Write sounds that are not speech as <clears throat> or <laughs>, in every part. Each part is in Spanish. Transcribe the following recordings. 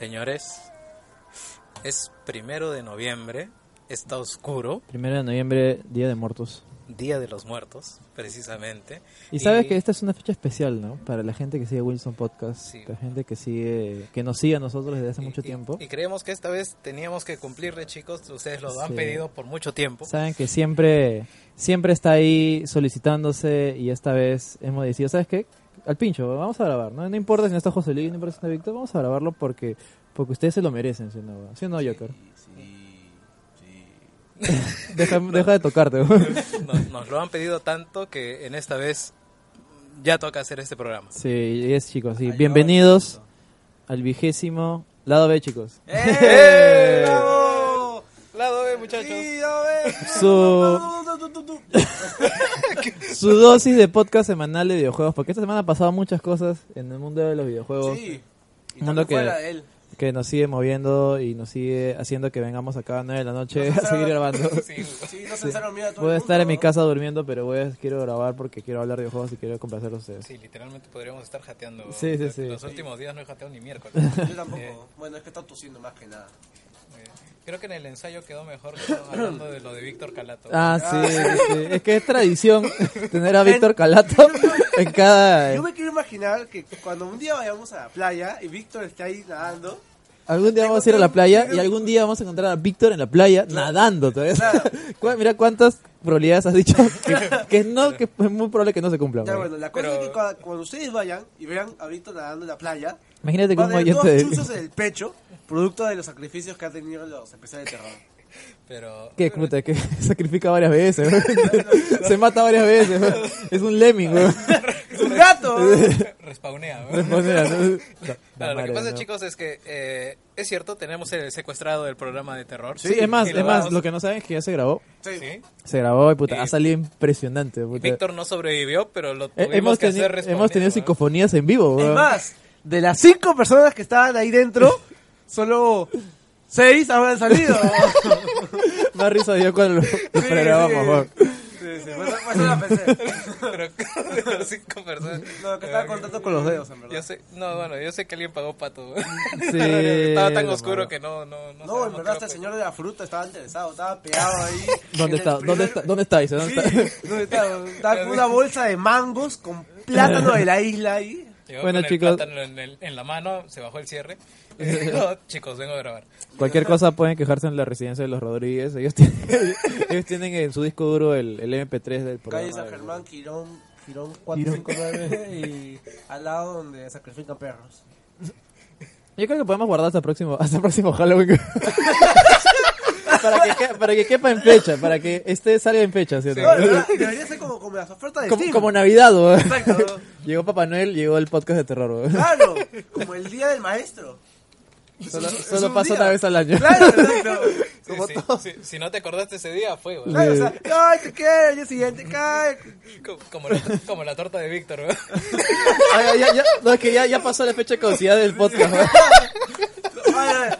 Señores, es primero de noviembre, está oscuro, Primero de noviembre, Día de Muertos. Día de los Muertos, precisamente. Y sabes que esta es una fecha especial, ¿no? Para la gente que sigue Wilson Podcast, Sí. la gente que sigue, que nos sigue a nosotros desde hace y- mucho y- tiempo. Y, creemos que esta vez teníamos que cumplirle, chicos. Ustedes lo han pedido por mucho tiempo. Saben que siempre, siempre está ahí solicitándose y esta vez hemos decidido, ¿sabes qué? Al pincho, vamos a grabar, ¿no? No importa si no está José Luis, no importa si no está Víctor, vamos a grabarlo porque, porque ustedes se lo merecen, ¿sí o no? ¿Sí o no, Joker? <laughs> Deja, deja de tocarte. <laughs> Nos, nos lo han pedido tanto que en esta vez ya toca hacer este programa. sí, es chicos, sí. Bienvenidos al vigésimo lado B, chicos. ¡Eh! <laughs> ¡Bravo! Lado B, muchachos. Sí, a ver. Su. Su dosis de podcast semanal de videojuegos, porque esta semana han pasado muchas cosas en el mundo de los videojuegos. Sí. Y Mundo que- fuera de él. que nos sigue moviendo y nos sigue haciendo que vengamos acá a 9 de la noche a seguir grabando. <laughs> Sí, Sí, no mira, todo Voy a estar en mi casa durmiendo, pero voy a, quiero grabar porque quiero hablar de videojuegos y quiero complacer a ustedes. sí, literalmente podríamos estar jateando. Sí, sí, sí. Los últimos días no he jateado ni miércoles. <laughs> Yo tampoco. Eh, Bueno, es que está tosiendo más que nada. Creo que en el ensayo quedó mejor que hablando de lo de Víctor Calato. Ah, sí, sí, sí. Es que es tradición <laughs> tener a Víctor Calato en cada... Yo me quiero imaginar que cuando un día vayamos a la playa y Víctor esté ahí nadando, Algún día vamos a ir a la playa y algún día vamos a encontrar a Víctor en la playa nadando. todavía. Claro. <laughs> Mira cuántas probabilidades has dicho <laughs> que, que no, que es muy probable que no se cumplan. ya güey. bueno, la cosa Pero- es que cua- cuando, ustedes vayan y vean a Víctor nadando en la playa, Imagínate tener dos de... chuzos en el pecho, producto de los sacrificios que han tenido los especiales de terror. <laughs> Pero. Que puta, que sacrifica varias veces, güey. <laughs> se mata varias veces, güey. es un lemming, güey. <laughs> ¡Es un gato! Respawnea, ¿no? Claro, lo que pasa, no. chicos, es que eh, es cierto, tenemos el secuestrado del programa de terror. Sí, es más, es lo más, lo que no saben es que ya se grabó. Sí. Sí. Se grabó y puta, Y- ha salido impresionante. Puta. Víctor no sobrevivió, pero lo Eh, tuvimos hemos, que hacer hemos tenido psicofonías en vivo, Es más, de las cinco personas que estaban ahí dentro, solo seis habrán salido. <laughs> Más risa dio cuando lo, grabamos. Sí, sí, fue eso la <laughs> pensé. Pero <laughs> cinco personas. No, que estaba contando con los dedos, en verdad. Yo sé, no, bueno, yo sé que alguien pagó pato. Sí, Estaba tan oscuro que no, no, no. No, en verdad, este señor de la fruta estaba interesado, estaba pegado ahí. ¿Dónde está? ¿Dónde está? ¿Dónde está? Dice, ¿dónde Sí, está? ¿dónde está? Estaba con una bolsa de mangos con plátano de la isla ahí. Llegó Bueno, con chicos. el plátano en, el- en la mano, se bajó el cierre. <laughs> Chicos, vengo a grabar. Cualquier cosa pueden quejarse en la residencia de los Rodríguez. Ellos tienen, <laughs> ellos tienen en su disco duro el, el MP3 del programa. Calle San de- Germán, Quirón, Quirón 459 y al lado donde sacrifican perros. Yo creo que podemos guardar hasta el próximo, hasta el próximo Halloween. <laughs> para, que, para que quepa en fecha, para que este salga en fecha, ¿cierto? No, verdad, debería ser como, como las ofertas de como, Steam. como Navidad, güey. Exacto. Llegó Papá Noel, llegó el podcast de terror, güey. Claro, como el día del maestro. Solo, Es solo pasa día. una vez al año. Claro, <laughs> exacto. Sí, Como sí, todo. sí, si no te acordaste ese día, fue, güey. Claro, o sea, ay, te quiero, el día siguiente, <laughs> cae. Co- Como la, como la torta de Víctor, güey. <laughs> Ya, ya, ya- no, es que ya, ya pasó la fecha de caducidad del podcast, güey.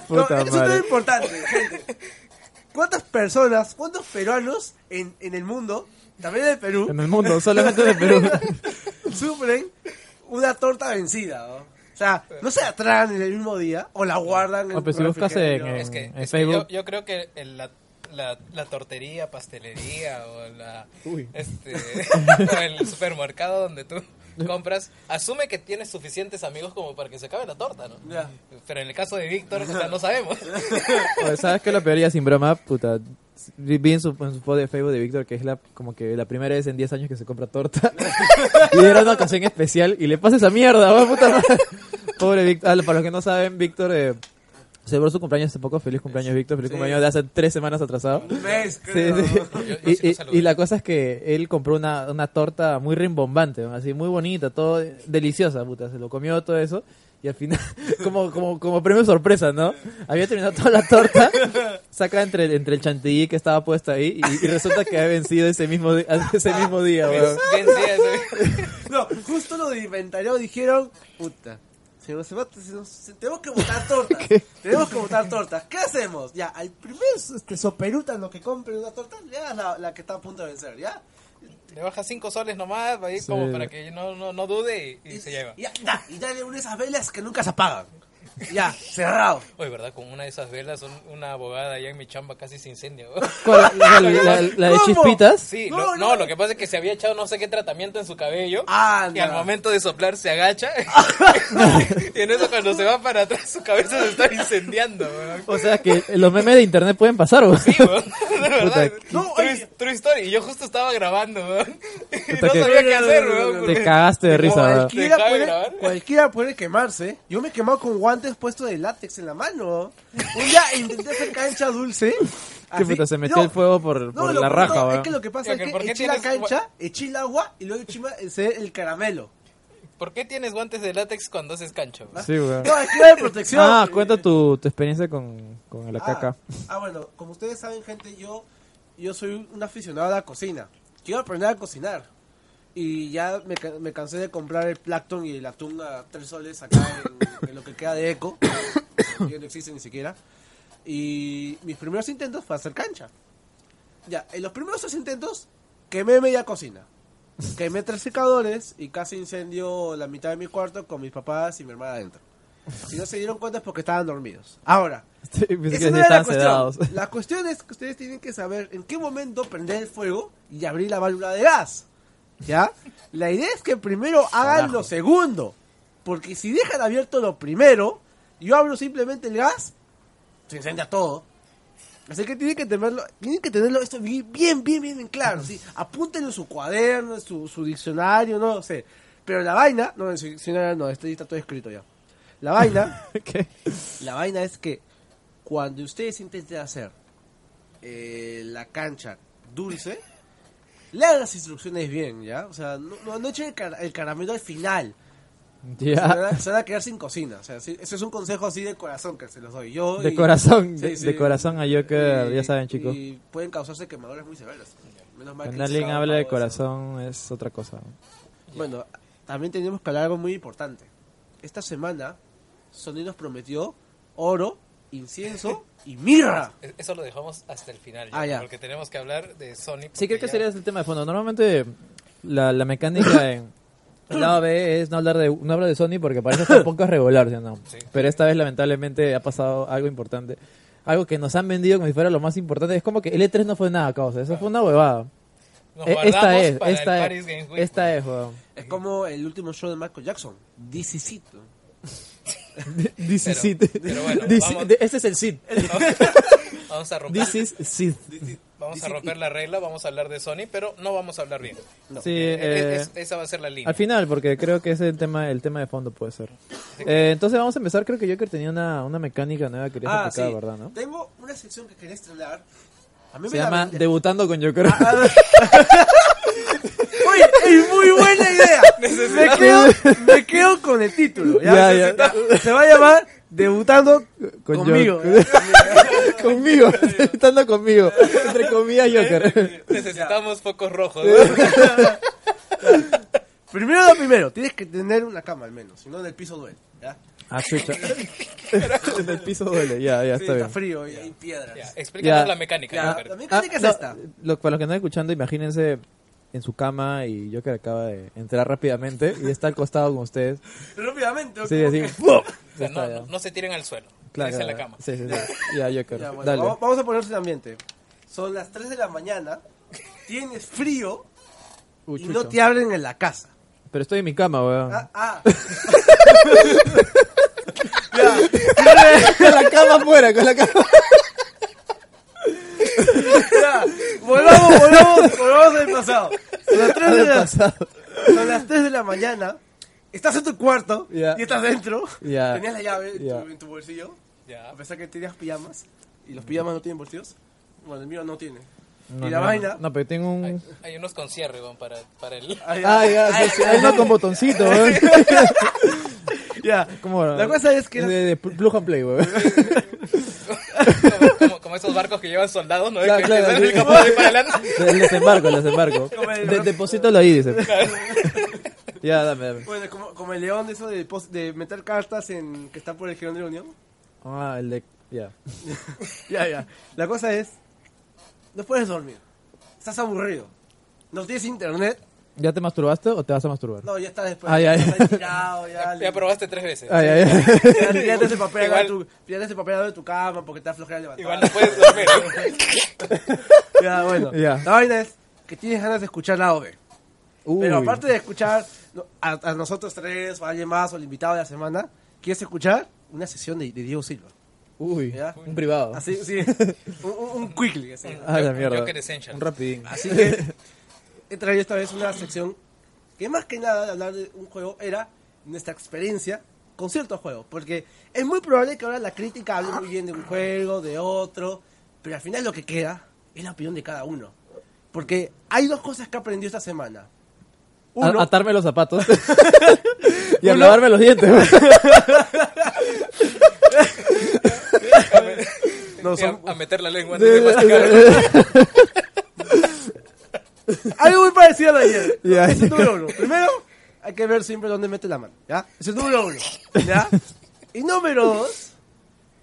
No, eso es importante, gente. ¿Cuántas personas, cuántos peruanos en, en el mundo, también en el Perú, En el mundo, solamente en el Perú. sufren una torta vencida? ¿no? O sea, no se la tragan en el mismo día o la guardan en No, pues si buscas en- Es que, en es que Facebook. yo, yo creo que el- la, la, la tortería, pastelería o la Uy. este <laughs> o el supermercado donde tú compras asume que tienes suficientes amigos como para que se acabe la torta, ¿no? Pero en el caso de Víctor, o sea, no sabemos. Oye, <laughs> ¿Sabes qué? Lo peor ya sin broma, puta. Vi en su, en su foto de Facebook de Víctor que es la como que la primera vez en 10 años que se compra torta. <laughs> y era una ocasión especial y le pasa esa mierda, va, puta madre. Pobre Víctor. Ah, para los que no saben, Víctor eh, celebró su cumpleaños hace poco. Feliz cumpleaños, Víctor. Feliz Sí. cumpleaños de hace tres semanas atrasado. Un mes, Sí, creo. sí. Yo- yo Y, la cosa es que él compró una, una torta muy rimbombante, ¿no? así muy bonita, todo deliciosa, puta. Se lo comió todo eso y al final, <laughs> como, como, como premio sorpresa, ¿no? Había terminado toda la torta, <laughs> saca entre, entre el chantilly que estaba puesto ahí y, y resulta que había vencido ese mismo, <laughs> ese mismo día, weón. No, justo lo de inventario dijeron, puta, se nos- se va- se nos- se- tenemos que botar tortas. tenemos que botar tortas. ¿Qué hacemos? Ya, al primer este, soperutano que compre una torta, le das la, la que está a punto de vencer, ¿ya? Le baja cinco soles nomás, ahí Sí. como para que no, no, no dude y, y se lleva. Y, ya, da, y dale una de esas velas que nunca se apagan. Ya, cerrado. Oye, ¿verdad? Con una de esas velas, un- una abogada allá en mi chamba casi se incendia. ¿Cuál? ¿La, la- la- la de ¿Cómo? chispitas? Sí, No, lo- no. no, lo que pasa es que se había echado no sé qué tratamiento en su cabello. Anda. Y al momento de soplar se agacha. <laughs> y en eso cuando se va para atrás su cabeza se está incendiando, weón. O sea que los memes de internet pueden pasar, weón. Sí, weón. De verdad. No, true, true story. Y yo justo estaba grabando, weón. Y no que- sabía qué hacer, weón. Te cagaste de risa. Cualquiera ¿Deja de puede, cualquiera puede quemarse. Yo me he quemado con guantes puestos de látex en la mano. Un día intenté hacer cancha dulce. ¿Qué puta? Se metió no, el fuego por, no, por la raja, no, weón. Es que lo que pasa es que que ¿por qué eché la tienes cancha, eché el agua y luego eché <laughs> el caramelo. ¿Por qué tienes guantes de látex cuando haces cancha? Sí, weón. No, es que de protección. Ah, cuenta tu, tu experiencia con, con la Ah, caca. Ah, bueno, como ustedes saben, gente, yo, yo soy un aficionado a la cocina. Quiero aprender a cocinar. Y ya me, me cansé de comprar el plancton y el atún a tres soles acá en, <coughs> en lo que queda de eco. <coughs> que no existe ni siquiera. Y mis primeros intentos fue hacer cancha. Ya, en los primeros tres intentos quemé media cocina. Quemé tres secadores y casi incendio la mitad de mi cuarto con mis papás y mi hermana adentro. Si no se dieron cuenta es porque estaban dormidos. Ahora, <laughs> Sí, esa no era la sedados. cuestión. La cuestión es que ustedes tienen que saber en qué momento prender el fuego y abrir la válvula de gas. ¿Ya? La idea es que primero hagan Carajo. lo segundo. Porque si dejan abierto lo primero, yo abro simplemente el gas, se incendia todo. Así que tienen que tenerlo, tienen que tenerlo esto bien, bien, bien, bien en claro. ¿sí? Apúntenlo en su cuaderno, en su, su diccionario, no sé. Pero la vaina, no, en su diccionario no, este está todo escrito ya. La vaina <laughs> ¿Qué? la vaina es que cuando ustedes intenten hacer eh, la cancha dulce, lean las instrucciones bien, ¿ya? O sea, no, no, no echen el, car- el caramelo al final. Se, van Ya. a, se van a quedar sin cocina. O sea, sí, ese es un consejo así de corazón que se los doy. Yo De y- corazón, Sí, de, sí. de corazón a Joker, ya saben, chicos. Y pueden causarse quemadores muy severos. Menos mal que Cuando se alguien habla de eso. corazón es otra cosa. Bueno, también tenemos que hablar algo muy importante. Esta semana, Sony nos prometió oro, incienso y mirra. E-, eso lo dejamos hasta el final, ah, ya, ah, ya. porque tenemos que hablar de Sonic. Sí, creo que sería el tema de fondo. Normalmente la, la mecánica <coughs> en lado B es no hablar de no hablar de Sony porque parece que tampoco es regular, ¿sí? No. Sí. Pero esta vez lamentablemente ha pasado algo importante. Algo que nos han vendido como si fuera lo más importante. Es como que el E3 no fue nada, causa. Eso ah. fue una huevada. Nos e, esta es, esta es, esta es, Es como el último show de Michael Jackson. 17. <laughs> Dice Sid. Pero, vamos, este es el Sid. <laughs> vamos a <laughs> romper. La regla, vamos a hablar de Sony, pero no vamos a hablar bien. Sí, eh, eh, eh, esa va a ser la línea. Al final, porque creo que ese es el tema, el tema de fondo puede ser. Entonces vamos a empezar, creo que yo que tenía una, una mecánica nueva que querías ah, ¿verdad? ¿no? Tengo una sección que quería hablar. A mí Se llama Debutando con Joker. Ah, ah es muy buena idea. <laughs> Me quedo, me quedo con el título. ¿ya? Ya, ya. Se va a llamar Debutando Con conmigo. <laughs> Conmigo, debutando conmigo. Entre comillas, Joker. Necesitamos focos rojos. <laughs> Primero lo primero, tienes que tener una cama al menos, si no en el piso duele. ¿ya? Ah, chucha. en el piso duele, ya, ya Sí, está está bien. frío y hay piedras. Ya, explícanos Ya. la mecánica. Ya, la Ah, mecánica es no, esta. lo- para los que están escuchando, imagínense en su cama y Joker acaba de entrar rápidamente y está al costado con ustedes. Rápidamente. Sí, así. ¡pum! O Ya sea, está, no, ya. no, no se tiren al suelo. Claro, en la cama. Sí, sí, sí. <laughs> Ya, Joker. Ya, bueno, Dale. vamos, vamos a ponerse en ambiente. Son las 3 de la mañana, tienes frío Uy, y no te abren en la casa. Pero estoy en mi cama, weón. Ah, ah. <laughs> con la cama afuera, con la cama. Ya, volvamos, volvamos, volvamos al pasado. Son las 3 de Del la, pasado. son las 3 de la mañana, estás en tu cuarto Ya. y estás dentro. Ya. Tenías la llave en, Ya. tu, en tu bolsillo, a pesar que tenías pijamas. Y los pijamas no tienen bolsillos. Bueno, el mío no tiene. No, y la no, vaina. No, pero tengo un. Hay, hay unos con cierre weón, para, para el... Ay, Ah, ya, sí, sí, hay uno con botoncito, weón. <laughs> ya. Como, La cosa es que- De, de plug and play, weón. <laughs> como, esos barcos que llevan soldados, ¿no? Claro, que claro, que salen sí. el ahí para adelante. El desembarco, el desembarco. El- De, deposítalo ahí, dice. Ya, dame, dame. Bueno, como, como el león de eso de, de meter cartas en que está por el Girón de la Unión. Ah, el de. Ya. <laughs> Ya, ya. La cosa es, no puedes dormir. Estás aburrido. No tienes internet ¿Ya te masturbaste o te vas a masturbar? No, ya está después. Ah, ya, ya. está tirado, ya. Ya probaste tres veces. Ay, ay, ay. Ya, ya tienes el papel Igual- de tu, ya tienes el papel de tu cama porque te da flojera levantar. Igual no puedes dormir. <laughs> Ya, bueno. Ya. La vaina es que tienes ganas de escuchar la OV. Uy. Pero aparte de escuchar a, a nosotros tres o a alguien más o el invitado de la semana, ¿quieres escuchar? Una sesión de, de Diego Silva. Uy, ¿Ya? un privado. Así, sí. <laughs> un, un, quickly. Así. Ah, la mierda. Un rapidín. Así que <laughs> he traído esta vez una sección que más que nada de hablar de un juego era nuestra experiencia con ciertos juegos. Porque es muy probable que ahora la crítica hable muy bien de un juego, de otro, pero al final lo que queda es la opinión de cada uno. Porque hay dos cosas que aprendí esta semana. A- Uno, atarme los zapatos. <laughs> y a Uno- lavarme los dientes. <laughs> no, a, son- a meter la lengua antes de. <laughs> <laughs> algo muy parecido a lo de ayer. Es número uno. Primero, hay que ver siempre dónde mete la mano. ¿ya? Es número uno. ¿ya? Y número dos,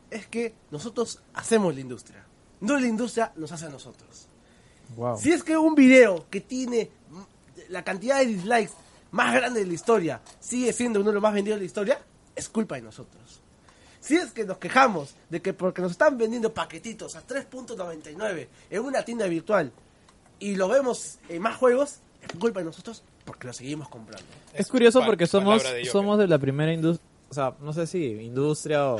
es que nosotros hacemos la industria. No la industria nos hace a nosotros. wow. Si es que un video que tiene la cantidad de dislikes más grande de la historia sigue siendo uno de los más vendidos de la historia, es culpa de nosotros. Si es que nos quejamos de que porque nos están vendiendo paquetitos a 3.99 en una tienda virtual y lo vemos en más juegos, es culpa de nosotros porque lo seguimos comprando. Es curioso porque somos, de somos de la primera industria, o sea, no sé si industria o,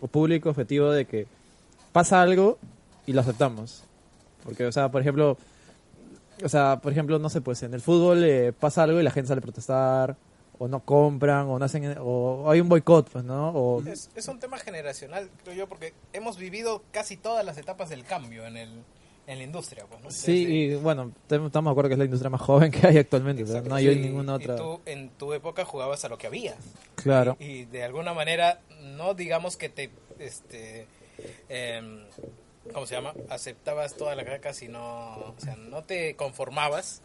o público objetivo de que pasa algo y lo aceptamos. Porque, o sea, por ejemplo, o sea, por ejemplo, no sé, pues en el fútbol eh, pasa algo y la gente sale a protestar, o no compran, o no hacen, o, o hay un boicot, pues, ¿no? O, Es, es un tema generacional, creo yo, porque hemos vivido casi todas las etapas del cambio en, el, en la industria. Pues, ¿no? sí, Desde- y bueno, te- estamos de acuerdo que es la industria más joven que hay actualmente, o sea, no hay Sí, ninguna y otra. tú en tu época jugabas a lo que había. Claro. Y de alguna manera, no digamos que te, este, em, ¿cómo se llama? Aceptabas toda la caca, sino, o sea, no te conformabas,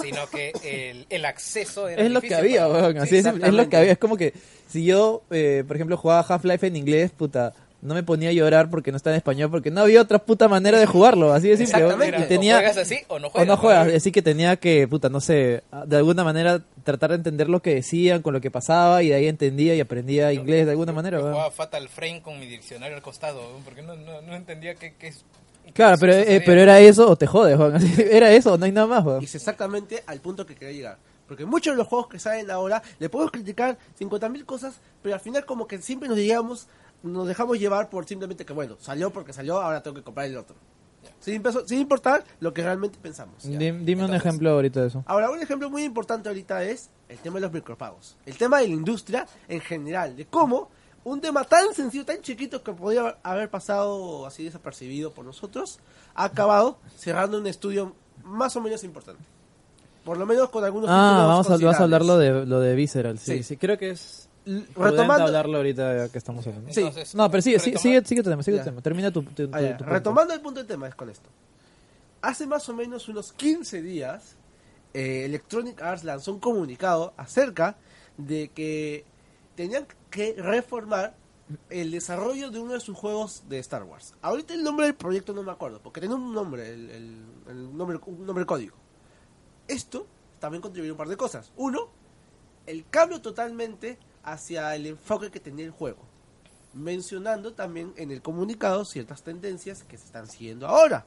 sino que el, el acceso era es lo que había, para- weón, Sí, es, es lo que había. Es como que si yo, eh, por ejemplo, jugaba Half-Life en inglés, puta, no me ponía a llorar porque no está en español, porque no había otra puta manera de jugarlo, así de simple. Exactamente. Y tenía, o juegas así o no o juegas. no juegas, así que tenía que, puta, no sé, de alguna manera tratar de entender lo que decían, con lo que pasaba, y de ahí entendía y aprendía inglés de alguna manera, Yo jugaba Fatal Frame con mi diccionario al costado, porque no, no, no entendía qué, qué es. Claro, pero, eh, pero era eso o te jodes, weón. Así, <laughs> Era eso, no hay nada más, weón. Y es exactamente al punto que quería llegar. Porque muchos de los juegos que salen ahora, le podemos criticar 50.000 cosas, pero al final como que siempre nos llegamos, nos dejamos llevar por simplemente que, bueno, salió porque salió, ahora tengo que comprar el otro. Sin, peso- sin importar lo que realmente pensamos. Dime un ejemplo ahorita de eso. Ahora, un ejemplo muy importante ahorita es el tema de los micropagos. El tema de la industria en general, de cómo un tema tan sencillo, tan chiquito que podría haber pasado así desapercibido por nosotros, ha acabado cerrando un estudio más o menos importante. Por lo menos con algunos Ah, vamos a, vas a hablar lo de, lo de Visceral, sí, Sí. sí. Creo que es Retomando, hablarlo ahorita que estamos hablando. Sí. Entonces, No, pero sigue, sigue, sigue, sigue tu tema, sigue Ya. tu tema. Termina tu, tu, Ah, tu retomando el punto del tema es con esto. Hace más o menos unos 15 días, eh, Electronic Arts lanzó un comunicado acerca de que tenían que reformar el desarrollo de uno de sus juegos de Star Wars. Ahorita el nombre del proyecto no me acuerdo, porque tenía un nombre, el, el- el nombre, un nombre código. Esto también contribuyó a un par de cosas. Uno, el cambio totalmente hacia el enfoque que tenía el juego. Mencionando también en el comunicado ciertas tendencias que se están siguiendo ahora.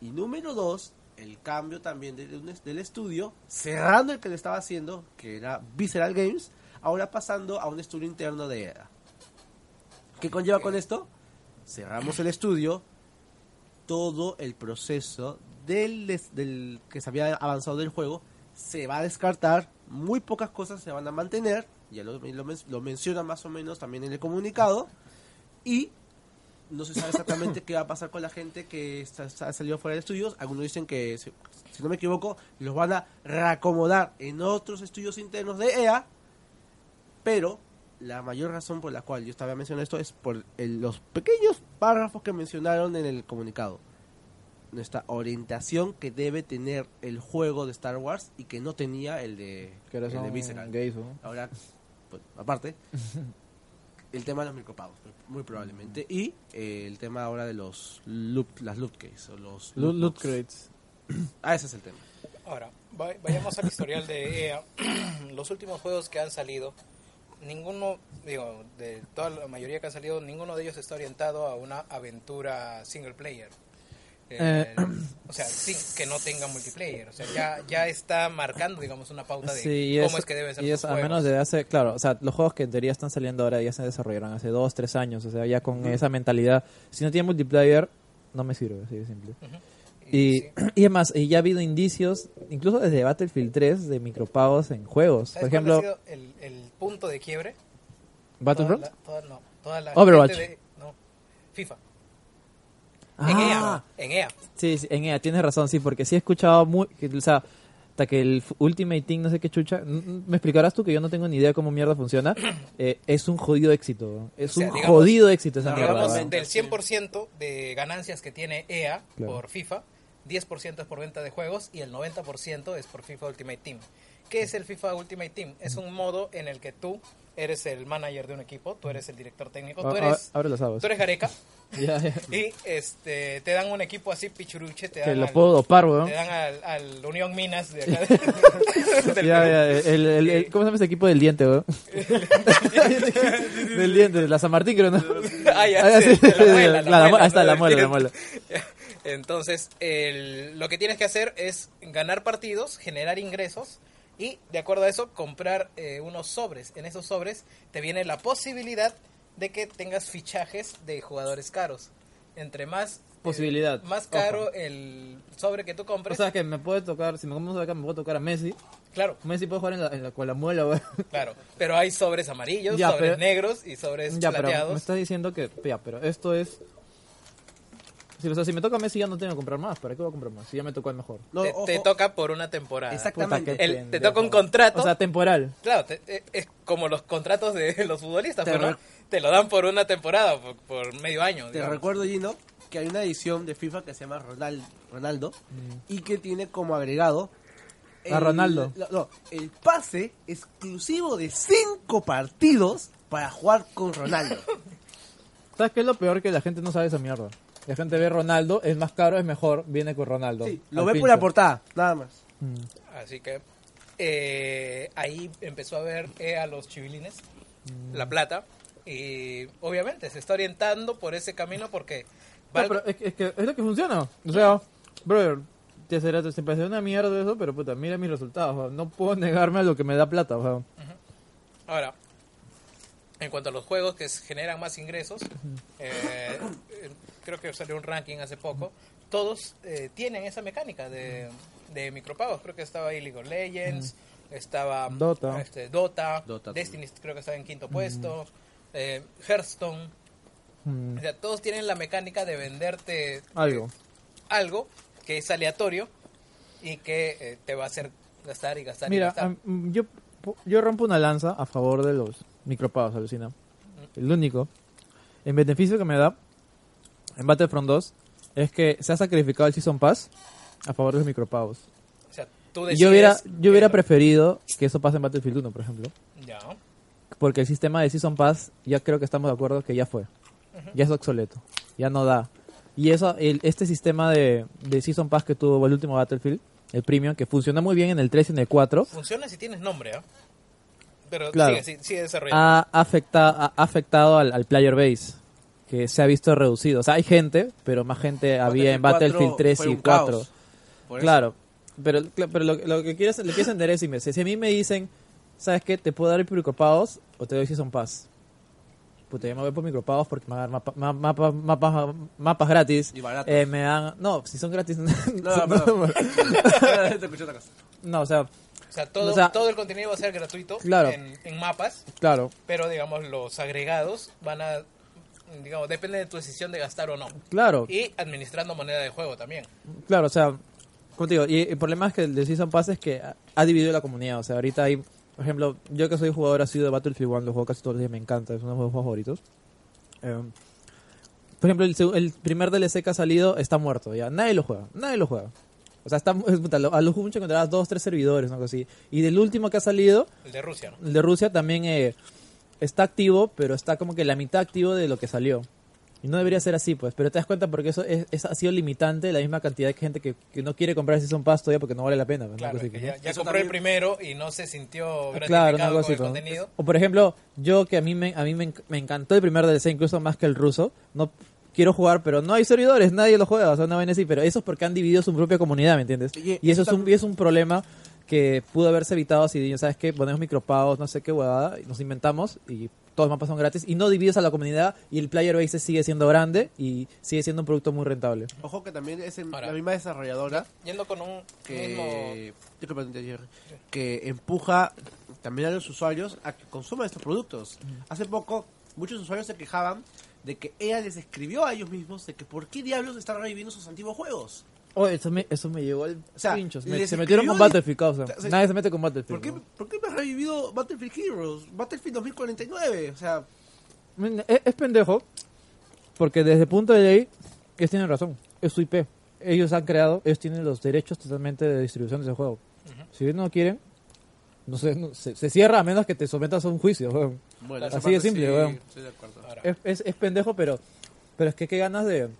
Y número dos, el cambio también de- de un es- del estudio, cerrando el que le estaba haciendo, que era Visceral Games, ahora pasando a un estudio interno de EDA. ¿Qué conlleva con esto? Cerramos el estudio, todo el proceso del, del que se había avanzado del juego se va a descartar, muy pocas cosas se van a mantener, ya lo, lo lo menciona más o menos también en el comunicado, y no se sabe exactamente <coughs> qué va a pasar con la gente que está, está- salió fuera de estudios. Algunos dicen que, si, si no me equivoco, los van a reacomodar en otros estudios internos de EA, pero la mayor razón por la cual yo estaba mencionando esto es por el- los pequeños párrafos que mencionaron en el comunicado. Nuestra orientación que debe tener el juego de Star Wars y que no tenía el de, el de. Ahora, pues, aparte, el tema de los micropagos, muy probablemente. Y eh, el tema ahora de los loot, las loot case o los Loot, loot crates. Ah, ese es el tema. Ahora, va- vayamos al historial de EA. <clears throat> Los últimos juegos que han salido, ninguno, digo, de toda la mayoría que han salido, ninguno de ellos está orientado a una aventura single player. Eh, <clears throat> o sea, sin que no tenga multiplayer. O sea, ya, ya está marcando, digamos, una pauta de Sí, cómo es que deben ser y eso, a menos de hace, claro, o sea, los juegos que en teoría están saliendo ahora ya se desarrollaron hace dos, tres años, o sea, ya con esa mentalidad, si no tiene multiplayer, no me sirve, así de simple. Ujú. Y, sí. <clears throat> y además, y ya ha habido indicios, incluso desde Battlefield 3, de micropagos en juegos. ¿Sabes Por ha ejemplo, sido el, el punto de quiebre? Battlefront. Toda la, toda, no, toda la Overwatch. gente de- no, FIFA. Ah, En EA. En EA. Sí, sí, en EA, tienes razón, sí, porque sí he escuchado muy, o sea, hasta que el Ultimate Team, no sé qué chucha, me explicarás tú que yo no tengo ni idea cómo mierda funciona, <clears throat> eh, es un jodido éxito, es O sea, un digamos- jodido éxito esa mierda. Digamos, ¿verdad? del 100% de ganancias que tiene EA Claro. por FIFA, 10% es por venta de juegos y el 90% es por FIFA Ultimate Team. ¿Qué es el FIFA Ultimate Team? Es un modo en el que tú eres el manager de un equipo, tú eres el director técnico, tú eres, ojos. tú eres Gareca <laughs> y este, te dan un equipo así pichuruche, te Que dan, lo al, puedo dopar, weón. te dan al, al Unión Minas de acá. <laughs> de- <laughs> el, el- el- ¿Cómo se llama ese equipo del diente, weón? del diente, de la San Martín, creo, ¿no? Ah, ya, Ah, sí, sí, de la muela, la- la mu- muela, ahí está, ¿no? la muela, la muela. Entonces, el- lo que tienes que hacer es ganar partidos, generar ingresos y, de acuerdo a eso, comprar eh, unos sobres. En esos sobres te viene la posibilidad de que tengas fichajes de jugadores caros. Entre más... eh, Posibilidad. más caro Ojo. el sobre que tú O compres. sea, que me puede tocar, si me compro acá, me puede tocar a Messi. claro, Messi puede jugar en la, en la, con la muela, claro. Pero hay sobres amarillos, Ya, sobres pero- negros y sobres Ya, pero plateados. me estás diciendo que, ya, pero esto es... Si, o sea, si me toca Messi ya no tengo que comprar más, ¿para qué voy a comprar más? Si ya me tocó el mejor. No, te, ojo. te toca por una temporada. Exactamente. Puta, qué El- te toca un contrato. O sea, temporal. Claro, te- es como los contratos de <laughs> los futbolistas, Te pues, ¿no? re- Te lo dan por una temporada, por, por medio año. Te digamos. recuerdo, Gino, que hay una edición de FIFA que se llama Ronald, Ronaldo Mm. y que tiene como agregado. A Ronaldo. No, no, el pase exclusivo de cinco partidos para jugar con Ronaldo. <laughs> ¿Sabes qué es lo peor? Que la gente no sabe esa mierda. La gente ve Ronaldo, es más caro, es mejor, viene con Ronaldo. Sí, lo ve por pincho. la portada, nada más. Mm. Así que eh, ahí empezó a ver eh, a los chivilines Mm. la plata. Y obviamente se está orientando por ese camino porque... No, pero es, que- es que es lo que funciona. O sea, brother, te será te parece una mierda eso, pero puta, mira mis resultados. o sea, No puedo negarme a lo que me da plata. O sea. Ahora, en cuanto a los juegos que se generan más ingresos, eh, creo que salió un ranking hace poco, todos eh, tienen esa mecánica de, de micropagos. Creo que estaba ahí League of Legends, estaba Dota. este, Dota, Dota Destiny creo que estaba en quinto puesto, eh, Hearthstone. mm, O sea, todos tienen la mecánica de venderte algo. algo que es aleatorio y que eh, te va a hacer gastar y gastar y Mira, gastar. am- mm, yo, yo rompo una lanza a favor de los micropagos, alucina. El único, en beneficio que me da en Battlefront 2 es que se ha sacrificado el Season Pass a favor de los micropagos. o sea, tú yo hubiera, yo hubiera preferido que eso pase en Battlefield 1, por ejemplo. Ya. Porque el sistema de Season Pass, ya creo que estamos de acuerdo que ya fue. Ya es obsoleto. Ya no da. Y eso, el, este sistema de, de Season Pass que tuvo el último Battlefield, el Premium, que funciona muy bien en el 3 y en el 4, Funciona si tienes nombre, ¿ah? Pero Claro. sigue, sigue desarrollando. ha, afecta, ha afectado al, al player base. Que se ha visto reducido. O sea, hay gente, pero más gente había en Battlefield 3 fue y un 4. caos. Por eso. Claro, pero, pero lo, lo que quieres, lo quieres entender es, si si a mí me dicen, ¿sabes qué? ¿Te puedo dar el micropagos o te doy Season Pass? Puta, yo me voy por micropagos porque me van a dar mapa- ma- mapa- mapas, mapas gratis. Y baratos. Eh, me dan... No, si son gratis... <laughs> No, no, <laughs> Te escuché otra cosa. no, o sea, o sea, todo, o sea, todo el contenido va a ser gratuito Claro. en, en mapas, claro, pero digamos los agregados van a, digamos, depende de tu decisión de gastar o no. claro, Y administrando moneda de juego también. claro, o sea, digo, y el problema es que el de Season Pass es que ha, ha dividido la comunidad, o sea, ahorita hay, por ejemplo, yo que soy jugador así de Battlefield 1, lo juego casi todos los días, me encanta, es uno de mis juegos favoritos. Eh, por ejemplo, el, el primer DLC que ha salido está muerto, ya, nadie lo juega, nadie lo juega. O sea, está, a lo mucho encontrarás dos, tres servidores, algo así. Y del último que ha salido, El de Rusia, ¿no? el de Rusia también eh, está activo, pero está como que la mitad activo de lo que salió. Y no debería ser así, pues. Pero te das cuenta porque eso es, es- ha sido limitante la misma cantidad de gente que, que no quiere comprar Season Pass todavía porque no vale la pena. pues, una Claro, cosa que así, ya, ¿no? ya compró también- el primero y no se sintió Ah, gratificado Claro, algo con así. el pues. contenido. O por ejemplo, yo que a mí me, a mí me, enc- me encantó el primer DLC incluso más que el ruso. No quiero jugar, pero no hay servidores, nadie lo juega, o sea, una vaina así. Pero eso es porque han dividido su propia comunidad, ¿me entiendes? Y- Y eso es un, y es un problema que pudo haberse evitado si, ¿sabes qué? Ponemos micropagos, no sé qué huevada, y nos inventamos y todos los mapas son gratis y no divides a la comunidad y el player base sigue siendo grande y sigue siendo un producto muy rentable. Ojo que también es en- Ahora. la misma desarrolladora Yendo con un mismo... que, Jerry, que empuja también a los usuarios a que consuman estos productos. Hace poco muchos usuarios se quejaban de que ella les escribió a ellos mismos de que por qué diablos están reviviendo sus antiguos juegos. Oh, eso me, eso me llegó al O sea, pincho. Se, me- metieron con Battlefield, causa. o sea, Nadie se mete con Battlefield. ¿Por qué, ¿no? ¿Por qué me has revivido Battlefield Heroes? Battlefield 2049, o sea, Es, es pendejo, porque desde el punto de ley, ellos tienen razón, es su IP. Ellos han creado, ellos tienen los derechos totalmente de distribución de ese juego. Si ellos no quieren, no sé, no- se, se cierra a menos que te sometas a un juicio. weón. bueno, Así de simple, sí, weón. estoy de Es, es, es pendejo, pero pero es que qué ganas de,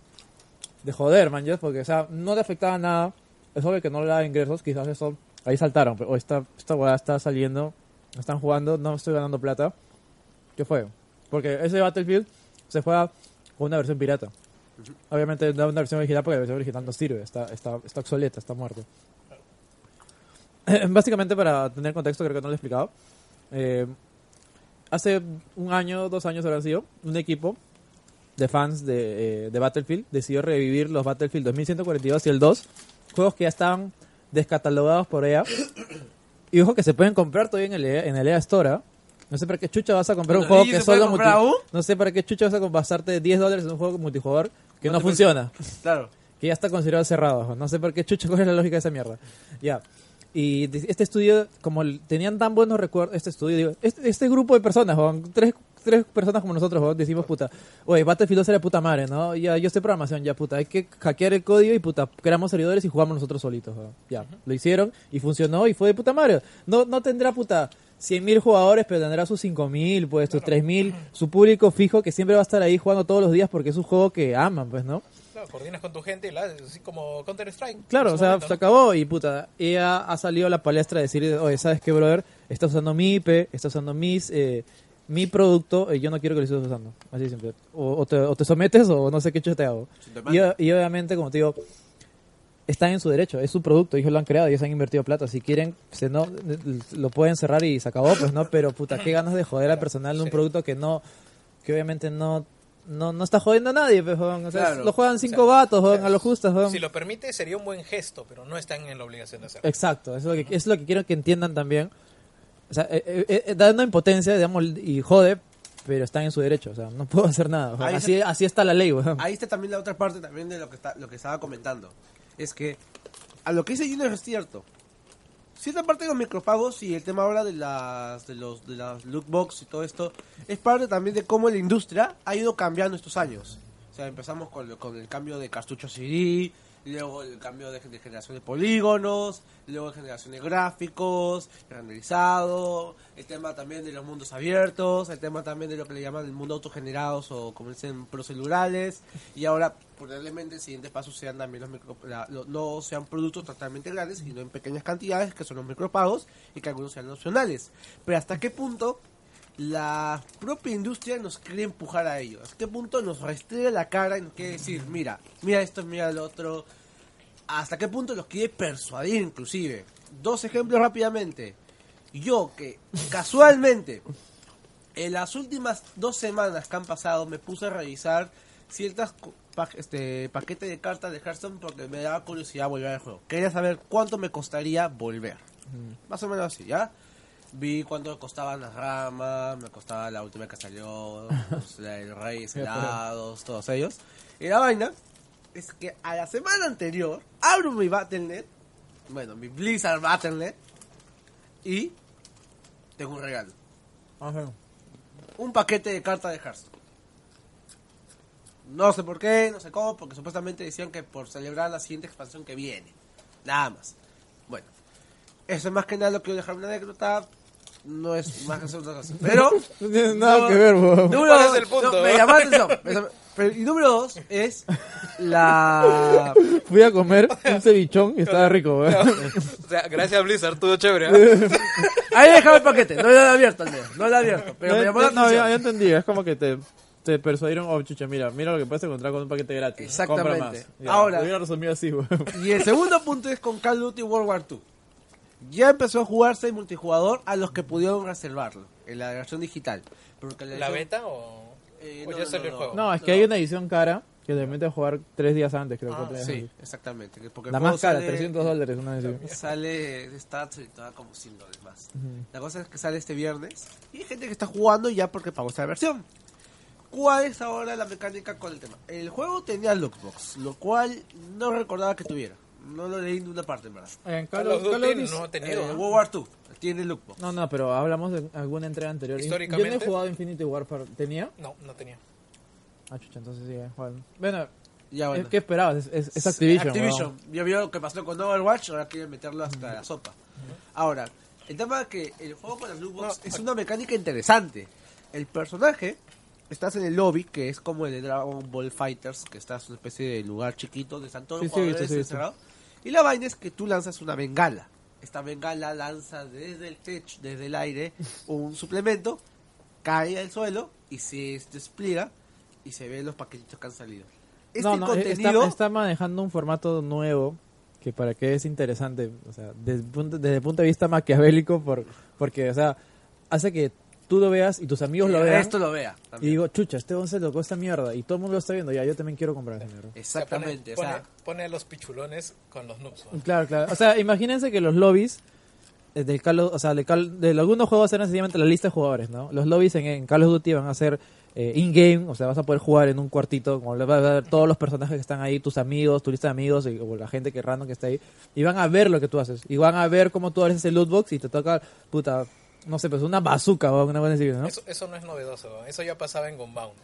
de joder, man, ya, porque o sea, no le afectaba nada. Es obvio que no le da ingresos, quizás eso, ahí saltaron, pero o esta, esta weá está saliendo, están jugando, no estoy ganando plata. ¿Qué fue? Porque ese Battlefield se juega con una versión pirata. Obviamente no una versión original porque la versión original no sirve, está, está, está obsoleta, está muerta. <laughs> Básicamente para tener contexto, creo que no lo he explicado. Eh, hace un año, dos años habrán sido, un equipo de fans de, eh, de Battlefield decidió revivir los Battlefield 2142 y el 2, juegos que ya estaban descatalogados por EA. <coughs> Y ojo que se pueden comprar todavía en el EA, en el EA Store. ¿ah? No sé para qué chucha vas a comprar un juego ¿y que solo aún? No sé para qué chucha vas a gastarte 10 dólares en un juego multijugador que No funciona Claro. <laughs> que ya está considerado cerrado. No sé por qué chucha cuál es la lógica de esa mierda. Ya. Y este estudio, como tenían tan buenos recuerdos, este estudio, digo, este, este grupo de personas, tres, tres personas como nosotros, weón, decimos, puta, oye, Battlefield 2 era puta madre, ¿no? Ya, yo sé programación, ya, puta, hay que hackear el código y, puta, creamos servidores y jugamos nosotros solitos, weón. Ya, lo hicieron y funcionó y fue de puta madre. No, no tendrá, puta, 100.000 jugadores, pero tendrá sus 5.000, pues, sus 3.000, su público fijo que siempre va a estar ahí jugando todos los días porque es un juego que aman, pues, ¿no? claro, coordinas con tu gente y la así como Counter-Strike. Claro, o sea, momento, se ¿no? acabó y puta, ella ha salido a la palestra a decir, oye, ¿sabes qué, brother? Estás usando mi IP, estás usando mis, eh, mi producto y yo no quiero que lo estés usando. Así de simple. O, o te, o te sometes o no sé qué chucha te hago. Si Y, y obviamente, como te digo, están en su derecho, es su producto, ellos lo han creado, ellos han invertido plata. Si quieren, se no, lo pueden cerrar y se acabó, pues no, pero puta, qué ganas de joder al personal de un producto que no, que obviamente no, no, no está jodiendo a nadie, pues. O sea, Claro. lo juegan cinco O sea, vatos, o sea, a lo justo. Si lo permite, sería un buen gesto, pero no están en la obligación de hacerlo. Exacto, eso es lo que, es lo que quiero que entiendan también. O sea, eh, eh, eh, da una impotencia, digamos, y jode, pero están en su derecho, o sea, no <laughs> puedo hacer nada. o sea, así, se- así está la ley, weón. Ahí está también la otra parte también de lo que está, lo que estaba comentando. Es que a lo que dice Junior es cierto. Cierta parte de los micropagos y el tema ahora de las de los de las loot box y todo esto es parte también de cómo la industria ha ido cambiando estos años. O sea, empezamos con, con el cambio de cartuchos CD, luego el cambio de, de generación de polígonos, luego de generación de gráficos, renderizado, el tema también de los mundos abiertos, el tema también de lo que le llaman el mundo autogenerados o como dicen procedurales, y ahora probablemente el siguiente paso sean también los micro, la- no sean productos totalmente grandes, sino en pequeñas cantidades, que son los micropagos, y que algunos sean opcionales. Pero hasta qué punto la propia industria nos quiere empujar a ello. ¿Hasta qué punto nos restringe la cara nos quiere decir, mira, mira esto, mira lo otro? ¿Hasta qué punto los quiere persuadir inclusive? Dos ejemplos rápidamente. Yo que casualmente en las últimas dos semanas que han pasado me puse a revisar ciertas pa- este, paquetes de cartas de Hearthstone porque me daba curiosidad volver al juego. Quería saber cuánto me costaría volver. Más o menos así, ¿ya? Vi cuánto costaban las ramas, me costaba la última que salió, <laughs> Ya, pero- helados, todos ellos. Y la vaina es que a la semana anterior abro mi Battle.net, bueno, mi Blizzard Battle.net, y tengo un regalo. Un paquete de cartas de Hearthstone. No sé por qué, no sé cómo, porque supuestamente decían que por celebrar la siguiente expansión que viene. Nada más. Bueno, eso es más que nada lo que quiero dejar una anécdota. No es más que otra cosa. Pero. <laughs> No tiene nada no- que ver, weón. no, ¿Cuál no, es el punto? no, me llamó la atención. <laughs> Pero- y número dos es la... <laughs> Fui a comer un cevichón y estaba rico, weón. O sea, gracias Blizzard, estuvo chévere. ¿eh? <laughs> Ahí dejaba el paquete, no lo he abierto al menos, no lo he abierto, pero no, me llamó la no, atención. ya, ya entendí, es como que te, te persuadieron, oh, chucha, mira, mira lo que puedes encontrar con un paquete gratis. Exactamente. Compra más. Ya, Ahora- Lo hubiera resumido así, weón. Y el segundo punto es con Call of Duty World War II. Ya empezó a jugarse en multijugador a los que pudieron reservarlo en la versión digital. Porque ¿La versión- beta o, Eh, no, ya no, salió no, el juego? No, es que hay una edición cara que te mete a jugar tres días antes, creo. Ah, días Sí, antes. exactamente. que Porque La más cara, sale- 300 dólares, una edición. <laughs> Sale de stats y toda como 100 dólares más. La cosa es que sale este viernes y hay gente que está jugando ya porque pagó esta versión. ¿Cuál es ahora la mecánica con el tema? El juego tenía lookbox, lo cual no recordaba que tuviera. No lo leí en una parte, en verdad. En Call of Duty no ha Eh, tenido. ¿no? World War II tiene lookbox. No, no, pero hablamos de alguna entrega anterior. Yo no he Históricamente- jugado Infinity Warfare. ¿Tenía? No, no tenía. Ah, chucha, entonces sí, eh, Juan. Bueno, Ya bueno. es- ¿qué esperabas? Es, es- es Activision. Activision. weón. Ya vio lo que pasó con Overwatch, ahora quieren meterlo hasta la sopa. Ahora, el tema es que el juego con las loot box es una mecánica interesante. El personaje, estás en el lobby, que es como el de Dragon Ball Fighters, que estás en una especie de lugar chiquito donde están todos Sí, los jugadores sí, encerrados. Y la vaina es que tú lanzas una bengala. Esta bengala lanza desde el techo, desde el aire, <laughs> un suplemento, cae al suelo y se despliega y se ven los paquetitos que han salido. Este no, no, eh, contenido... está, está manejando un formato nuevo que para qué es interesante, o sea, desde, desde el punto de vista maquiavélico, por, porque, o sea, hace que tú lo veas y tus amigos lo vean. Esto lo vea. Y también. digo, chucha, este once tocó esta mierda y todo el mundo lo está viendo, ya, yo también quiero comprar esa mierda. Exactamente. O sea, o pone, sea, pone, pone a los pichulones con los noobs. ¿no? Claro, claro. O sea, imagínense que los lobbies eh, del Call of- o sea, de, Call- de algunos juegos eran sencillamente la lista de jugadores, ¿no? Los lobbies en, en Call of Duty van a ser eh, in-game, o sea, vas a poder jugar en un cuartito, como le vas a ver todos los personajes que están ahí, tus amigos, tu lista de amigos, y- o la gente que random que está ahí, y van a ver lo que tú haces, y van a ver cómo tú abres ese loot box y te toca, puta, no sé, pues una bazooka o una buena ¿no? Eso, eso no es novedoso. Eso ya pasaba en Gunbound.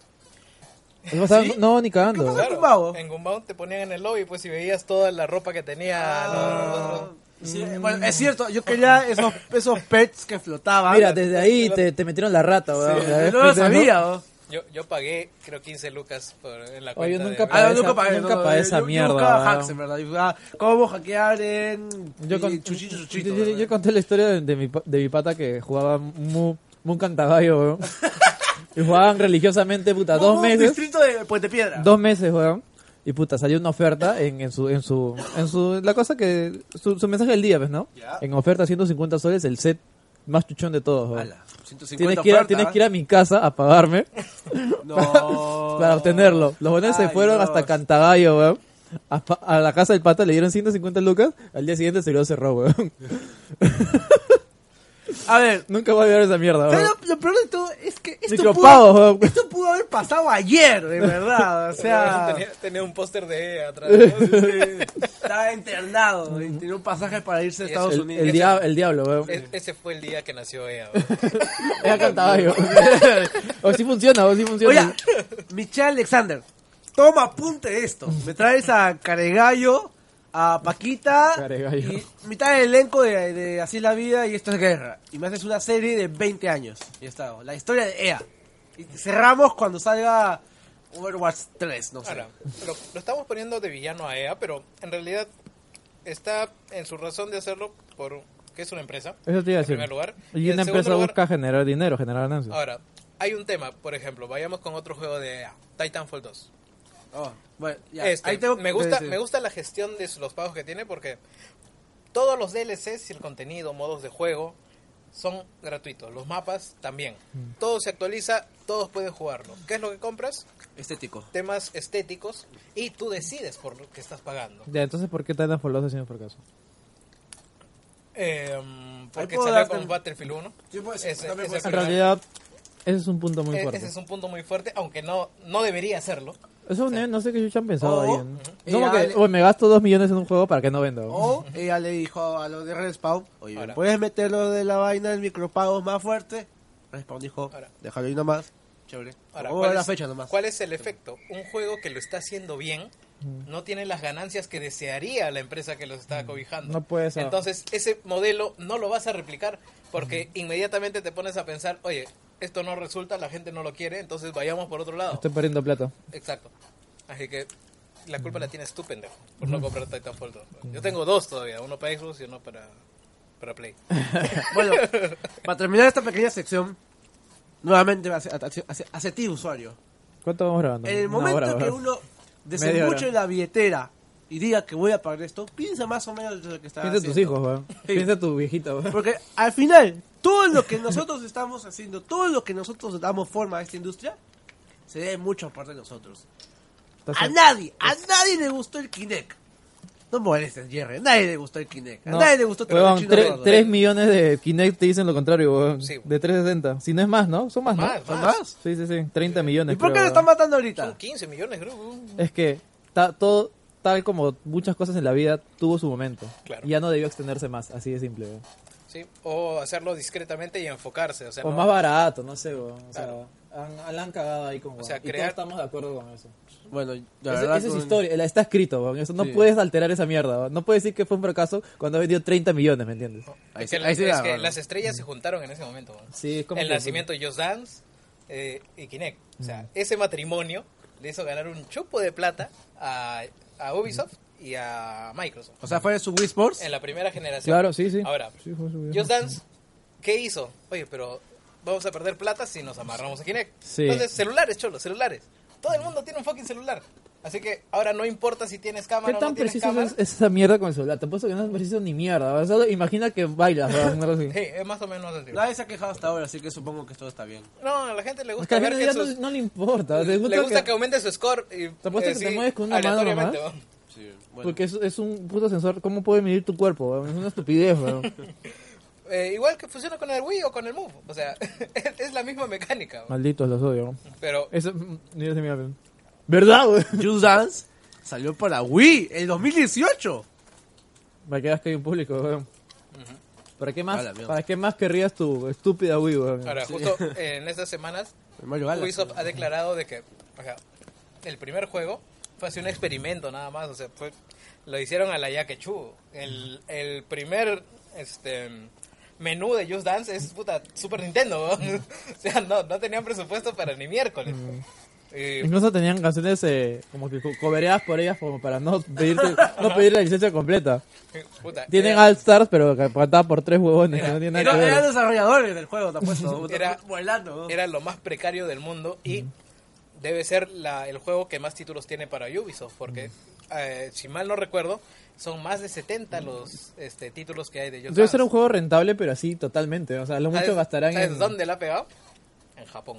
No, ni cagando. ¿Qué pasa? Gunbound? en Gunbound te ponían en el lobby, pues si veías toda la ropa que tenía. los- los- los- sí, bueno, es cierto, yo quería esos, esos pets que flotaban. Mira, desde ahí <laughs> te, te metieron la rata, weón. Sí, no lo <laughs> ¿no? sabía. ¿no? Yo, yo pagué, creo, 15 lucas por, en la Oye, cuenta. nunca de- pagué. Ah, esa- nunca pagué. nunca no, pagué yo- esa yo mierda, buscaba weón. hacks, en verdad. Yo buscaba cómo hackear en. Yo, con- chuchito, chuchito. yo- yo- yo ¿verdad? conté la historia de, de mi, pa- de mi pata que jugaba mu, mu cantagallo, weón. y jugaban religiosamente, puta, dos <laughs> Un meses. distrito de Puente Piedra. Dos meses, weón. Y puta, salió una oferta en, en su, en su, en su, la cosa que, su, su mensaje del día, ¿ves, no? Ya. En oferta 150 soles, el set más chuchón de todos, weón. Ala, 150 Tienes que, ir, tienes que ir a mi casa a pagarme <laughs> <laughs> No. para obtenerlo. Los buenos se fueron Dios. hasta Cantagallo, weón. A, la casa del pata le dieron 150 lucas. Al día siguiente se lo cerró, weón. <laughs> A ver, Nunca voy a ver esa mierda, pero weón. lo, lo peor de todo es que esto pudo, esto pudo haber pasado ayer, de verdad. O <laughs> sea, tenía, tenía un póster de E atrás. ¿no? <laughs> estaba internado y tenía un pasaje para irse a Estados El, Unidos. el, dia- el diablo, weón. E- ese fue el día que nació <laughs> EA. ¿no? Era Cantagallo. o sí funciona, o sí funciona. Oye, Michelle Alexander, toma apunte de esto. Me traes a Caregallo, a Paquita y mitad del elenco de, de Así es la vida y esto es guerra. Y me haces una serie de 20 años. Y está, la historia de EA. Y cerramos cuando salga Overwatch 3, no sé. Ahora, lo, lo estamos poniendo de villano a EA, pero en realidad está en su razón de hacerlo por que es una empresa. Eso te iba a en decir. primer lugar. Y en una empresa lugar, busca generar dinero, generar ganancias. Ahora, hay un tema, por ejemplo, vayamos con otro juego de EA, Titanfall 2. Oh, bueno, ya, Este, ahí tengo- me gusta sí, sí. me gusta la gestión de los pagos que tiene porque todos los DLCs y el contenido, modos de juego son gratuitos, los mapas también. Mm. Todo se actualiza, todos pueden jugarlo. ¿Qué es lo que compras? Estético. Temas estéticos y tú decides por lo que estás pagando. Ya, entonces, ¿por qué Titanfall 2 haciendo fracaso? Eh, porque puedo salió darte con el- Battlefield 1. Sí, puede Ese- En realidad, ese es un punto muy e- fuerte. ese es un punto muy fuerte, aunque no, no debería serlo. Eso no, no sé qué chucha han pensado O- ahí. ¿no? Ujú. Como que, ale- "Oye, me gasto dos millones en un juego para que no venda. O ella le dijo a los de Respawn, oye, ¿me Ahora. ¿puedes meter lo de la vaina del micropagos más fuerte? Respawn dijo, Ahora. déjalo ahí nomás. Chévere. Ahora, ¿cuál la fecha nomás. ¿Cuál es el efecto? Un juego que lo está haciendo bien no tiene las ganancias que desearía la empresa que los está cobijando. No puede ser. Entonces, ese modelo no lo vas a replicar porque inmediatamente te pones a pensar, oye, esto no resulta, la gente no lo quiere, entonces vayamos por otro lado. Estoy perdiendo plata. Exacto. Así que la culpa la tienes tú, pendejo, por no comprar Titanfall 2. Yo tengo dos todavía, uno para Xbox y uno para, para Play. <laughs> Bueno, para terminar esta pequeña sección, nuevamente hacia, hacia- ti, usuario. ¿Cuánto vamos grabando? En el momento hora, que uno desembuche la billetera y diga que voy a pagar esto, piensa más o menos de lo que está Piensa en tus hijos, weón. Sí. Piensa en tu viejita, weón. Porque al final, todo lo que nosotros estamos haciendo, todo lo que nosotros damos forma a esta industria, se debe mucho a parte de nosotros. Estás A nadie, a nadie le gustó el Kinect. No molestes, Jerry. A nadie le gustó el Kinect. A No, nadie le gustó huevón, chino tre- gordo. 3 millones de Kinect te dicen lo contrario, weón. Sí. De 360. Si no es más, ¿no? Son más, ¿no? Más, ¿Son más. más? Sí, sí, sí. 30 millones. ¿Y por qué lo están weón. matando Son ahorita? 15 millones, creo. Es que ta- todo, tal como muchas cosas en la vida, tuvo su momento. Claro. Y ya no debió extenderse más, así de simple, weón. Sí, o hacerlo discretamente y enfocarse. O sea, O no- más barato, no sé. O sea, Claro. han, la han cagado ahí con O sea. Y crear- todos estamos de acuerdo con eso. Bueno, la Ese- verdad. esa es con- historia, está escrito. Eso no Sí. puedes alterar esa mierda. No puedes decir que fue un fracaso cuando ha vendido 30 millones, ¿me entiendes? Ahí es sí- que, ahí sí es la que agarro. las estrellas se juntaron en ese momento. ¿no? Sí, es como el que- nacimiento de Just Dance eh, y Kinect. O Mm. sea, ese matrimonio le hizo ganar un chupo de plata a, a Ubisoft y a Microsoft. O sea, fue su Wii Sports. En la primera generación. Claro, sí, sí. Ahora, Sí, fue su- Just Dance, ¿qué hizo? Oye, pero vamos a perder plata si nos amarramos a Kinect. Sí. Entonces, celulares, cholo, celulares. Todo el mundo tiene un fucking celular. Así que ahora no importa si tienes cámara ¿Qué o tan no tienes preciso cámara. es, es esa mierda con el celular? Te apuesto que no es preciso ni mierda. weón. Solo imagina que bailas. Sí, es más o menos así. Nadie se ha quejado hasta ahora, así que supongo que todo está bien. No, a la gente le Es gusta que a la ver gente que ya sus- no, no le importa. Le le gusta, gusta que, que, aumente su score y Te apuesto que te sí, mueves con una mano aleatoriamente, nomás. ¿No? Sí, bueno. Porque es, es un puto sensor. ¿Cómo puede medir tu cuerpo? Es una estupidez, weón. <laughs> Eh, igual que funciona con el Wii o con el Move, o sea, <laughs> es, la misma mecánica. ¿no? Malditos los odio. weón. Pero Eso, mm. ¿Verdad, weón? <laughs> Just Dance salió para Wii en 2018. Para que veas que hay un público, weón. ¿Para qué más. ¿Para qué más querrías tu estúpida Wii, weón? ahora justo en estas semanas. Ubisoft ha declarado de que, o sea, el primer juego fue así un experimento nada más, o sea, fue, lo hicieron a la Yaquechú. El, el primer este menú de Just Dance es puta Super Nintendo, ¿no? <laughs> o sea, no, no tenían presupuesto para ni miércoles. Y, Incluso tenían canciones eh, como que co- cobereadas por ellas como para no pedirte, <laughs> no pedir la licencia completa. puta, Tienen era- All Stars, pero que cantada por tres huevones que no tienen Era- nada que eran ver. desarrolladores del juego, te apuesto. <laughs> Era- volando. era lo más precario del mundo y debe ser la, el juego que más títulos tiene para Ubisoft, porque eh, si mal no recuerdo, son más de 70 los este, títulos que hay de Just Debe ser un juego rentable, pero así totalmente. O sea, lo mucho ¿Sabes- gastarán ¿sabes en... dónde la ha pegado? En Japón.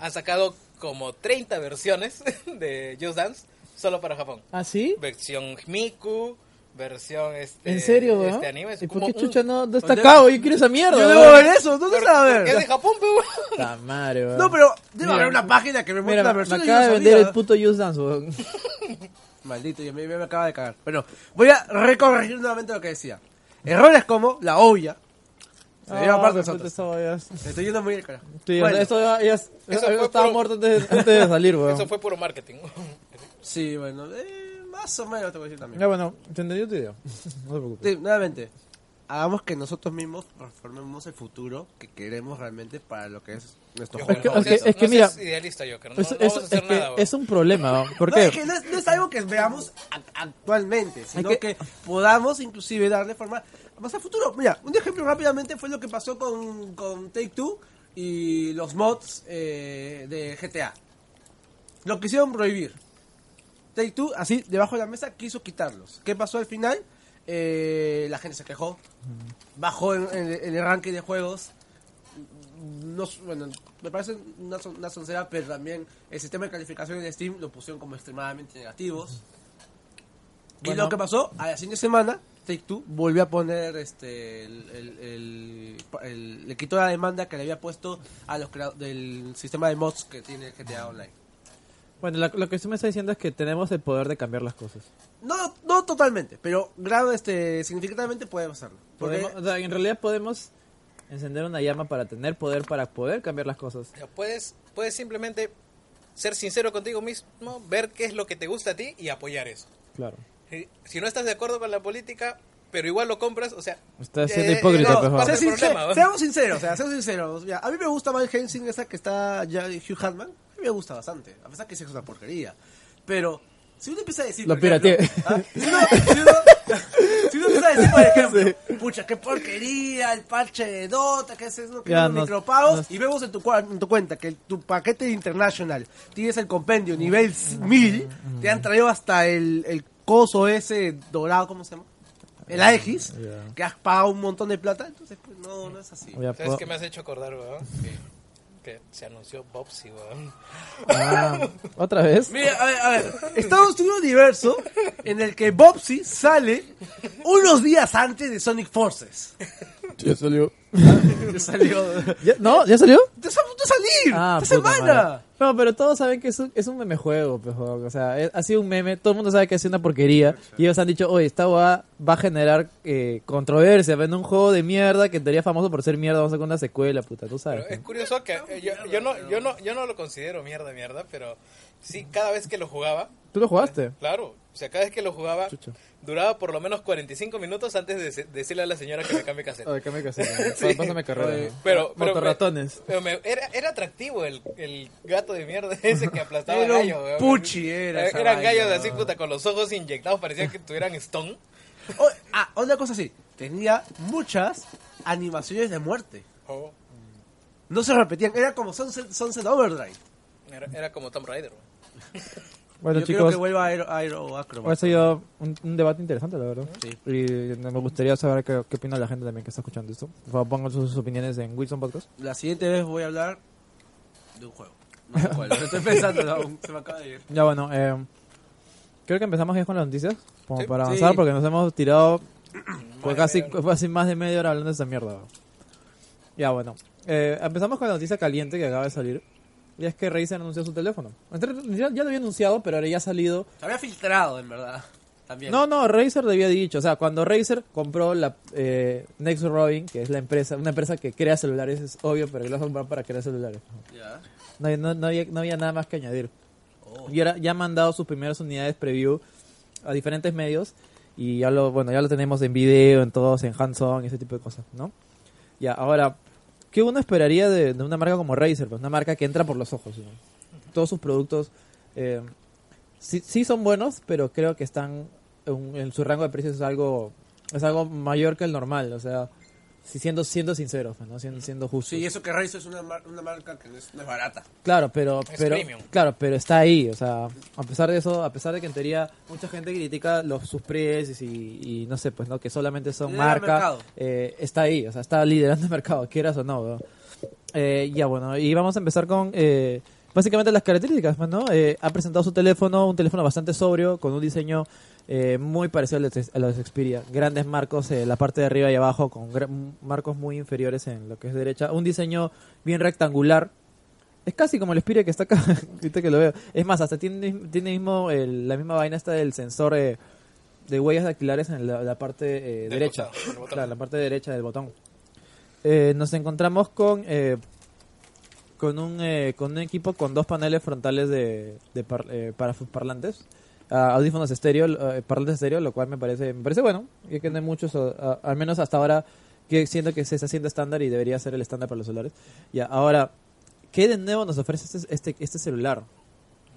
Han sacado como 30 versiones <laughs> de Just Dance solo para Japón. ¿Ah, sí? Versión Miku, versión este ¿En serio, weón? este anime es ¿Y por qué chucha no Oye, destacado? Yo quiero esa mierda. Yo debo ver eso, ¿dónde está a porque es de ver? Japón, weón. Puta <laughs> madre, weón. No, pero debe Mira, haber una página que me muestre la me versión. y acaba de no vender el puto Just Dance, weón. <laughs> Maldito, yo me, me acaba de cagar. Bueno, voy a recorregir nuevamente lo que decía. Errores como la obvia. Se lleva parte de puta, nosotros. Me estoy yendo muy el carajo. Sí, Bueno, eso ya, ya es- Eso eso fue estaba puro- muerto antes, antes de <laughs> salir, weón. Eso fue puro marketing. Sí, bueno, eh, más o menos te voy a decir también. Ya, bueno, te entendió tu idea. <laughs> No te preocupes. Sí, nuevamente, hagamos que nosotros mismos formemos el futuro que queremos realmente para lo que es nuestro juego. que- no es que- es que no mira- idealista, Joker. No, Es, no es- vamos a hacer es que nada. es un problema. ¿por No, qué? es que no es, no es algo que veamos actualmente, sino que, que- podamos inclusive darle forma más a futuro. Mira, un ejemplo rápidamente fue lo que pasó con, con Take Two y los mods eh, de GTA. Lo quisieron prohibir. Take Two, así debajo de la mesa, quiso quitarlos. ¿Qué pasó al final? Eh, la gente se quejó, bajó en, en- en el ranking de juegos. No, bueno, me parece una, una soncera, pero también el sistema de calificación de Steam lo pusieron como extremadamente negativos. y lo que pasó, a la siguiente semana, Take Two volvió a poner este el, el- el- el- le quitó la demanda que le había puesto a los del sistema de mods que tiene GTA Online. Bueno, la- lo que usted me está diciendo es que tenemos el poder de cambiar las cosas. No, no totalmente, pero grado este significativamente podemos hacerlo. Porque- Podemos, o sea, en realidad podemos encender una llama para tener poder para poder cambiar las cosas. Puedes, puedes simplemente ser sincero contigo mismo, ver qué es lo que te gusta a ti y apoyar eso. Claro. Si, si no estás de acuerdo con la política, pero igual lo compras, o sea... Está siendo eh, hipócrita, no, pues, ¿cuál Juan. es Sé el sincer- problema, ¿no? seamos sinceros, o sea, seamos sinceros. A mí me gusta Van Helsing, esa que está ya Hugh Hatman. Me gusta bastante, a pesar que sí es una porquería. Pero, si uno empieza a decir. Lo pirateé. ¿ah? si, uno, si, uno, <laughs> si uno empieza a decir, por ejemplo, <laughs> pucha, qué porquería, el parche de Dota, que es eso, que Ya, los no- micropagos. no- Y vemos en tu, en tu cuenta que tu paquete de International tienes el compendio nivel 1000, te han traído hasta el, el coso ese dorado, ¿cómo se llama? El AX, Ya. que has pagado un montón de plata, entonces pues no, no es así. ¿Sabes qué me has hecho acordar, weón? Que, que se anunció Bobsy, weón. Ah, ¿Otra vez? Mira, a ver, a ver, estamos en un universo en el que Bobsy sale unos días antes de Sonic Forces. <laughs> Ya salió. Salió. ¿Ya- ¿No? ¿Ya salió? ¡Te está a salir! Ah, ¡Esta semana! madre. No, pero todos saben que es un, es un meme juego, pues, juego. o sea, es- ha sido un meme, todo el mundo sabe que ha sido una porquería, y ellos han dicho, oye, esta va, va a generar eh, controversia, ven un juego de mierda que en teoría es famoso por ser mierda, vamos a sacar una secuela, puta, tú sabes. Pero es curioso que eh, yo, yo, no, yo, no, yo no lo considero mierda, mierda, pero sí, cada vez que lo jugaba, ¿Tú lo jugaste? claro, o sea, cada vez que lo jugaba, Chucha. duraba por lo menos 45 minutos antes de dec- decirle a la señora que me cambie cassette. Oye, cambia que Sí. Pásame carrera. Pero, pero, Motorratones. pero me- era, era atractivo el, el gato de mierda <laughs> ese que aplastaba Era un gallo. weón. puchi, era Eran gallos así, puta, con los ojos inyectados, parecía que tuvieran stone. Oh, ah, otra cosa así. Tenía muchas animaciones de muerte. Oh, No se repetían. Era como Sunset, Sunset Overdrive. era, era como Tomb Raider. <laughs> Bueno, Yo creo chicos, que vuelva a Aero, Aero Acrobat. ha sido un, un debate interesante, la verdad. Sí. Y me gustaría saber qué, qué opina la gente también que está escuchando esto. Por favor, pongan sus, opiniones en Wilson Podcast. La siguiente vez voy a hablar de un juego. No sé cuál. Estoy pensando. Se me acaba de ir. Ya bueno, eh, creo que empezamos ya con las noticias, como Sí. para avanzar, Sí. porque nos hemos tirado casi, casi más de media hora hablando de esta mierda. Ya bueno, eh, empezamos con la noticia caliente que acaba de salir. Y es que Razer anunció su teléfono. Ya, ya lo había anunciado, pero ahora ya ha salido. Se había filtrado, en verdad. También. No, no, Razer le había dicho. O sea, cuando Razer compró la eh, Next Robin, que es la empresa, una empresa que crea celulares, es obvio, pero que lo comprar para crear celulares. Ya. No, no, no había, no había nada más que añadir. Oh. Y ahora ya han mandado sus primeras unidades preview a diferentes medios y ya lo, bueno, ya lo tenemos en video, en todos, en hands-on y ese tipo de cosas, ¿no? Ya, ahora, ¿qué uno esperaría de, una marca como Razer? Pues una marca que entra por los ojos. Todos sus productos eh, sí, sí son buenos, pero creo que están en, en su rango de precios es algo es algo mayor que el normal, o sea, si siendo siendo sinceros, ¿no? Siendo, siendo justos. Sí, eso que Razer es una, mar- una marca que no es, no es barata. Claro, pero, Es pero premium. claro, pero está ahí, o sea, a pesar de eso, a pesar de que en teoría mucha gente critica los sus precios y, y no sé, pues no, que solamente son marca, mercado. eh, está ahí, o sea, está liderando el mercado, quieras o no. ¿no? Eh, ya bueno, y vamos a empezar con eh, básicamente las características, pues, ¿no? Eh, ha presentado su teléfono, un teléfono bastante sobrio, con un diseño eh, muy parecido al de, a los de Xperia. Grandes marcos en la parte de arriba y abajo, con marcos muy inferiores en lo que es derecha. Un diseño bien rectangular. Es casi como el Xperia que está acá, <laughs> ahorita que lo veo. Es más, hasta tiene, tiene mismo el- la misma vaina esta del sensor eh, de huellas dactilares en la, la parte eh, derecha. botón. Claro, la parte derecha del botón. Eh, nos encontramos con eh, con un eh, con un equipo con dos paneles frontales de, de par- eh, para sus parlantes ah, audífonos estéreo eh, parlantes estéreo lo cual me parece me parece bueno y que no hay muchos a- al menos hasta ahora que siento que se está haciendo estándar y debería ser el estándar para los celulares ya ahora qué de nuevo nos ofrece este este, este celular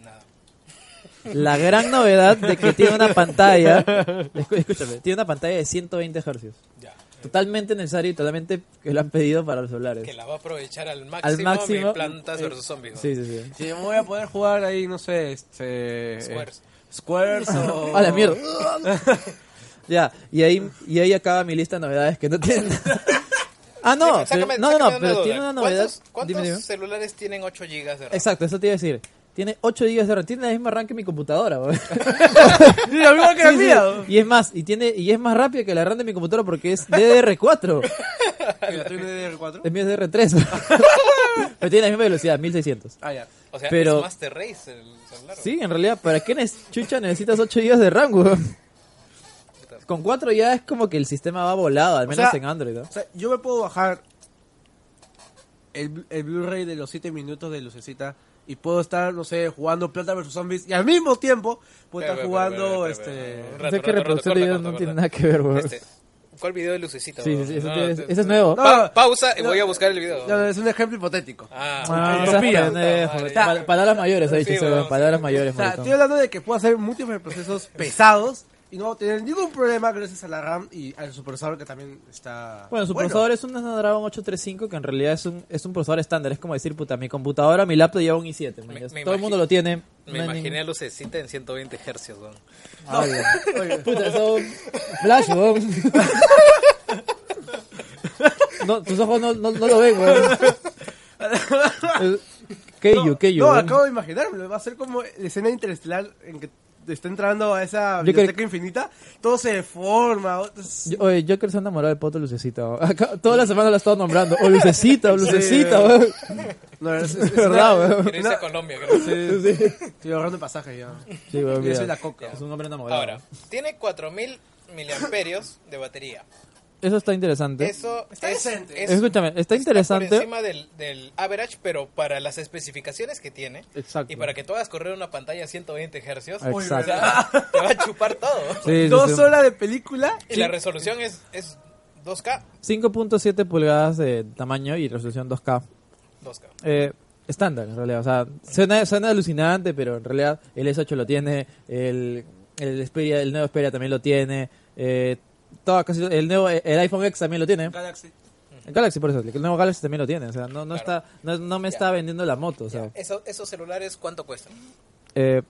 Nada. la gran novedad de que tiene una pantalla <laughs> escúchame tiene una pantalla de 120 hercios Ya. totalmente necesario y totalmente que lo han pedido para los celulares Que la va a aprovechar al máximo, al máximo mi plantas eh, versus zombies. ¿no? sí sí sí Sí, me voy a poder jugar ahí, no sé, este... Squares. Squares o... A la mierda. <laughs> ya, y ahí, y ahí acaba mi lista de novedades que no tienen. ah, no, Dime, sácame- pero- no, no, no, pero duda. tiene una novedad. ¿Cuántos, cuántos Dime, dime. celulares tienen 8 GB de RAM? Exacto, eso te iba a decir. Tiene 8 GB de RAM, tiene la misma RAM que mi computadora, la <laughs> misma que la Sí, sí. mía. Y es más, y tiene y es más rápida que la RAM de mi computadora porque es DDR4. <laughs> ¿Y la tuya es DDR4? Es mi DDR3. pero tiene la misma velocidad, 1600. Ah, ya. O sea, pero- es Master Race el Sí, en realidad, ¿para qué chucha necesitas 8 GB de RAM, güey? Con 4 ya es como que el sistema va volado, al O menos sea, en Android, ¿no? O sea, yo me puedo bajar el, el Blu-ray de los 7 minutos de lucecita y puedo estar, no sé, jugando Planta vs Zombies y al mismo tiempo puedo estar jugando este... O que rato, reproducción de videos no tiene nada que ver, güey. Este, ¿Cuál video de lucecita? Sí, sí, sí, ese, No, ese- ese es nuevo. Pa- pausa y no, voy a buscar el video. No, es un ejemplo hipotético. Ah, Ah, no pendejo. Palabras mayores, ha dicho palabras mayores. O sea, estoy hablando de que puedo hacer múltiples procesos pesados y no tener ningún problema gracias a la RAM y al procesador que también está. Bueno, su procesador es un Snapdragon 835 que en realidad es un, es un procesador estándar. Es como decir, puta, mi computadora, mi laptop lleva un i7. man, Me- ya me Todo el mundo lo tiene. Me no imaginé a lucecita en 120 Hz, weón. Ay, <laughs> weón. Puta, eso. Flash, weón. <laughs> No, tus ojos no, no, no lo ven, weón. <laughs> Keiju, Keiju. No, acabo de imaginármelo. Va a ser como la escena interestelar en que está entrando a esa Yo biblioteca creo- infinita. Todo se deforma. Yo- Oye, Joker se ha enamorado del poto Lucecita. <laughs> toda la semana lo he estado nombrando. O Lucecita, o Lucecita, <laughs> Sí. No, <laughs> es, es- es verdad, weón. Quiero irse a Colombia, creo. Sí. Estoy ahorrando pasaje ya. Sí, weón, Yo soy la coca. Es un hombre enamorado. Ahora, tiene 4000 miliamperios de batería. Eso está interesante. Eso Está es, decente. es- Escúchame, está Por interesante. encima del, del average, pero para las especificaciones que tiene. Exacto. Y para que tú hagas correr una pantalla a 120 Hz, Exacto. o sea, te va a chupar todo. Sí, sí, Dos sí. horas de película. Y la resolución es, es 2K. 5.7 pulgadas de tamaño y resolución 2K. 2K. Eh, estándar, en realidad. O sea, suena, suena alucinante, pero en realidad el S8 lo tiene, el, el, Xperia, el nuevo Xperia también lo tiene, eh, todo, casi, el, nuevo, el iPhone X también lo tiene. Galaxy. El Galaxy, por eso, el nuevo Galaxy también lo tiene. O sea, no, no, Claro. está, no, no me Ya. está vendiendo la moto. O sea, Eso- ¿Esos celulares cuánto cuestan? Eh,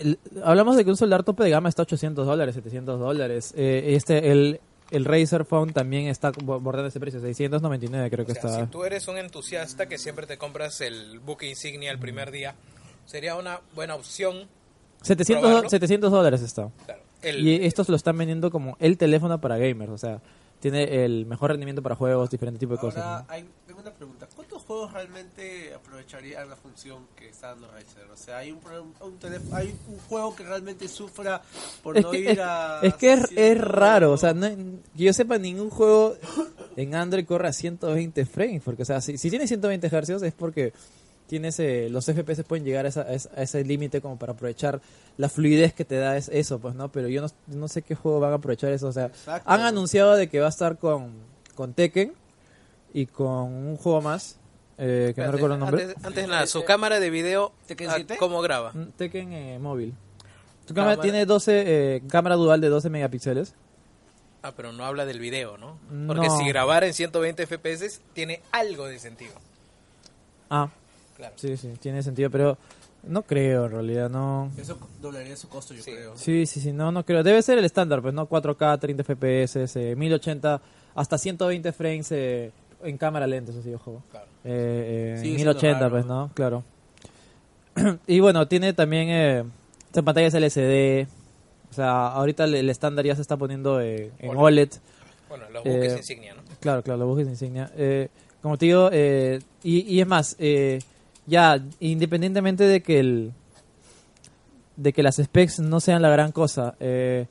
el- hablamos de que un celular tope de gama está 800 dólares, 700 dólares. Eh, este, el, el Razer Phone también está bo- bordando ese precio, 699 creo que sea, está. si tú eres un entusiasta que siempre te compras el buque insignia el primer día, sería una buena opción. 700, do- probarlo. 700 dólares está. Claro, el, Y estos lo están vendiendo como el teléfono para gamers, o sea, tiene el mejor rendimiento para juegos, diferentes tipos de cosas. Hay, tengo una pregunta. ¿Cuántos juegos realmente aprovecharían la función que está dando Razer? O sea, ¿hay un, un, teléfono- hay un juego que realmente sufra por Es no que, ir es, a... es que es, es 100? raro, o sea, no- que yo sepa, ningún juego en Android corre a 120 frames, porque, o sea, si, si tiene 120 Hz es porque tienes eh, los FPS pueden llegar a, esa- a ese límite como para aprovechar la fluidez que te da es, eso, pues, ¿no? Pero yo no, no sé qué juego van a aprovechar eso, o sea, Exacto. han anunciado de que va a estar con, con Tekken y con un juego más, eh, que no recuerdo el nombre. Antes, nada, su cámara de video, ¿Tekken ah, 7? ¿cómo graba? Mm, Tekken eh, móvil. Su cámara Cámara. tiene 12, eh, cámara dual de 12 megapíxeles. Ah, pero no habla del video, ¿no? Porque No. si grabara en 120 FPS tiene algo de sentido. Ah, Claro. Sí, sí, tiene sentido, pero no creo en realidad, no. Eso doblaría su costo, yo Sí. creo. Sí, sí, sí, no, no creo. Debe ser el estándar, pues, ¿no? 4K, 30 FPS, eh, 1080, hasta 120 frames eh, en cámara lenta, eso sí, ojo. Claro. Eh, eh, siendo 1080, raro. pues, ¿no? Claro. <clears throat> y bueno, tiene también eh, esta pantalla es LCD. O sea, ahorita el, el estándar ya se está poniendo eh, en OLED. Bueno, los buques Eh, insignia, ¿no? Claro, claro, los buques insignia. Eh, como te digo, eh, y, y es más, eh, ya, independientemente de que el de que las specs no sean la gran cosa, eh,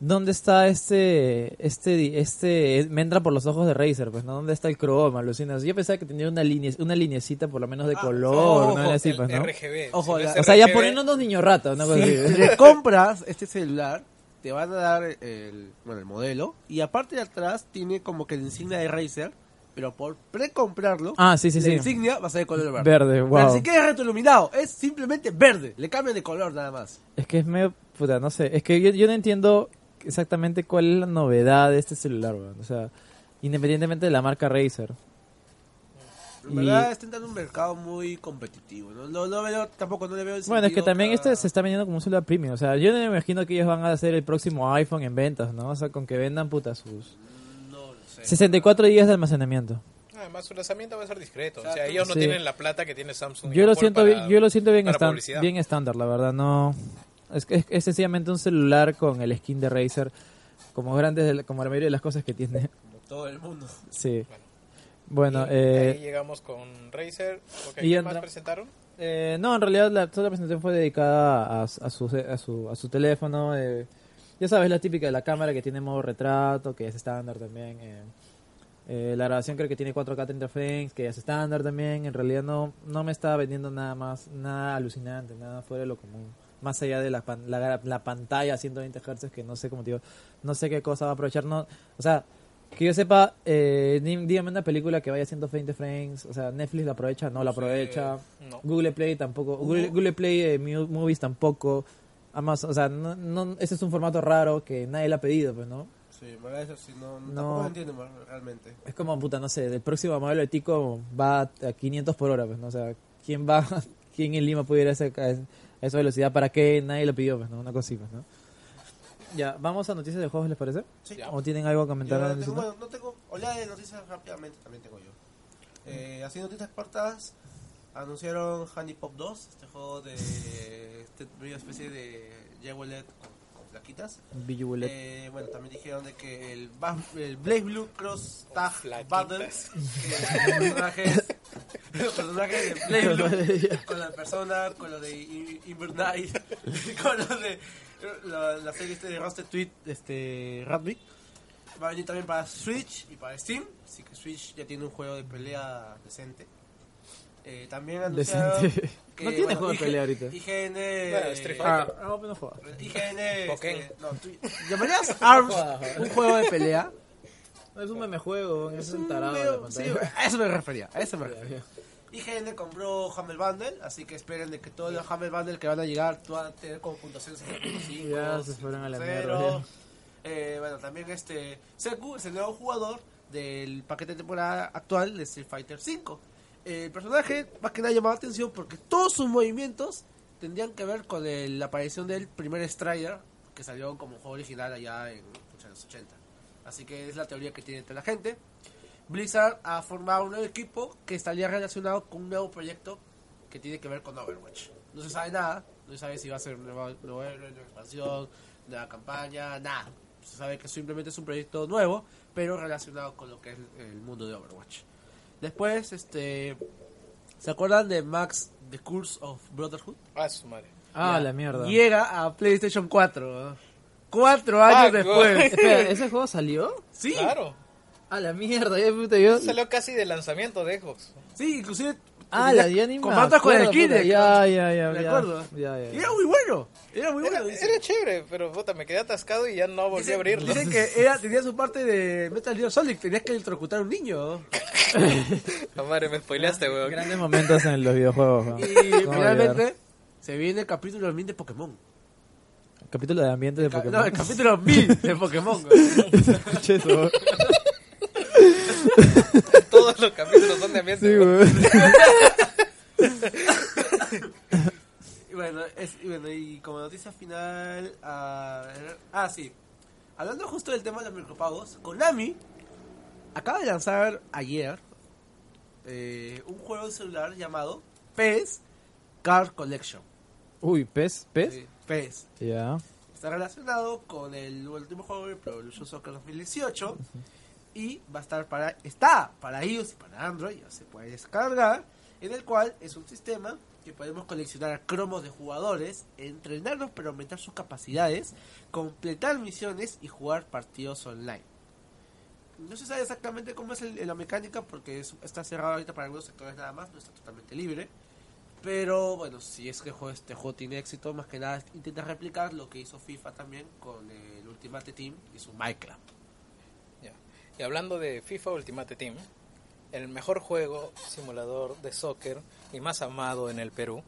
¿dónde está este este este me entra por los ojos de Razer, pues, ¿no? ¿Dónde está el croma, alucinas? Yo pensaba que tenía una línea una linecita por lo menos de Ah, color, ojo, ¿no? Así, El pues, ¿no? RGB. Ojo, si la- O sea, ya poniéndonos niños rata, una cosa Si así. le compras este celular, te van a dar el, bueno, el modelo. Y aparte de atrás, tiene como que la insignia de Razer. Pero por pre-comprarlo, Ah, sí, sí, la sí. insignia va a ser de color verde. Verde, wow. ni siquiera es retroiluminado, es simplemente verde. Le cambian de color nada más. Es que es medio, puta, no sé, es que yo, yo no entiendo exactamente cuál es la novedad de este celular, weón. O sea, independientemente de la marca Razer. En Y- verdad está entrando un mercado muy competitivo. No, no, no veo, tampoco no le veo el Bueno, es que también a- este se está vendiendo como un celular premium. O sea, yo no me imagino que ellos van a hacer el próximo iPhone en ventas, ¿no? O sea, con que vendan puta sus. 64 GB de almacenamiento. Además, su lanzamiento va a ser discreto. O sea, ellos no Sí. tienen la plata que tiene Samsung. Yo lo siento, para- yo lo siento bien, publicidad. bien estándar, la verdad. No, es, que es, es sencillamente un celular con el skin de Razer, como grandes, de la- como la mayoría de las cosas que tiene. Como todo el mundo. Sí. Bueno. Bueno, Y ahí eh, llegamos con Razer. Ok, y ¿Qué entra- más presentaron? Eh, no, en realidad la, toda la presentación fue dedicada a, a su, a, su, a su teléfono. eh, ya sabes, la típica de la cámara que tiene modo retrato, que es estándar también. eh, eh, la grabación creo que tiene 4K 30 frames, que es estándar también. En realidad no, no me estaba vendiendo nada más, nada alucinante, nada fuera de lo común. más allá de la, pan- la, la pantalla a 120 Hz, que no sé cómo digo, no sé qué cosa va a aprovechar, no, o sea, que yo sepa, eh, dígame una película que vaya a 120 frames, o sea, Netflix la aprovecha, no la aprovecha, no. Google Play tampoco, Google, Google Play eh, Movies tampoco, Amazon, o sea, no, no, ese es un formato raro que nadie le ha pedido, pues, ¿no? Sí, verdad eso sí, no, No. tampoco lo entiendo realmente. Es como, puta, no sé, el próximo modelo de Tico va a 500 por hora, pues, ¿no? O sea, ¿quién va, <laughs> quién en Lima puede ir a, a esa velocidad? ¿Para qué? Nadie lo pidió, pues, ¿no? Una así, pues, ¿no? Ya, vamos a noticias de juegos, ¿les parece? Sí. ¿O tienen algo que Yo comentar? no Alan, tengo, bueno, no tengo oleada de noticias rápidamente, también tengo yo. Eh, así noticias cortas, anunciaron Honey Pop 2, este juego de este especie de Jewelette con, con flaquitas. Eh, bueno, también dijeron de que el, el Blaze Blue Cross Tag Flaquitas. Battle, los personajes, los personajes de Blaze Blue con la persona, con lo de I- Invernite, <laughs> con lo de la, la serie este de Rusted Tweet, este Radmic. Va a venir también para Switch y para Steam, así que Switch ya tiene un juego de pelea decente. Eh, también anunciaron Decente. <laughs> que, No tiene bueno, juego de IG pelea ahorita. IGN, Bueno, Street Ah, Fighter. ah, no juega. IGN, Pokémon. este, no, tú- ¿llamarías ARMS un juego de pelea? No, es un meme juego, es un tarado de la medio- sí, pantalla. a eso me refería, a eso me refería. IGN compró Humble Bundle, así que esperen de que todos los Humble Bundle que van a llegar van a tener como puntuación 7.5. Ya se fueron a la 5.0. mierda, Eh, bueno, también este Seku es el nuevo jugador del paquete de temporada actual de Street Fighter V. El personaje más que nada llamaba atención porque todos sus movimientos tendrían que ver con el- la aparición del primer Strider que salió como juego original allá en los 80. Así que es la teoría que tiene entre la gente. Blizzard ha formado un nuevo equipo que estaría relacionado con un nuevo proyecto que tiene que ver con Overwatch. No se sabe nada, no se sabe si va a ser nueva, nueva, nueva expansión, nueva campaña, nada. Se sabe que simplemente es un proyecto nuevo, pero relacionado con lo que es el mundo de Overwatch. Después, este, ¿se acuerdan de Max The Curse of Brotherhood? Ah, su madre. Ah, Ya. la mierda. Llega a PlayStation 4. ¿no? Cuatro años Fuck, después. Espera, ¿ese juego salió? Sí, Claro. Ah, la mierda, ya puta, yo... Salió casi de lanzamiento de Xbox. sí, inclusive. Ah, la ya ni me combates con el Kinect. Ya, ya, ya, Me acuerdo. Ya, ya, Y era muy bueno. Era muy Era, bueno. dice. era chévere, pero puta, me quedé atascado y ya no volví a abrirlo. dicen que <laughs> era, tenía su parte de Metal Gear Solid, tenías que electrocutar a un niño. <laughs> Ah, madre, me spoileaste, weón. Grandes momentos en los videojuegos. ¿no? Y ¿Cómo finalmente se viene el capítulo 1000 de Pokémon. Capítulo de ambiente de Pokémon. No, el capítulo <laughs> 1000 de Pokémon. güey. Escuché eso. <laughs> Todos los capítulos son de ambiente. Sí, weón. güey. Y <laughs> bueno, es, y bueno, y como noticia final, a ver, ah, sí. Hablando justo del tema de los micropagos, Konami acaba de lanzar ayer eh, un juego de celular llamado PES Card Collection. Uy, ¿pez? ¿Pez? Sí, PES. Ya. Está relacionado con el último juego de Pro Evolution Soccer 2018 y va a estar para está para iOS y para Android, ya se puede descargar, en el cual es un sistema que podemos coleccionar cromos de jugadores, entrenarlos para aumentar sus capacidades, completar misiones y jugar partidos online. No se sabe exactamente cómo es la mecánica porque es- está cerrado ahorita para algunos sectores nada más, no está totalmente libre. Pero bueno, si es que este juego tiene éxito, más que nada intenta replicar lo que hizo FIFA también con el Ultimate Team y su Minecraft. Y hablando de FIFA Ultimate Team, el mejor juego simulador de soccer y más amado en el Perú,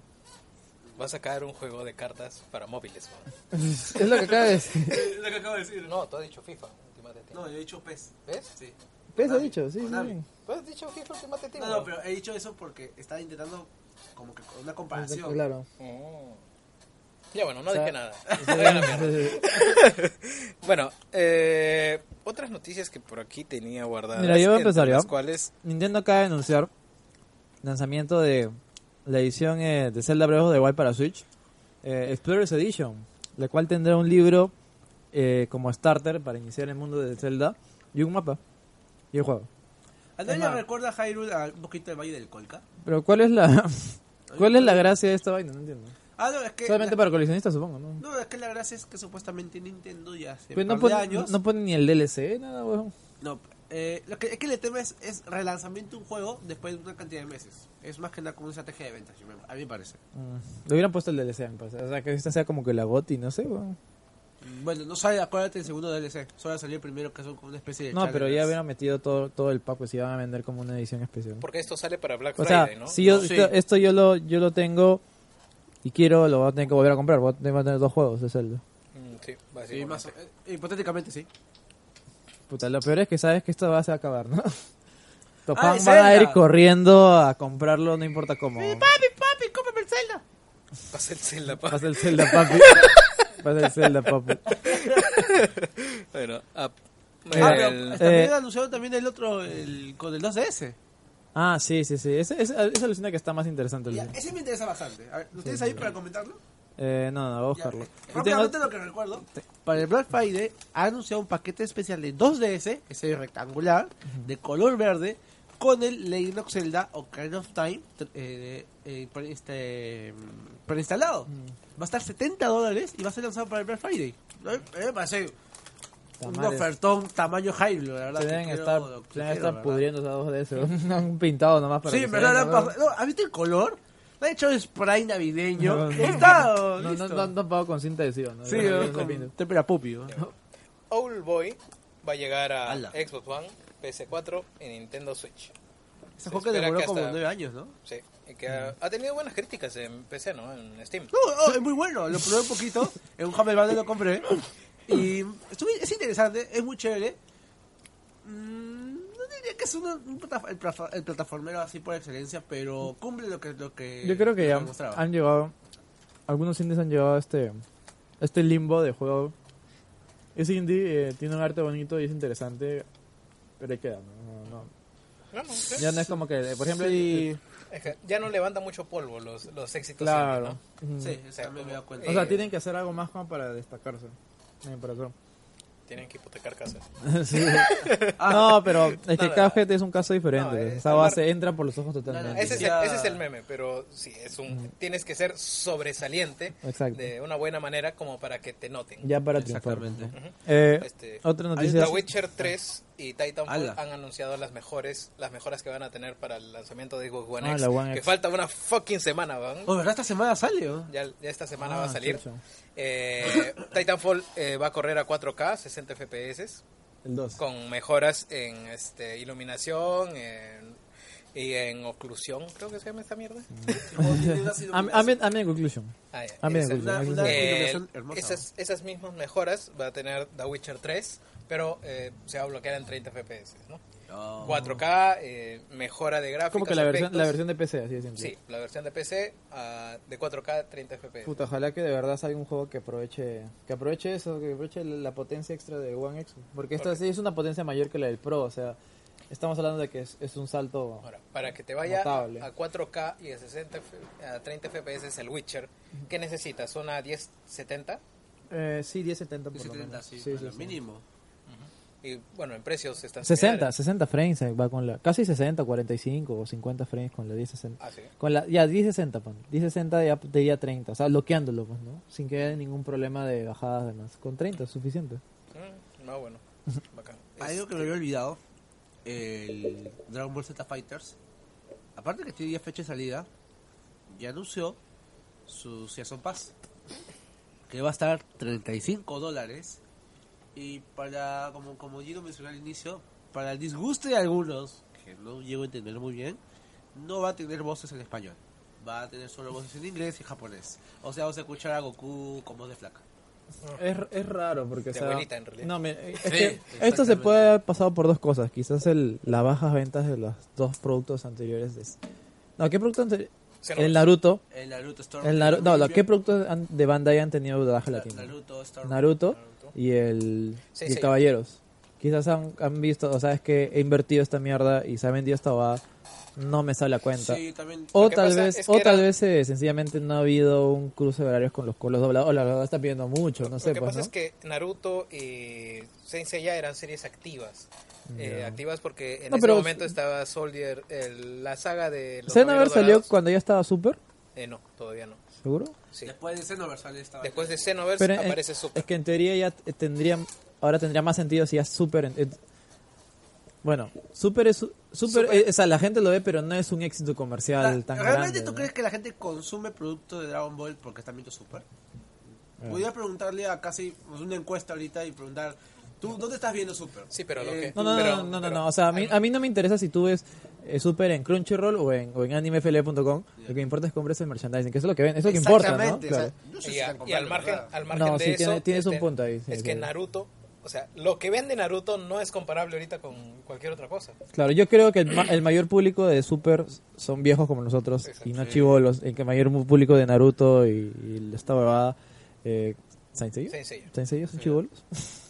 va a sacar un juego de cartas para móviles. weón. <laughs> Es lo que acaba de decir. <laughs> lo que acabo de decir. No, tú has dicho FIFA Ultimate Team. No, yo he dicho PES. ¿Ves? Sí. ¿Pez ha dicho? Sí, sí. Konami. sí. ¿Tú has dicho FIFA Ultimate Team? No, no, pero he dicho eso porque estaba intentando como que una comparación. Claro. Oh. Ya bueno, no O sea, dije nada. <laughs> <laughs> Bueno, eh, otras noticias que por aquí tenía guardadas. Mira, yo voy a empezar, cuales, Nintendo acaba de anunciar lanzamiento de la edición eh, de Zelda Breath of the Wild para Switch, eh, Explorers Edition, la cual tendrá un libro eh, como starter para iniciar el mundo de Zelda y un mapa y el juego. ¿A más- recuerda a Hyrule a un poquito del Valle del Colca? Pero ¿cuál es la <laughs> cuál es la gracia de esta vaina? No entiendo. Ah, no, es que... Solamente la- para coleccionistas, supongo, ¿no? No, es que la gracia es que supuestamente Nintendo ya hace Pues un no pone, años... no pone ni el DLC, nada, weón. No, Eh, lo que, es que el tema es, es relanzamiento de un juego después de una cantidad de meses. Es más que nada como una estrategia de ventas, a mí me parece. Mm, Le hubieran puesto el DLC, me parece. O sea, que esta sea como que la GOTI, no sé, weón. Bueno, no sale, acuérdate el segundo DLC. Solo salió el primero que son como una especie de No, pero ya hubieran metido todo, todo el pack, pues si iban a vender como una edición especial. Porque esto sale para Black O sea, Friday, ¿no? si yo, Sí. esto, esto yo lo yo lo tengo y quiero, lo voy a tener que volver a comprar. Voy a tener, voy a tener dos juegos de Zelda. Mm, sí, Sí, más, eh, hipotéticamente sí. Puta, lo peor es que sabes que esto va a va acabar, ¿no? Ay, fans van a ir corriendo a comprarlo, no importa cómo. Papi, papi, cómprame el Zelda. Pasa el Zelda, pa. Pasa el Zelda, papi. Pasa el Zelda, papi. Bueno, ah, Ah, pero el- también eh, anunciaron también el otro, el, con el 2DS. Ah, sí, sí, sí. Ese, ese, esa alucina que está más interesante. Ya, ese me interesa bastante. A ver, ¿Lo tienes ahí para comentarlo? Eh, no, no, voy a buscarlo. eh, Rápidamente lo que recuerdo. Para el Black Friday ha anunciado un paquete especial de 2DS, ese rectangular, de color verde, con el Legend of Zelda Ocarina of Time eh, eh, pre- este, mm, preinstalado. Va a estar 70 dólares y va a ser lanzado para el Black Friday. ¿No? Eh, me parece un ofertón tamaño Hyrule, la verdad. Se deben quiero- estar, que se deben quiero, estar pudriendo esas dos de eso. <laughs> Han pintado nomás para Sí, la ¿no? han no, ¿has visto el color? Han hecho spray navideño. No, no, Está, <laughs> No, no, no, no pago con cinta adhesiva, ¿no? Sí, ¿no? con tempera pupi. ¿no? Old Boy va a llegar a Ala. Xbox One, PS4 y Nintendo Switch. Ese Se juego que demoró que como hasta- nueve años, ¿no? Sí, y que ha, ha tenido buenas críticas en PC, ¿no? En Steam. No, no, es muy bueno. Lo probé un poquito. En un Humble Bundle lo compré. Y es interesante, es muy chévere. Mm, no diría que es uno- un plata- el, el plataformero así por excelencia, pero cumple lo que, lo que Yo creo que ya mostraba. han llegado, algunos indies han llegado a este, este limbo de juego. Es indie, eh, tiene un arte bonito y es interesante, pero ahí queda, ¿no? No, no. No, no, sí. Ya no es como que, por ejemplo, Sí, Es que ya no levanta mucho polvo los, los éxitos claro. indie, Ujú. sí, O sea, me he dado cuenta. O sea, Eh, tienen que hacer algo más como para destacarse. Eso. ¿no? Tienen que hipotecar casas. <laughs> Sí. No, pero es que No, Cuphead es un caso diferente. no, eh, Esa base entra por los ojos totalmente. No, no, Ese es, el, ese es el meme, pero sí, es un, tienes que ser sobresaliente Exacto. de una buena manera como para que te noten. Ya para triunfar. Exactamente. Ujú. Eh, Este, otra noticia. The Witcher 3 y Titanfall Ala. han anunciado las mejores las mejoras que van a tener para el lanzamiento de Xbox One Ah, X. One que X. falta una fucking semana, ¿van? Oh, ¿verdad? Esta semana sale, ¿no? Ya, ya esta semana Ah, va a salir. Eh, <coughs> Titanfall eh, va a correr a 4K, 60 FPS, El 2. con mejoras en este, iluminación en- y en oclusión, creo que se llama esta mierda. Am- Ambient ambient conclusion. Ah. Eh, esas, esas mismas mejoras va a tener The Witcher 3, pero eh, se va a bloquear en 30 FPS, ¿no? Oh. 4K, eh, mejora de gráficos, Como que la versión, la versión de PC, así de simple. Sí, la versión de PC ah, de 4K 30 FPS. Puta, ojalá que de verdad salga un juego que aproveche que aproveche eso, que aproveche la, la potencia extra de One X. Porque esta sí es una potencia mayor que la del Pro, o sea, estamos hablando de que es, es un salto... Ahora, para que te vaya a, Notable. a 4K y a, 60, F- a 30 FPS es el Witcher, ¿qué necesitas? ¿Una 1070? Eh, sí, 1070 por lo 70, menos. sí, Sí, bueno, sí, sí. mínimo. Y bueno, en precios están 60, similares. 60 frames eh, va con la... Casi 60, 45 o 50 frames con la 1060. Ah, sí. Con la, ya, 1060, pon. 1060 ya te diría 30, o sea, bloqueándolo, pues, ¿no? Sin que haya ningún problema de bajadas además. Con 30 es suficiente. Mm, no, bueno, bacán. Algo que me había olvidado, el Dragon Ball Z Fighters, aparte que tiene ya fecha de salida, ya anunció su Season Pass, que va a estar 35 dólares, y para, como, como Gino al inicio, para el disgusto de algunos, que no llego a entender muy bien, no va a tener voces en español, va a tener solo voces en inglés y japonés, o sea, vamos a escuchar a Goku como de flaca. Es, es raro porque, o sea, abuelita, en realidad. No, me- es Sí, que esto se puede haber pasado por dos cosas. Quizás el, las bajas ventas de los dos productos anteriores. De, no, ¿qué producto anterior? El Naruto. El Naruto Storm. El Naru- no, lo- ¿qué productos de Bandai han tenido baja Na- latina? Naruto Storm. Naruto y el, Sí, y el sí. Caballeros. Quizás han, han visto, o sabes que he invertido esta mierda y se ha vendido esta bobada. No me sale a cuenta. Sí, también. O Lo tal vez, es que o era- tal vez eh, sencillamente no ha habido un cruce de horarios con los, con los doblados. O la verdad está pidiendo mucho, no Lo sé, que pues, pasa ¿no? es que Naruto y Sensei ya eran series activas. Eh, activas porque en No, ese pero- momento estaba Soldier, el- la saga de los salió cuando ya estaba Super, Eh, no, todavía no. ¿seguro? Sí. Después de Xenoverse sale esta Después de. Xenoverse Pero eh, aparece Super. es que en teoría ya tendría, ahora tendría más sentido si ya Super. en- en- Bueno, Super es... Super, Super- eh, o sea, la gente lo ve, pero no es un éxito comercial La- tan ¿Realmente grande. tú ¿no? crees que la gente consume productos de Dragon Ball porque están viendo Super? Ah. Podría preguntarle a casi una encuesta ahorita y preguntar, ¿tú dónde estás viendo Super? Sí, pero lo Eh, que- No, no, Pero- no, no, no, pero- no, O sea, a mí, a mí no me interesa si tú ves eh, Super en Crunchyroll o en, o en animefl.com. Lo que me importa es que compres el merchandising, que eso es lo que ven, eso es lo que importa, ¿no? Exactamente, Claro. o sea, no sé si Y, a- están y al margen, al margen No, de sí, eso, tiene- tienes un este, punto ahí, sí, es sí. que Naruto, o sea, lo que vende Naruto no es comparable ahorita con cualquier otra cosa. Claro, yo creo que el, ma- el mayor público de Super son viejos como nosotros Exacto. y no chivolos. El que mayor mu- público de Naruto y, y esta huevada. Eh, ¿Saint Seiya? Saint Seiya. ¿Saint Seiya son chivolos?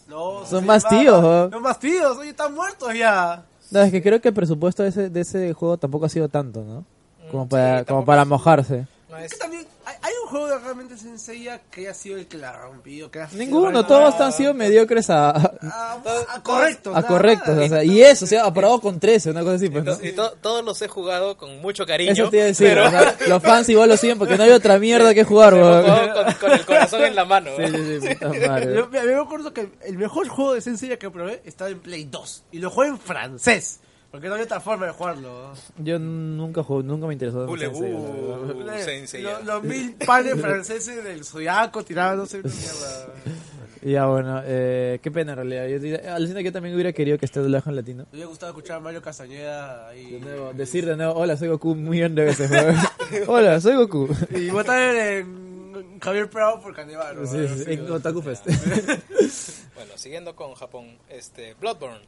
No, <laughs> Son más llama- tíos, ¿no? Son más tíos, oye, están muertos ya. No, es que creo que el presupuesto de ese, de ese juego tampoco ha sido tanto, ¿no? Como Mm, para, sí, como para mojarse. No Es es, que también hay, un juego de realmente Senseiya que haya sido el que la ha rompido. Que ha sido Ninguno, todos han sido mediocres a, a, ah, correctos. a nada correctos. más. O sea, y eso, o sea, aprobado con 13, una cosa así. Pues, ¿no? y to- todos los he jugado con mucho cariño. Eso te iba a decir. pero o sea, <laughs> los fans igual lo siguen porque no hay otra mierda que jugar, pero con, con el corazón en la mano. Sí, sí, sí. <laughs> Yo, me acuerdo que el mejor juego de Senseiya que probé estaba en Play 2. Y lo jugué en francés. Porque no había otra forma de jugarlo. Yo nunca jugué, nunca me interesó. Ule, Sensei, la uh. verdad. Sensei, Lo- los mil panes franceses del Zodiaco tiraban, no sé, mierda. <laughs> Ya, bueno, eh, qué pena en realidad. Yo, diría- alucina que yo también hubiera querido que esté doblado en latino. Me hubiera gustado escuchar a Mario Castañeda ahí. De nuevo, decir de nuevo, hola, soy Goku, un millón de veces. <laughs> Hola, soy Goku. Y estar en Javier Prado por Canevaro. Sí, sí, en Otaku Fest. <laughs> Bueno, siguiendo con Japón, este Bloodborne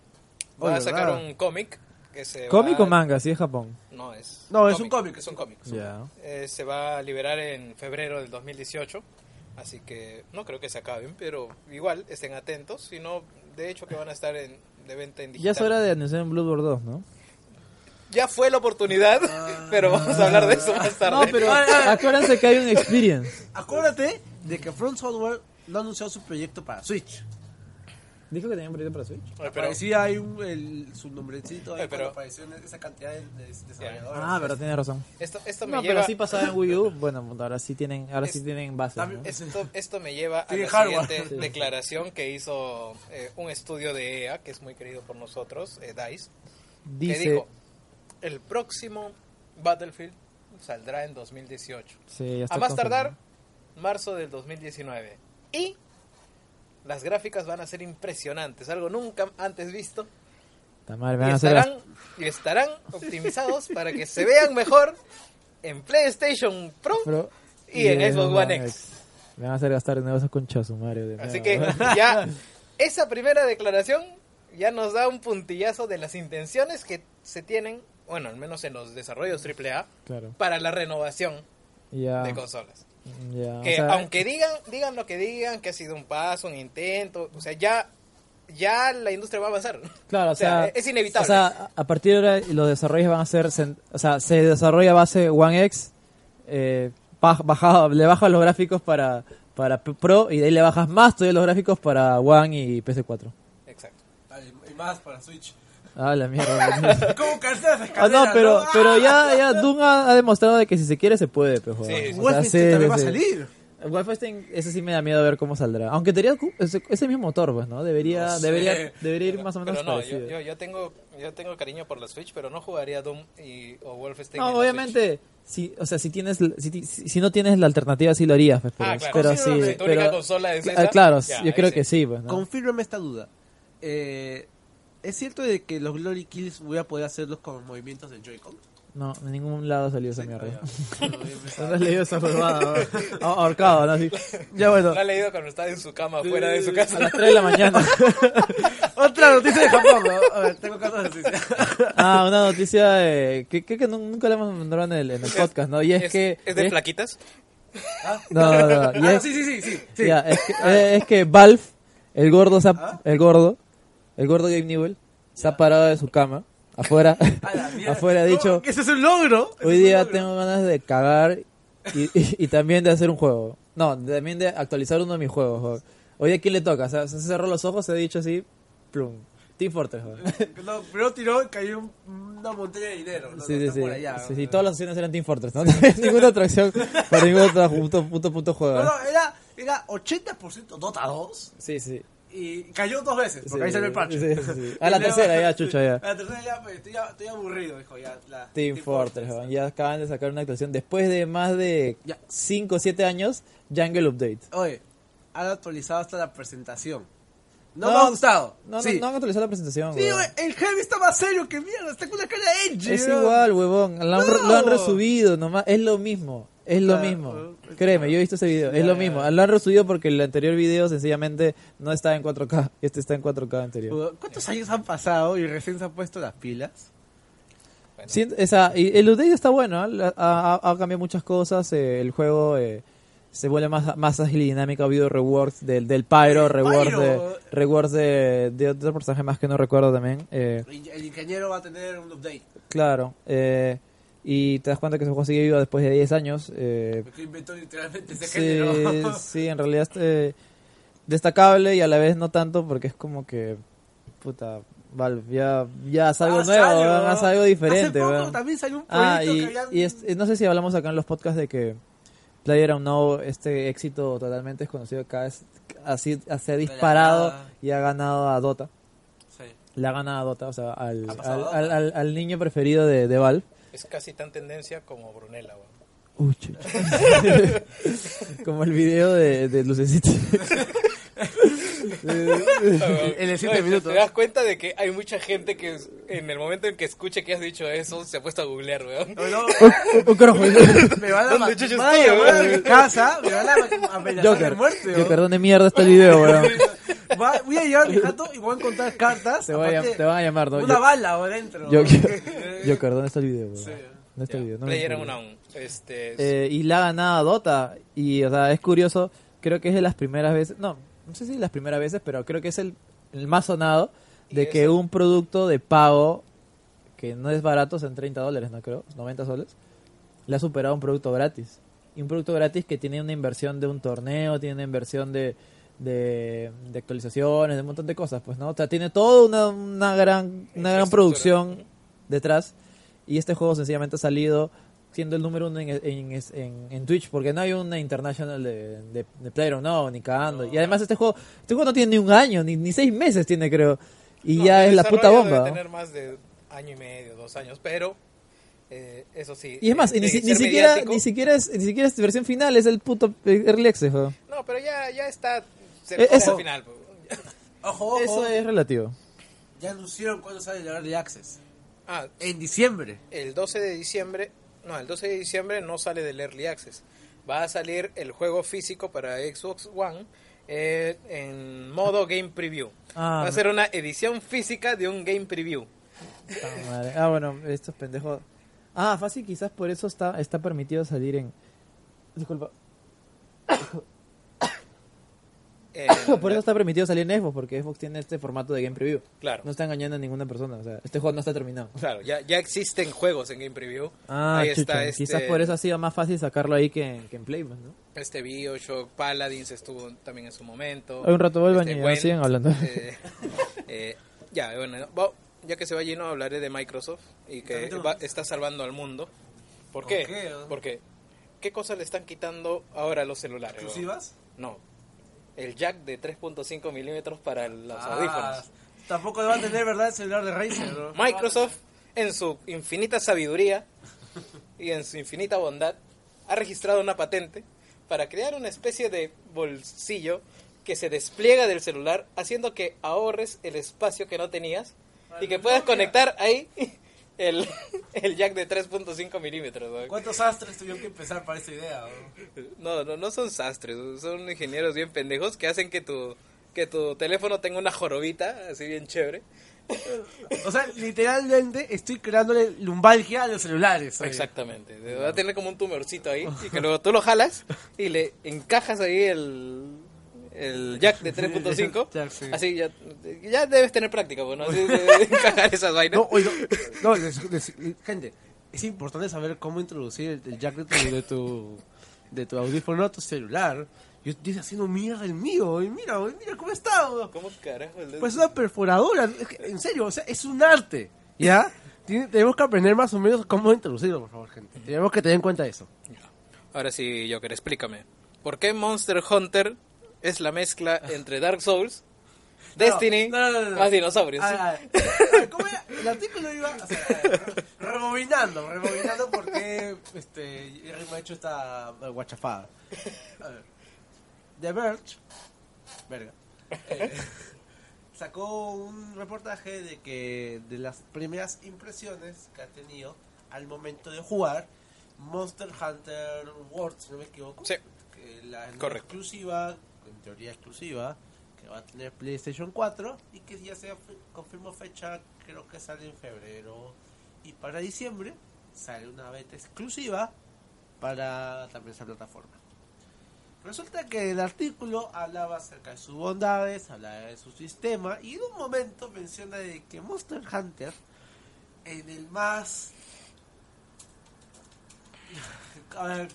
va a sacar un cómic que se ¿Cómic va- o manga? Sí, es Japón. No, es No, es un cómic. Es un cómic. Ya. Eh, se va a liberar en febrero del 2018. Así que no creo que se acaben, pero igual estén atentos. Si no, de hecho que van a estar en, de venta en digital. Ya es hora de anunciar en Bloodborne 2, ¿no? Ya fue la oportunidad, <laughs> pero vamos a hablar de eso más tarde. No, pero acuérdense que hay un experience. Acuérdate de que Front Software no ha anunciado su proyecto para Switch. Dijo que tenía un proyecto para Switch. Oye, pero- Aparecía ahí un, el, su nombrecito ahí Oye, pero- apareció en esa cantidad de, de desarrolladores. Ah, pero tiene razón. esto, esto me No, lleva, pero sí pasaba en Wii U. <laughs> Bueno, ahora sí tienen, ahora sí tienen bases. también ¿no? esto, esto me lleva a la hardware. siguiente Sí. declaración que hizo eh, un estudio de EA, que es muy querido por nosotros, eh, DICE, que Dice, dijo, el próximo Battlefield saldrá en 2018. sí, ya está A más confirmado. tardar, marzo del 2019. Y las gráficas van a ser impresionantes, algo nunca antes visto. Y estarán, y estarán optimizados para que se vean mejor en PlayStation Pro Pero- y en Xbox One X. Me van a hacer gastar de nuevo esos conchas, Mario. Así que ya esa primera declaración ya nos da un puntillazo de las intenciones que se tienen, bueno, al menos en los desarrollos AAA, Claro. para la renovación Ya. de consolas. O Que sea, aunque digan, digan lo que digan, que ha sido un paso, un intento, o sea, ya, ya la industria va a avanzar. Claro, <laughs> o o sea, sea, es inevitable. O sea, a- partir de ahora los desarrollos van a ser, o sea, se desarrolla a base One X, eh, baj- baja- le bajas los gráficos para para Pro y de ahí le bajas más todavía los gráficos para One y PC4. Exacto. Y más para Switch. Ah, la mierda. <laughs> ¿Cómo las Ah, escaleras? no, pero, ¡Ah! pero ya, ya Doom ha, ha demostrado de que si se quiere se puede, joder. Sí, O sea, Wolfenstein sí, también va a salir. Wolfenstein, ese sí me da miedo ver cómo saldrá. Aunque tendría cu- ese, ese mismo motor, pues, ¿no? Debería, No sé. debería, debería ir más o menos Pero no, yo, parecido. yo, yo tengo, yo tengo cariño por la Switch, pero no jugaría Doom y, o Wolfenstein. No, en la obviamente, si, o sea, si tienes, si, ti- si, si no tienes la alternativa sí lo harías, pues, pero, Ah, claro. pero sí, si pero- consola es Ah, esa, claro, ya, yo creo sí. que sí, pues, ¿no? Confírmame esta duda. Eh, ¿Es cierto de que los Glory Kills voy a poder hacerlos con movimientos del Joy-Con? No, en ningún lado salió esa mierda. Ah, ¿Dónde has leído esa huevada? Ah, Ahorcado, ¿no? Así. Ya bueno, Lo ha leído cuando está en su cama, fuera de su a casa. las 3 de la mañana. <laughs> Otra noticia de Japón, ¿no? A ver, tengo casos de noticia. <laughs> Ah, una noticia eh, que creo que nu- nunca la hemos mandado en el, en el podcast, ¿no? Y es, ¿Es, que... ¿Es de es- flaquitas? No, no, no. y Ah, es- sí, sí, sí, sí. sí. Ya, es, que, eh, es que Valve, el gordo, ¿Ah? el gordo, el gordo Gabe Newell, se ha parado de su cama, afuera, <laughs> <laughs> afuera ha dicho, ese es un logro. Hoy día logro. tengo ganas de cagar y, y- y también de hacer un juego. No, también de actualizar uno de mis juegos. joder. Hoy a quién le toca, o sea, se cerró los ojos, se ha dicho así, plum. Team Fortress, joder. <laughs> No, primero tiró y cayó un- una montaña de dinero. ¿no? Sí, No, sí, sí. por allá, Sí, sí, todas las opciones eran Team Fortress, ¿no? Ninguna otra opción para ningún otro punto, punto, punto juego. No, no, era, era 80% Dota 2 Sí, sí. Y cayó dos veces, porque ahí salió el parche. Sí, sí, sí. <laughs> A la tercera ya, <laughs> chucha, ya. A la tercera ya, pues, estoy, ya- estoy aburrido, dijo ya. La, Team Fortress, weón. ya acaban de sacar una actualización después de más de Ya. 5 o 7 años, Jungle Update. Oye, han actualizado hasta la presentación. No, No, me ha gustado. No, sí. no, no han actualizado la presentación. Sí, weón. el Heavy está más serio que mierda, está con la cara edgy. Es weón. igual, huevón. Lo han, No. lo han resubido nomás. Es lo mismo. Es lo Ah, mismo. weón. Créeme, yo he visto ese video. Es lo mismo. Lo han resubido porque el anterior video sencillamente no estaba en 4K. Este está en 4K anterior. ¿Cuántos años han pasado y recién se han puesto las pilas? Bueno, Sí, esa, y el update está bueno. ¿eh? Ha, ha- ha cambiado muchas cosas. eh, el juego eh, se vuelve más, más ágil y dinámico. Ha habido rewards del, del Pyro, rewards, Pyro. de, rewards de, de otro personaje más que no recuerdo también. Eh, El el ingeniero va a tener un update. claro. eh, y te das cuenta que ese juego sigue vivo después de 10 años. Eh, inventó literalmente ese Sí, género. <laughs> sí, en realidad este destacable y a la vez no tanto porque es como que puta Valve ya ya haz algo nuevo, algo. weón, haz algo diferente, Hace poco weón. también salió un Ah, proyecto y, que habían- y es- no sé si hablamos acá en los podcasts de que PlayerUnknown este éxito totalmente desconocido cada vez así se ha disparado y ha ganado a Dota. Sí. Le ha ganado a Dota, o sea, Dota. al- al niño preferido de, de Valve. Es casi tan tendencia como Brunella, weón. Uy. <laughs> Como el video de, de Lucecita. <laughs> En el siete No, minutos. Te das cuenta de que hay mucha gente que en el momento en que escuche que has dicho eso se ha puesto a googlear, weón. No, no, Oh, carajo. me van a, ma- ¿Dónde chucha van a casa, me van a amenazar de Joker. muerte. Joker, ¿dónde mierda está el video, weón? <laughs> Va- voy a llevar mi jato y voy a encontrar cartas. Te, voy a- aparte, te van a llamar, ¿no? Una Yo- bala o adentro. Joker, Joker, ¿dónde está el video, weón? Sí. ¿Dónde está el video? No Player. Unknown. Este, Eh, y la ha ganado Dota. Y, o sea, es curioso. Creo que es de las primeras veces. No, no sé si las primeras veces, pero creo que es el, el más sonado de que un producto de pago que no es barato, son 30 dólares, ¿no creo? 90 soles. Le ha superado un producto gratis. Y un producto gratis que tiene una inversión de un torneo, tiene una inversión de, de, de actualizaciones, de un montón de cosas, pues, ¿no? O sea, tiene toda una, una gran, una gran producción detrás. Y este juego sencillamente ha salido siendo el número uno en, en, en- en Twitch, porque no hay una international de, de, de PlayerUnknown, ni cagando. y además este juego, este juego no tiene ni un año, ni, ni seis meses tiene, creo. Y no, ya es la puta bomba. Debe ¿no? tener más de año y medio, dos años, pero eh, eso sí. Y es más, eh, y ni, de si- ni siquiera, ni siquiera es, ni siquiera es versión final, es el puto Early Access, juego. No, pero ya, ya está eso- al final. <laughs> Ojo, ojo. Eso es relativo. Ya anunciaron cuándo sale el Early Access. Ah, En diciembre. el 12 de diciembre, no, el 12 de diciembre no sale del Early Access. Va a salir el juego físico para Xbox One eh, en modo Game Preview. Ah, Va a ser una edición física de un Game Preview. puta madre. Ah, bueno, estos pendejos. Ah, fácil, quizás por eso está, está permitido salir en. Disculpa. Eh, <laughs> Por eso está permitido salir en Xbox, porque Xbox tiene este formato de Game Preview. Claro. No está engañando a ninguna persona. O sea, este juego no está terminado. Claro, ya, ya existen juegos en Game Preview. Ah, Ahí chucha, está este, quizás por eso ha sido más fácil sacarlo ahí que, en- que en Play, pues, ¿no? este Bioshock, Paladins estuvo también en su momento. Hay un rato vuelvan Este, y Gwent, siguen hablando. eh, <laughs> eh, ya, bueno, ya que se va lleno hablaré de Microsoft y que va- está salvando al mundo. ¿Por ¿Por qué? qué? Porque ¿qué cosas le están quitando ahora a los celulares? ¿Exclusivas? No. El jack de 3.5 milímetros para los Ah, audífonos. Tampoco va a tener, ¿verdad? El celular de Razer, ¿no? Microsoft, en su infinita sabiduría y en su infinita bondad, ha registrado una patente para crear una especie de bolsillo que se despliega del celular, haciendo que ahorres el espacio que no tenías y que puedas conectar ahí el, <laughs> el jack de 3.5 milímetros. ¿no? ¿Cuántos astres tuvieron que empezar para esta idea? no? No, no, no son sastres, son ingenieros bien pendejos que hacen que tu, que tu teléfono tenga una jorobita así bien chévere. O sea, literalmente estoy creándole lumbalgia a los celulares. oye. Exactamente. Va a tener como un tumorcito ahí y que luego tú lo jalas y le encajas ahí el, el jack de 3.5. <laughs> Jack, sí. Así ya, ya debes tener práctica, bueno, así de, esas vainas. No, oye, no, les- les- gente, es importante saber cómo introducir el, jack de tu, de tu, de tu audífono a tu celular. Yo estoy haciendo mierda el mío, y mira, mira cómo está. oye. ¿Cómo carajo? el- Pues una perforadora, es que, en serio, o sea, es un arte, ¿ya? Tiene- tenemos que aprender más o menos cómo introducirlo, por favor, gente. Tenemos que tener en cuenta eso. Ahora sí, Joker, explícame. ¿Por qué Monster Hunter es la mezcla <laughs> entre Dark Souls Destiny, No, no, no, más dinosaurios. A ver, a ver. A ver, ¿cómo era? El artículo iba o sea, rebobinando, rebobinando porque este, me ha hecho esta guachafada. A ver. The Verge, verga, eh, sacó un reportaje de que de las primeras impresiones que ha tenido al momento de jugar Monster Hunter World, si no me equivoco. Sí. La exclusiva, teoría exclusiva, que va a tener PlayStation 4 y que ya se confirmó fecha, creo que sale en febrero. Y para diciembre sale una beta exclusiva para también esa plataforma. Resulta que el artículo hablaba acerca de sus bondades, hablaba de su sistema y en un momento menciona de que Monster Hunter en el más... <laughs> A ver,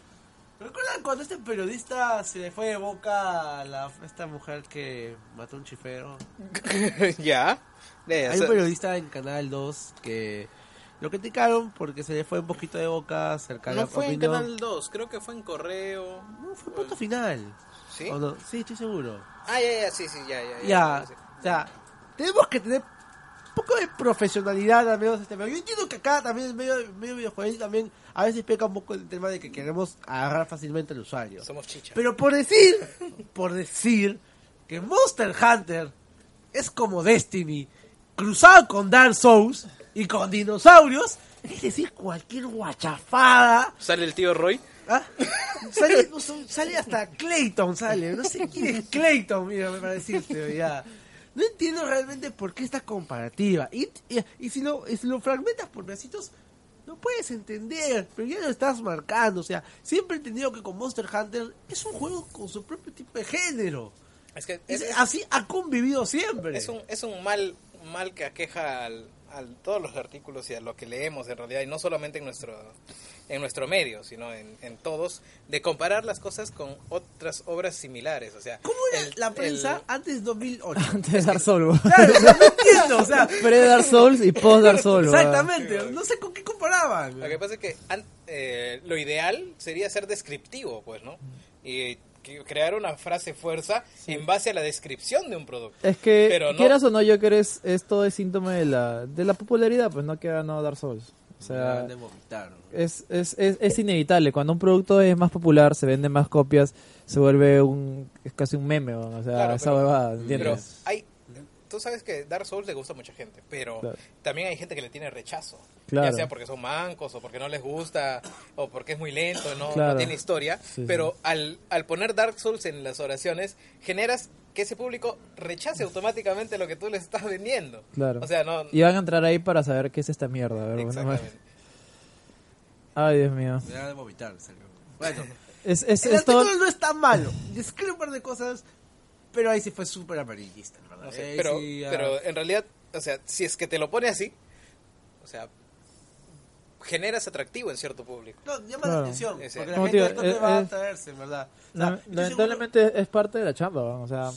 ¿recuerdan cuando este periodista se le fue de boca a la, esta mujer que mató a un chifero? <laughs> ya. O Hay sea, un periodista en Canal 2 que lo criticaron porque se le fue un poquito de boca acerca de no la fue en. Canal 2, creo que fue en Correo. No, fue punto final. ¿Sí? ¿O no? Sí, estoy seguro. Ah, ya, ya, sí, sí, ya, ya. Ya, sí. o sea, tenemos que tener un poco de profesionalidad al menos este medio. Yo entiendo que acá también medio, medio videojuego también a veces peca un poco el tema de que queremos agarrar fácilmente al usuario. Somos chicha. Pero por decir, por decir que Monster Hunter es como Destiny, cruzado con Dark Souls y con dinosaurios, es decir, cualquier guachafada. Sale el tío Roy. ¿ah? Sale, no sale hasta Clayton, sale. No sé quién es Clayton, mira, para decirte, ya. No entiendo realmente por qué esta comparativa. Y, y, y si, lo, y si lo fragmentas por pedacitos, no puedes entender, pero ya lo estás marcando. O sea, siempre he entendido que con Monster Hunter es un juego con su propio tipo de género. Es que Es- es, es- así ha convivido siempre. es un, es un mal, mal que aqueja al, a todos los artículos y a lo que leemos en realidad, y no solamente en nuestro, en nuestro medio, sino en, en todos, de comparar las cosas con otras obras similares. O sea, ¿Cómo era el- la prensa el- antes de 2008? <laughs> Antes de Dark Souls, claro, no entiendo, o sea, <laughs> Pre-Dark Souls y post-Dark Souls, weón. exactamente, no sé con qué comparaban. Lo que pasa es que an- eh, lo ideal sería ser descriptivo, pues, ¿no? Y que- crear una frase fuerza en base a la descripción de un producto. Es que, Pero no- quieras o no, yo creo es, es todo es síntoma de la, de la popularidad, pues no que ha ganado Dark Souls. O sea, de vomitar. es, es, es, es inevitable. Cuando un producto es más popular, se venden más copias, se vuelve un es casi un meme, o sea, Claro, esa pero- huevada, Pero ¿entiendes? hay, tú sabes que Dark Souls le gusta a mucha gente, pero Claro. también hay gente que le tiene rechazo. Claro. Ya sea porque son mancos, o porque no les gusta, o porque es muy lento, no, no tiene historia. Sí, pero Al, al poner Dark Souls en las oraciones, generas que ese público rechace automáticamente lo que tú les estás vendiendo. Claro. O sea, no... Y van a entrar ahí para saber qué es esta mierda, a ver, bueno, Exactamente. Ay, Dios mío. Me da de vomitar, serio. Bueno, Es, es, el es todo... artículo no es tan malo. Describe un par de cosas, pero ahí sí fue súper amarillista, ¿verdad? No sé, Ahí pero, sí, ah, pero en realidad, o sea, si es que te lo pone así, o sea, generas atractivo en cierto público. No, llama Claro. la atención, porque la Como gente te esto digo, te va a eh, atraerse, en verdad. O sea, La- lamentablemente es parte de la chamba, ¿no? o sea,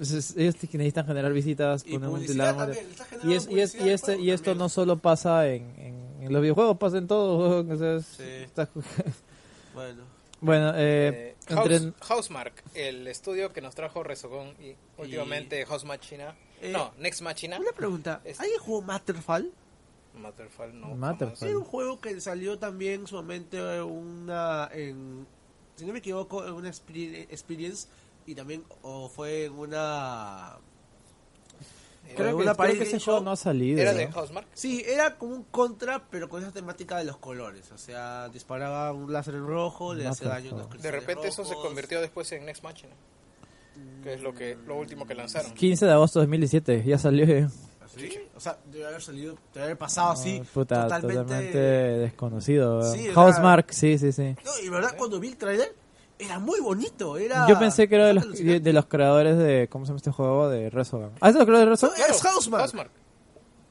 es- es- ellos necesitan generar visitas, Y poner también, y, es, y, es, y, este, y esto también. no solo pasa en, en, en los videojuegos, pasa en todo. o sea, es- Sí. está- seguro. <laughs> Bueno, bueno, eh, Eh, entre- House- Housemark, el estudio que nos trajo Resogon y últimamente House Machina. Eh, no, Next Machina. una pregunta. Es- ¿Alguien jugó Matterfall? Matterfall, no. Matterfall. Era un juego que salió también en su momento una en si no me equivoco en una exper- experience y también o fue en una creo, en que, una creo que ese Show. no ha salido. ¿Era ¿no? de Housemark? Sí, era como un contra, pero con esa temática de los colores. O sea, disparaba un láser en rojo, le hacía daño a los. De repente eso se convirtió después en Next Machina. Que es lo que lo último que lanzaron. 15 de agosto de 2017, ya salió. ¿Sí? O sea, debe haber salido, debe haber pasado así, Ah, puta, totalmente... totalmente desconocido. Sí, Housemark, sí, sí, sí. No, y verdad, cuando vi el trailer, era muy bonito, era... Yo pensé que era de los, de los creadores de. ¿Cómo se llama este juego? De Resogan. ¿Ah, es de los creadores de Resogan? No, es Housemark. Housemark.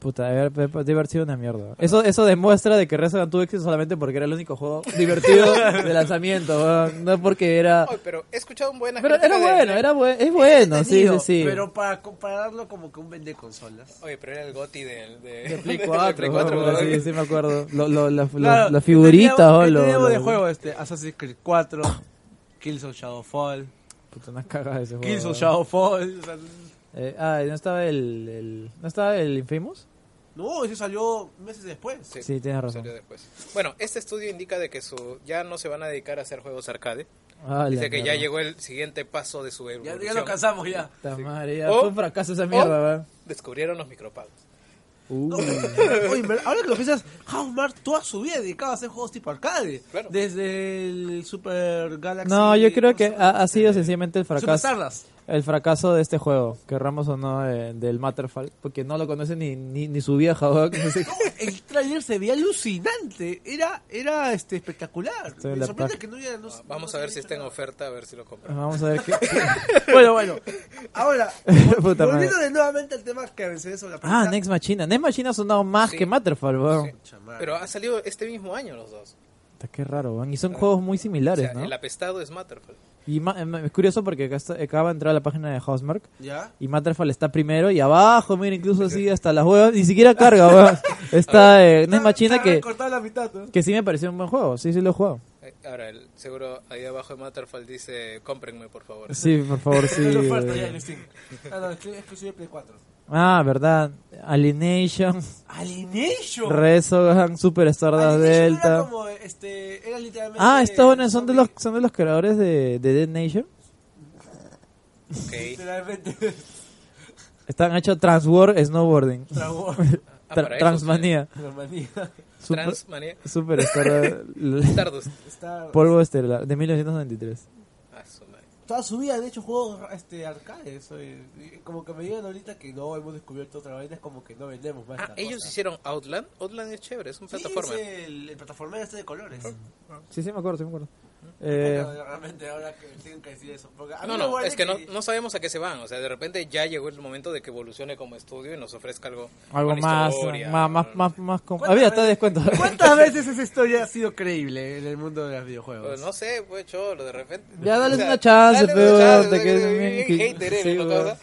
Puta, debe haber, debe haber sido una mierda. Eso, eso demuestra de que Resogan tuvo éxito solamente porque era el único juego divertido de lanzamiento, weón. no porque era... Ay, pero he escuchado un buen Pero era bueno, era bueno, es bueno, sí, sí, Entretenido, sí. Pero para compararlo como que un vende consolas. Oye, pero era el GOTI del de, De Play <laughs> de 4, Play 4, weón, weón. sí, sí me acuerdo. Lo, lo, la- Claro, las figuritas, teníamos- o lo, teníamos lo- de juego este, Assassin's Creed 4, Killzone Shadowfall, Puta, unas cagas de ese juego. Killzone. Shadowfall, o sea, Eh, ah, ¿no estaba el, el- ¿no estaba el Infamous? No, ese salió meses después. Sí, tienes razón. salió después. Bueno, este estudio indica de que su ya no se van a dedicar a hacer juegos arcade. Ah, Dice que ya llegó el siguiente paso de su Ya, evolución. ya nos cansamos ya. Puta madre, ya O- fue un fracaso esa mierda. Descubrieron los micropagos. Uh. <laughs> Oye, ahora que lo piensas, Housemarque toda su vida dedicado a hacer juegos tipo arcade. Claro. Desde el Super Galaxy. No, yo creo que ha, ha sido sencillamente el Super fracaso. El fracaso de este juego, querramos o no, eh, del Matterfall, porque no lo conoce ni, ni, ni su vieja, weón. <laughs> El trailer se veía alucinante. Era, era este, espectacular. Me la sorprende que no haya. no- Ah, Vamos no a ver si está en oferta, a ver si lo compran. Vamos a ver qué... <laughs> <laughs> Bueno, bueno. Ahora, Puta madre. volviendo de nuevamente al tema que mencioné sobre la Ah. Next Machina. Next Machina ha sonado más Sí. que Matterfall, weón. Sí. Pero ha salido este mismo año los dos. Puta, Qué raro, weón. Y son juegos muy O similares, sea, ¿no? el apestado es Matterfall. Y ma- em, es curioso porque acá está- acaba de entrar a la página de Housemark ¿Ya? y Matterfall está primero y abajo, mira, incluso así <laughs> hasta las huevas, ni siquiera carga, weón. <laughs> Está eh, Next Machina que, la mitad, ¿no? que sí me pareció un buen juego, sí, sí lo he jugado. Eh, Ahora, el, seguro ahí abajo de Matterfall dice, cómprenme por favor. Sí, por favor, <laughs> sí. Está en oferta ya eh. en Steam. Ah, no, es que- es exclusivo de Play 4. Ah, verdad. Alienation, Alienation. Resogan, Super Stardust Alienation Era Delta. como, este, era literalmente. Ah, estos buenos son de los son de los creadores de, de Dead Nation. Ok. Literalmente. Están hechos Transwar Snowboarding. <laughs> Ah, Tra- eso, Transmania. Normalía. Super, Transmania. Super <laughs> Stardust. Polvo estelar de 1993. Toda su vida han hecho juegos este. Y Como que me digan ahorita que no hemos descubierto otra vaina, es como que no vendemos más. Ah, esta ellos cosa. hicieron Outland. Outland es chévere, es Sí, plataforma. es el, el plataforma este de colores. Sí, sí, me acuerdo, sí me acuerdo. Eh, Bueno, realmente ahora que tienen que decir eso. Porque a mí No, no, huele es que no, no sabemos a qué se van. O sea, de repente ya llegó el momento de que evolucione como estudio y nos ofrezca algo. algo más, historia. más, más, más, más com- ¿Cuántas Había hasta descuento. ¿Cuántas <laughs> veces esa historia ha sido creíble en el mundo de los videojuegos? Pues no sé, pues cholo, de repente. Ya, dale O sea, una chance, te que- ¿no? weón. Cosa.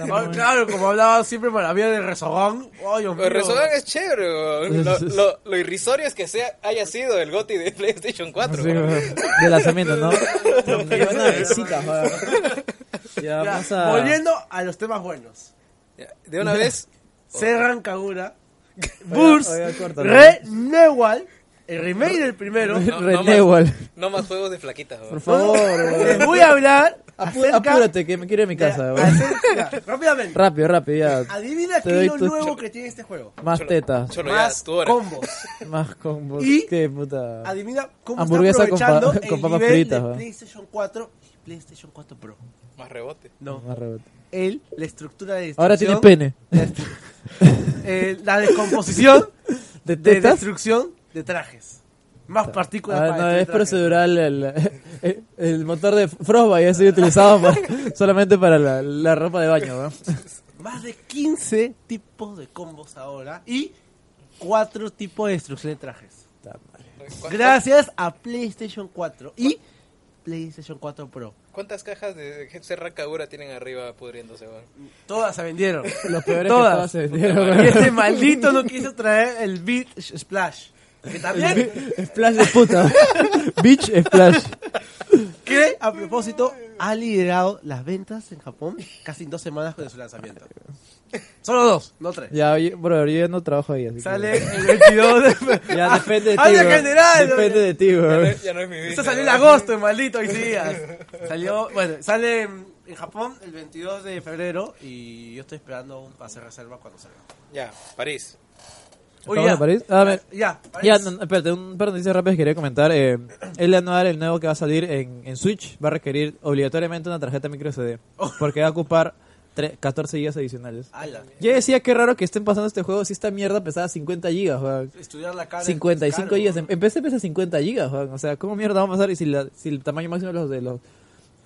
Ah, claro, como hablaba siempre maravilla de Dios mío. Pero Resogan es chévere, lo, lo, lo irrisorio es que sea, haya sido el GOTY de PlayStation 4. Sí. <laughs> de lanzamiento, ¿no? Ya, Ya, vamos a... Volviendo a los temas buenos. De una vez. <laughs> Serran Kagura, córtalo. Re Newell, el remake del primero. <laughs> No, no Renewal. más, no más juegos de flaquitas. Por favor, Les voy a hablar Apú- apúrate, que me quiero ir a mi casa, acerca- <laughs> rápidamente. Rápido, rápido, ya. Adivina qué es lo nuevo que tiene este juego. Más Cholo, tetas, Cholo, ya, Más tu hora. combos. más combos. Y- Qué puta. Adivina cómo Hamburguesa está con pa- aprovechando <laughs> con el papas nivel fritas, de. PlayStation 4 y PlayStation 4 Pro. Más rebote. No, Más rebote. él, la estructura de Ahora tiene pene. eh, <laughs> la descomposición ¿De de destrucción de trajes. Más partículas Ah, para no, es procedural. El, el, el motor de Frostbite ha sido utilizado pa- <laughs> solamente para la, la ropa de baño. ¿no? <laughs> Más de 15 tipos de combos ahora y 4 tipos de destrucción de trajes. ¿Cu- Gracias a PlayStation 4 y PlayStation 4 Pro. ¿Cuántas cajas de Serra Kagura tienen arriba pudriéndose, weón? Todas se vendieron. Lo peor es que Todas. todas se vendieron. Y este maldito no quiso traer el Beat Splash. Que también, Splash de puta. <laughs> Beach Splash. que a propósito ha liderado las ventas en Japón casi en dos semanas de su lanzamiento. Solo dos, no tres. Ya, oye, bro, yo ya no trabajo ahí. Así que- Sale el 22 de... Ya depende de ti. ¡Habla bro. general! Depende de ti, Ya no, bro. es- ya no es mi vida. Esto salió en agosto, maldito, hoy días. Salió, bueno, sale en, en Japón el 22 de febrero y yo estoy esperando para hacer reserva cuando salga. Ya, París. Oye, ¿Estamos en París? Ah, me- Ya, París. Ya, no, espérate, un par de noticias rápidas que quería comentar. Eh, el anual, el nuevo que va a salir en, en Switch, va a requerir obligatoriamente una tarjeta micro SD. Porque va a ocupar tre- 14 GB adicionales. Yo decía que raro que estén pasando este juego si esta mierda pesaba 50 GB, weón. Estudiar la cara. 55 es GB. caro. En PC pesa 50 GB, weón. O sea, ¿cómo mierda vamos a pasar? Y si, la- si el tamaño máximo de los, de los,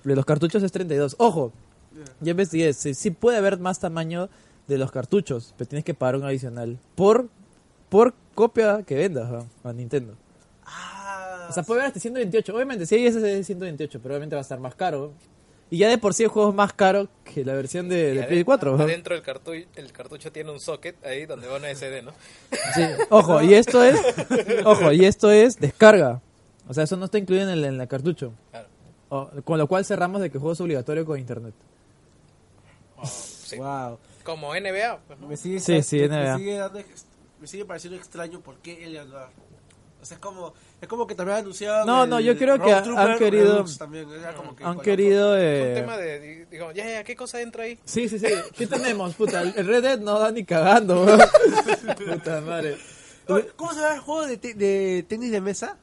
de los cartuchos es 32. Ojo, ya investigué. Sí, sí puede haber más tamaño de los cartuchos, pero tienes que pagar un adicional por, por copia que vendas a Nintendo. Ah, O sea, puede haber hasta 128. Obviamente, si hay ese de 128, pero obviamente va a estar más caro. Y ya de por sí el juego es más caro que la versión de, de Play 4. weón. Adentro el cartucho, el cartucho tiene un socket ahí donde va una SD, ¿no? Sí, ojo, y esto es, <laughs> ojo, y esto es descarga. O sea, eso no está incluido en el, en el cartucho. Claro. O- con lo cual cerramos de que el juego es obligatorio con internet. Sí, Sí. Wow. Como NBA. pues, ¿no? Me sigue, Sí, sí, me, NBA. me sigue dando me sigue pareciendo extraño por qué él ganó. O sea, es como, es como que también anunciaron. No, el no, yo creo que Road han Trooper querido- también, como que Han querido... Es eh, un tema de, di- digo, ya, ya, ¿qué cosa entra ahí? Sí, sí, sí. ¿Qué tenemos, puta? El Red Dead no da ni cagando, weón. <laughs> Puta madre. ¿Cómo se llama el juego de, te- de tenis de mesa?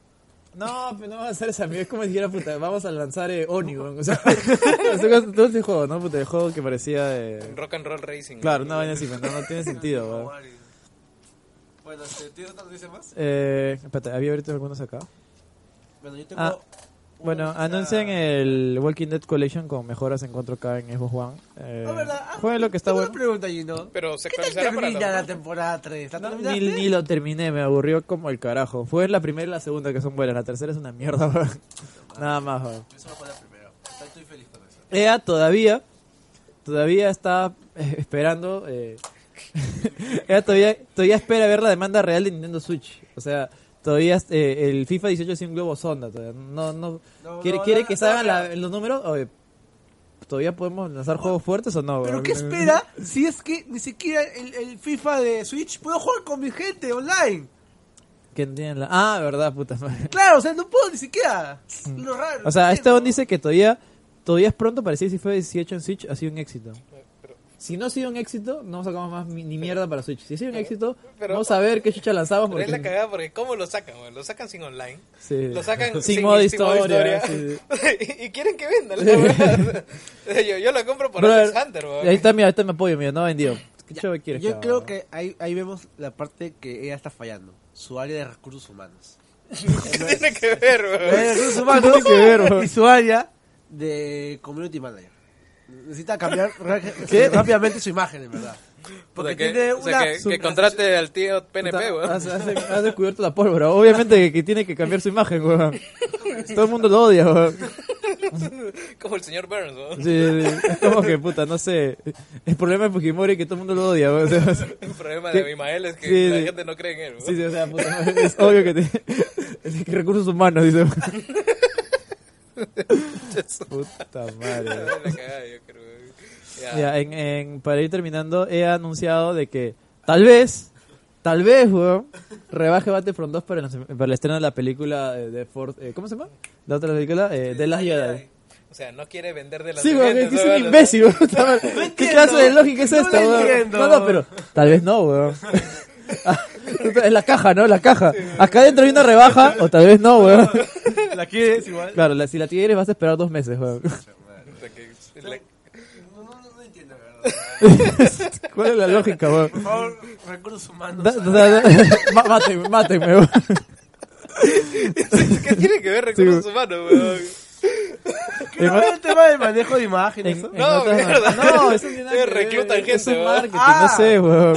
No, pero no va a ser esa, amigo. Es como si dijera, puta, vamos a lanzar eh, Oni, weón. O sea, <laughs> todo este juego, ¿no? Puta, el juego que parecía... eh, Rock and Roll Racing. Claro, una vaina así, no, no tiene sentido, weón. Bueno, este, ¿tienes otra noticia más? Eh, espérate, ¿había ahorita algunos acá? Bueno, yo tengo. Ah, Bueno, noticia- anuncian el Walking Dead Collection con mejoras en 4K en Xbox One. Eh, No, ¿verdad? Ah, jueguen lo que está bueno. Una pregunta, Gino. Pero se ¿Qué tal actualizará para termina la- la temporada 3? ¿La No, ni, ni lo terminé, me aburrió como el carajo. Fue la primera y la segunda que son buenas, la tercera es una mierda, <laughs> weón. Nada más, weón. Yo solo jugué la primera. Estoy- feliz con eso. EA todavía, todavía está eh, esperando. Eh, <laughs> todavía, todavía espera ver la demanda real de Nintendo Switch. O sea, todavía eh, el FIFA 18 es un globo sonda. Todavía. No, no, No, ¿Quiere, no, quiere no, que salgan la- los números? Oye, ¿Todavía podemos lanzar juegos fuertes o no? ¿Pero qué espera si es que ni siquiera el, el FIFA de Switch puedo jugar con mi gente online? Que entienden la- Ah, verdad, puta madre. Claro, o sea, no puedo ni siquiera. Lo raro. Mm. O sea, este don dice que todavía, todavía es pronto para decir si fue 18 en Switch, ha sido un éxito. Si no ha sido un éxito, no sacamos más mi- ni mierda para Switch. Si ha sido un éxito, pero- vamos a ver qué chucha lanzamos. Pero es Porque... la cagada porque ¿cómo lo sacan? güey? Lo sacan sin online. Sí. Lo sacan <laughs> sin, modo sin historia. historia. sí. <laughs> y, y quieren que venda, la verdad. <laughs> yo, yo la compro por Alex Hunter, güey. ahí está, mira, ahí está mi apoyo, mío, no ha vendido. ¿Qué chulo quieres Yo creo que ahí, ahí vemos la parte que ella está fallando. Su área de recursos humanos. ¿Qué tiene que ver, El área de güey? recursos humanos tiene que ver, weón? y su área de community manager. Necesita cambiar <laughs> rápidamente su imagen, en verdad. Porque O sea, que, tiene o sea, una... que, que contrate al tío PNP, güey. Has, has- has descubierto la pólvora. Obviamente que, que tiene que cambiar su imagen, weón. Todo el mundo lo odia, weón. Como el señor Burns, güey. Sí, sí, sí. Es como que, puta, no sé. El problema de Fujimori es que todo el mundo lo odia, weón. O <laughs> sea, El problema de Abimael es que Sí, la sí. gente no cree en él, güey. Sí, sí, o sea, puta, es obvio que, te, es <laughs> que recursos humanos, dice. <laughs> Puta madre. weón. La cagada, yo creo, güey. Ya. Ya, en, en, para ir terminando, he anunciado de que tal vez, tal vez, weón, rebaje Battlefront 2 para el, para el estreno de la película eh, de Ford, eh, ¿cómo se llama? La otra película, eh, de Last Jedi. O sea, no quiere vender de las Sí, weón, es un imbécil, weón. <laughs> ¿Qué entiendo. clase de lógica es No esta, weón? No, no, pero tal vez no, weón. <laughs> <laughs> Es la caja, ¿no? La caja. Acá dentro hay una rebaja, o tal vez no, weón. ¿La quieres igual? Claro, la- si la quieres vas a esperar dos meses, weón. <laughs> O sea, que es la- No, no, no, no entiendo, ¿verdad? <laughs> ¿Cuál es la lógica, weón? Por favor, recursos humanos. Da- da- da- má- Mátenme, mátenme, weón. ¿Qué tiene que ver recursos Sí, humanos, weón? ¿Qué no el tema del manejo de imágenes? En- eso? en No, otras- mierda. no, eso no tiene nada reclutan Es gente, un weón. marketing, Ah. no sé, weón.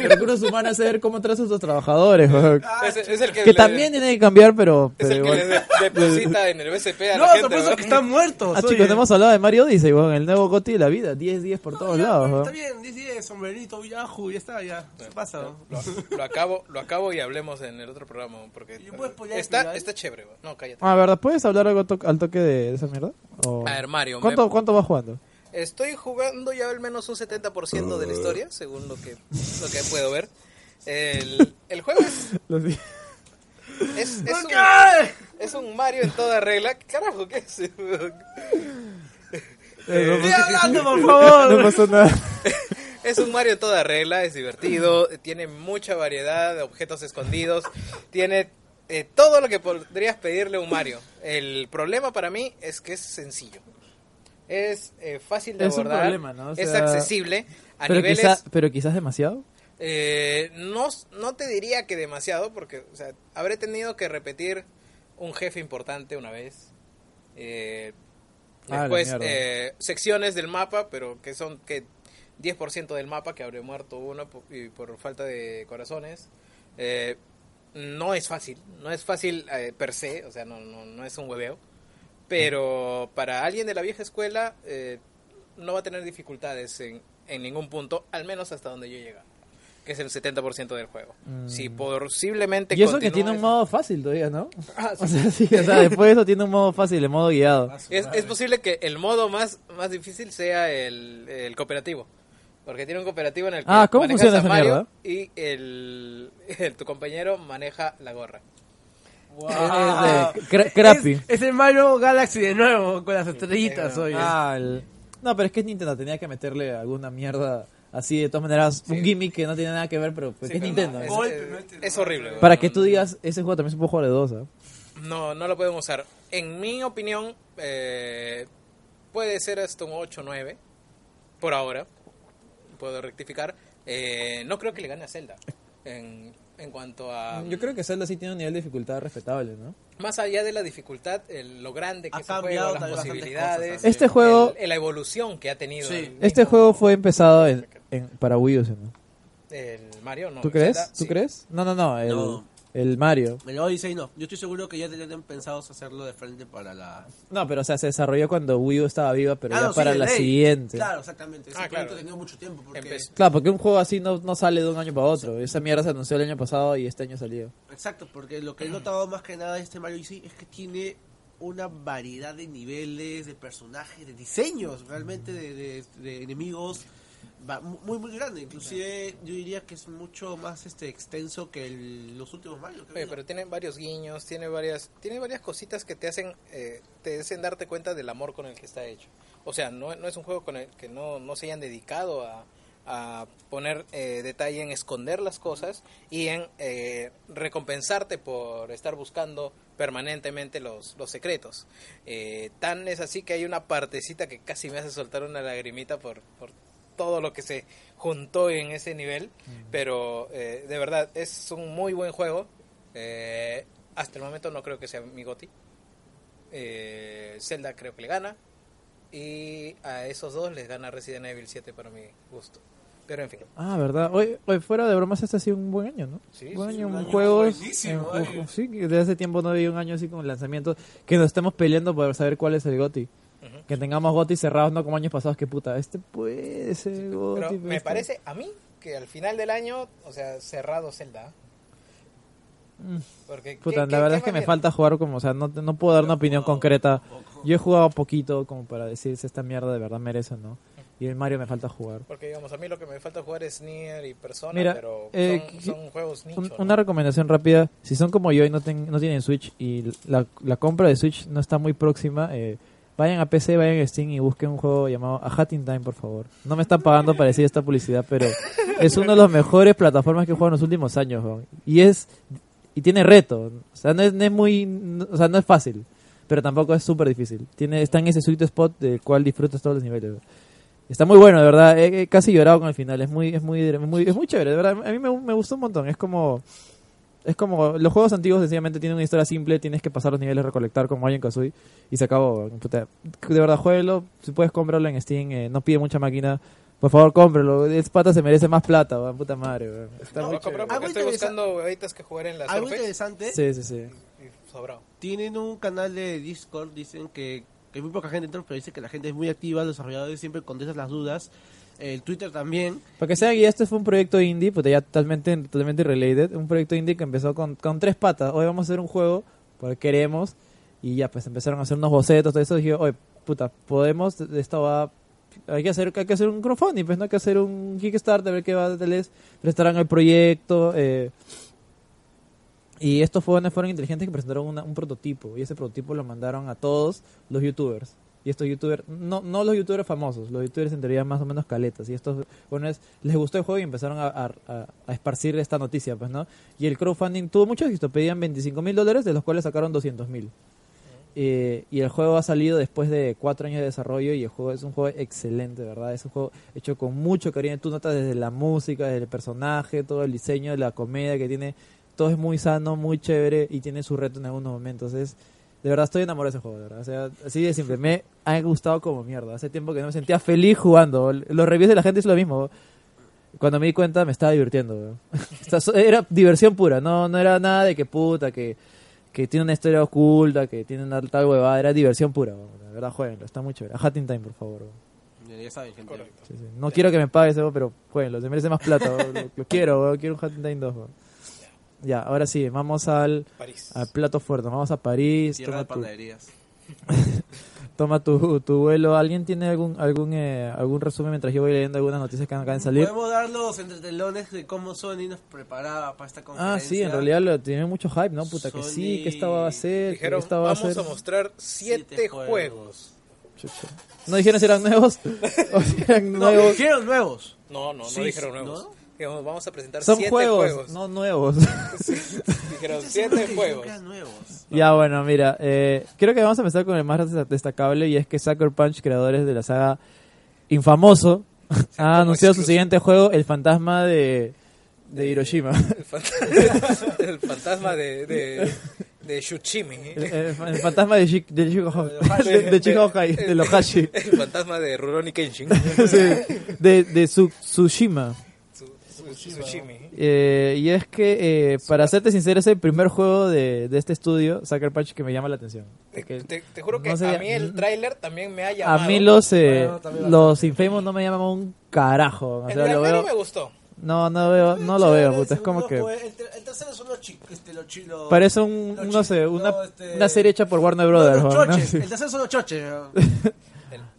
Recursos humanos es saber cómo tratas a tus trabajadores, weón. Es, es el que, Que le- también tienen que cambiar, pero... es pero el que le de- deposita en el BCP a No, la gente, sorpresa weón. que están muertos. Ah, oye. chicos, no hemos hablado de Mario Odyssey, weón, el nuevo GOTY de la vida. 10-10 por No, todos ya, lados, weón. Está bien, dice sombrerito, Yahoo, ya está, ya. ¿Qué pasa? no? Lo, lo acabo, lo acabo y hablemos en el otro programa, porque ¿Y puedes spoilear está, está chévere, weón. No, cállate. Ah, ¿verdad? ¿Puedes hablar algo to- al toque de, de esa mierda? O- A ver, Mario, ¿Cuánto, me- ¿Cuánto vas jugando? Estoy jugando ya al menos un 70% de la historia, según lo que, lo que puedo ver. El, <laughs> el juego es, <laughs> es, es, un, ¿Qué? es un Mario en toda regla. ¿Qué carajo qué es? Eh, Estoy hablando, por <laughs> no favor. pasó nada. Es un Mario en toda regla, es divertido, tiene mucha variedad de objetos escondidos, tiene eh, todo lo que podrías pedirle a un Mario. El problema para mí es que es sencillo. Es eh, fácil de Es abordar, problema, ¿no? O es accesible a Pero, niveles... quizá, pero quizás demasiado. Eh, no, no te diría que demasiado, porque o sea, habré tenido que repetir un jefe importante una vez. Eh, Ah, después, eh, secciones del mapa, pero que son que 10% del mapa que habré muerto uno por, y por falta de corazones. No es fácil, no es fácil eh, per se, o sea, no, no, no es un hueveo. Pero para alguien de la vieja escuela eh, no va a tener dificultades en, en ningún punto, al menos hasta donde yo llega, que es el 70% del juego. Mm. Si posiblemente Y eso que tiene un modo fácil todavía, ¿no? Ah, <laughs> O sea, sí, o sea, después de eso tiene un modo fácil, el modo guiado. Es, es posible que el modo más, más difícil sea el, el cooperativo. Porque tiene un cooperativo en el que Ah, ¿cómo manejas funciona a esa Mario mierda? y el, el- <laughs> tu compañero maneja la gorra. Wow. Es de cra- crappy. Es, es el Mario Galaxy de nuevo, con las estrellitas, Sí, oye. Ah, el- No, pero es que es Nintendo, tenía que meterle alguna mierda así, de todas maneras, un gimmick que no tiene nada que ver, pero pues, Sí, es pero Nintendo. no, ¿eh? es, eh, es- es horrible. Para que tú digas, ese juego también se puede jugar de dos, ¿ah? No, no lo pueden usar. En mi opinión, eh, puede ser hasta un 8 o 9. Por ahora. Puedo rectificar. Eh, no creo que le gane a Zelda. En, en cuanto a... Yo creo que Zelda sí tiene un nivel de dificultad respetable, ¿no? Más allá de la dificultad, el- lo grande que Ha cambiado juego, las posibilidades. cosas, Este juego- el- la evolución que ha tenido. Sí. Este juego fue empezado en, en- para Wii U, ¿sí, ¿no? El Mario, no. ¿Tú crees? Zelda, ¿Tú sí. crees? No, no, no, el, No. El Mario. El Odyssey no. Yo estoy seguro que ya tenían pensado hacerlo de frente para la... No, pero o sea, se desarrolló cuando Wii U estaba viva, pero Ah, ya no, para la siguiente. Claro, exactamente. Ese Ah, claro. tenido mucho tiempo porque... Empezó. Claro, porque un juego así no, no sale de un año para otro. Esa mierda se anunció el año pasado y este año salió. Exacto, porque lo que he notado más que nada de este Mario Odyssey es que tiene una variedad de niveles, de personajes, de diseños, realmente de, de- de enemigos va- muy muy grande. Inclusive yo diría que es mucho más este extenso que el- los últimos Mario. Oye, pero tiene varios guiños, tiene varias, tiene varias cositas que te hacen, eh, te hacen darte cuenta del amor con el que está hecho. O sea, no, no es un juego con el que no, no se hayan dedicado a, a poner eh, detalle en esconder las cosas y en eh, recompensarte por estar buscando permanentemente los, los secretos. Eh, tan es así que hay una partecita que casi me hace soltar una lagrimita por, por todo lo que se juntó en ese nivel, pero eh, de verdad es un muy buen juego. Eh, hasta el momento no creo que sea mi goti. Eh, Zelda creo que le gana y a esos dos les gana Resident Evil 7 para mi gusto. Pero en fin, Ah, ¿verdad? Hoy, hoy fuera de bromas, este ha sido un buen año, ¿no? Sí, buen sí, año un año juegos. buenísimo, en- eh. sí, desde hace tiempo no había un año así con lanzamientos. Que nos estemos peleando por saber cuál es el GOTI. Ujú. Que tengamos GOTI cerrados, no como años pasados, que puta, este puede ser GOTI. pero pero me este- parece a mí que al final del año, o sea, cerrado Zelda. Mm. Porque Puta, ¿qué- la qué- verdad qué es que me falta jugar como, o sea, no, no puedo dar una opinión concreta. Yo he jugado poquito como para decir si esta mierda de verdad merece o no. Y el Mario me falta jugar. Porque digamos, a mí lo que me falta jugar es Nier y Persona, Mira, pero eh, son, qui- son juegos nicho. Un- ¿no? una recomendación rápida, si son como yo y no, ten- no tienen Switch y la, la compra de Switch no está muy próxima, eh, vayan a PC, vayan a Steam y busquen un juego llamado A Hat in Time, por favor. No me están pagando para decir esta publicidad, pero es una de las mejores plataformas que he jugado en los últimos años. Y es y tiene reto, o sea, no es, no es muy, o sea, no es fácil, pero tampoco es súper difícil. Tiene está en ese sweet spot del cual disfrutas todos los niveles. Está muy bueno, de verdad. He, he casi llorado con el final. Es muy, es muy, es muy, es muy chévere, de verdad. A mí me, me gustó un montón. Es como, es como los juegos antiguos sencillamente tienen una historia simple. Tienes que pasar los niveles, recolectar como Mario en Kazooie y se acabó. De verdad, jueguelo. Si puedes comprarlo en Steam, eh, no pide mucha máquina. Por favor, cómpralo. Es pata se merece más plata, weón. puta madre. weón. Está No, muy chévere. Algo estoy buscando huevitas que jugar en la Algo Surface interesante, Sí, sí, sí. sobrado. tienen un canal de Discord, dicen que, que muy poca gente entra, pero dice que la gente es muy activa, los desarrolladores siempre contestan las dudas. El Twitter también. Para que sean guía, este fue un proyecto indie, pues ya totalmente, totalmente related. Un proyecto indie que empezó con, con tres patas. Hoy vamos a hacer un juego porque queremos. Y ya, pues empezaron a hacer unos bocetos, todo eso. Y oye, puta, podemos, esto va. Hay que hacer, hay que hacer un crowdfunding, pues no hay que hacer un Kickstarter, ver qué va a les prestarán el proyecto. Eh, y estos fueron, fueron inteligentes que presentaron un prototipo. Y ese prototipo lo mandaron a todos los youtubers. Y estos youtubers, no, no los youtubers famosos, los youtubers en teoría más o menos caletas. Y estos, bueno, es- les gustó el juego y empezaron a, a- a- a esparcir esta noticia, pues, ¿no? Y el crowdfunding tuvo mucho éxito. Pedían 25 mil dólares, de los cuales sacaron 200 mil. Eh, y el juego ha salido después de cuatro años de desarrollo y el juego es un juego excelente, ¿verdad? Es un juego hecho con mucho cariño. Tú notas desde la música, desde el personaje, todo el diseño, la comedia que tiene. Todo es muy sano, muy chévere y tiene su reto en algunos momentos. Es, de verdad, estoy enamorado de ese juego, de verdad. O sea, así de simple. Me ha gustado como mierda. Hace tiempo que no me sentía feliz jugando. Los reviews de la gente es lo mismo. Cuando me di cuenta me estaba divirtiendo. <laughs> Era diversión pura, no, no era nada de que puta, que, que tiene una historia oculta, que tiene una tal huevada. Era diversión pura. De verdad, jueguenlo. Está muy chévere. A Time, por favor. Ya saben, gente. Correcto. Sí, sí. No quiero que me pagues pero jueguenlo. Se merece más plata. Lo, lo quiero, weón. quiero un Hat in Time 2. weón. Ya, ahora sí, vamos al, París. al plato fuerte. Vamos a París. Tierra toma de tu- panaderías. <laughs> toma tu, tu vuelo. ¿Alguien tiene algún algún eh, algún resumen mientras yo voy leyendo algunas noticias que acaban de salir? Podemos dar los entretelones de cómo Sony nos preparaba para esta conferencia. Ah, sí, en realidad lo, tiene mucho hype, ¿no? Puta, que sí, que esta va a ser, que Dijeron, esta va a vamos ser... a mostrar siete, Siete juegos. ¿No dijeron si eran nuevos? <laughs> ¿O si eran No, nuevos? dijeron nuevos. No, no, no Sí, dijeron nuevos. ¿no? Dijimos, vamos a presentar Son siete juegos, juegos. no nuevos. <laughs> Dijeron siete juegos. nuevos. ya, bueno, mira, eh, creo que vamos a empezar con el más desta- destacable y es que Sucker Punch, creadores de la saga Infamoso, <laughs> ha anunciado su siguiente juego, El Fantasma de, de Hiroshima. El, <laughs> fantasma, el fantasma de, de, de Shuchimi. El, el- el fantasma de, Shi- de, de, de Chihokai, de Lohashi. El fantasma de Rurouni Kenshin. Sí, de, de Su- Tsushima. Eh, y es que, eh, para serte sincero, es el primer juego de, de este estudio, Sucker Punch, que me llama la atención. Te, te- te juro que no sé, a mí el tráiler también me ha a llamado. mí los, eh, Bueno, los Infamous no me llaman un carajo. O El sea, lo primero veo, me gustó. no, no, veo, no lo veo, puta. Es como que El, el tercero son los chicos. Este, los los- parece un, los no sé, una, no, este- una serie hecha por Warner no, Brothers. los ¿no? choches. Sí. <laughs> El tercero son los choches. <laughs>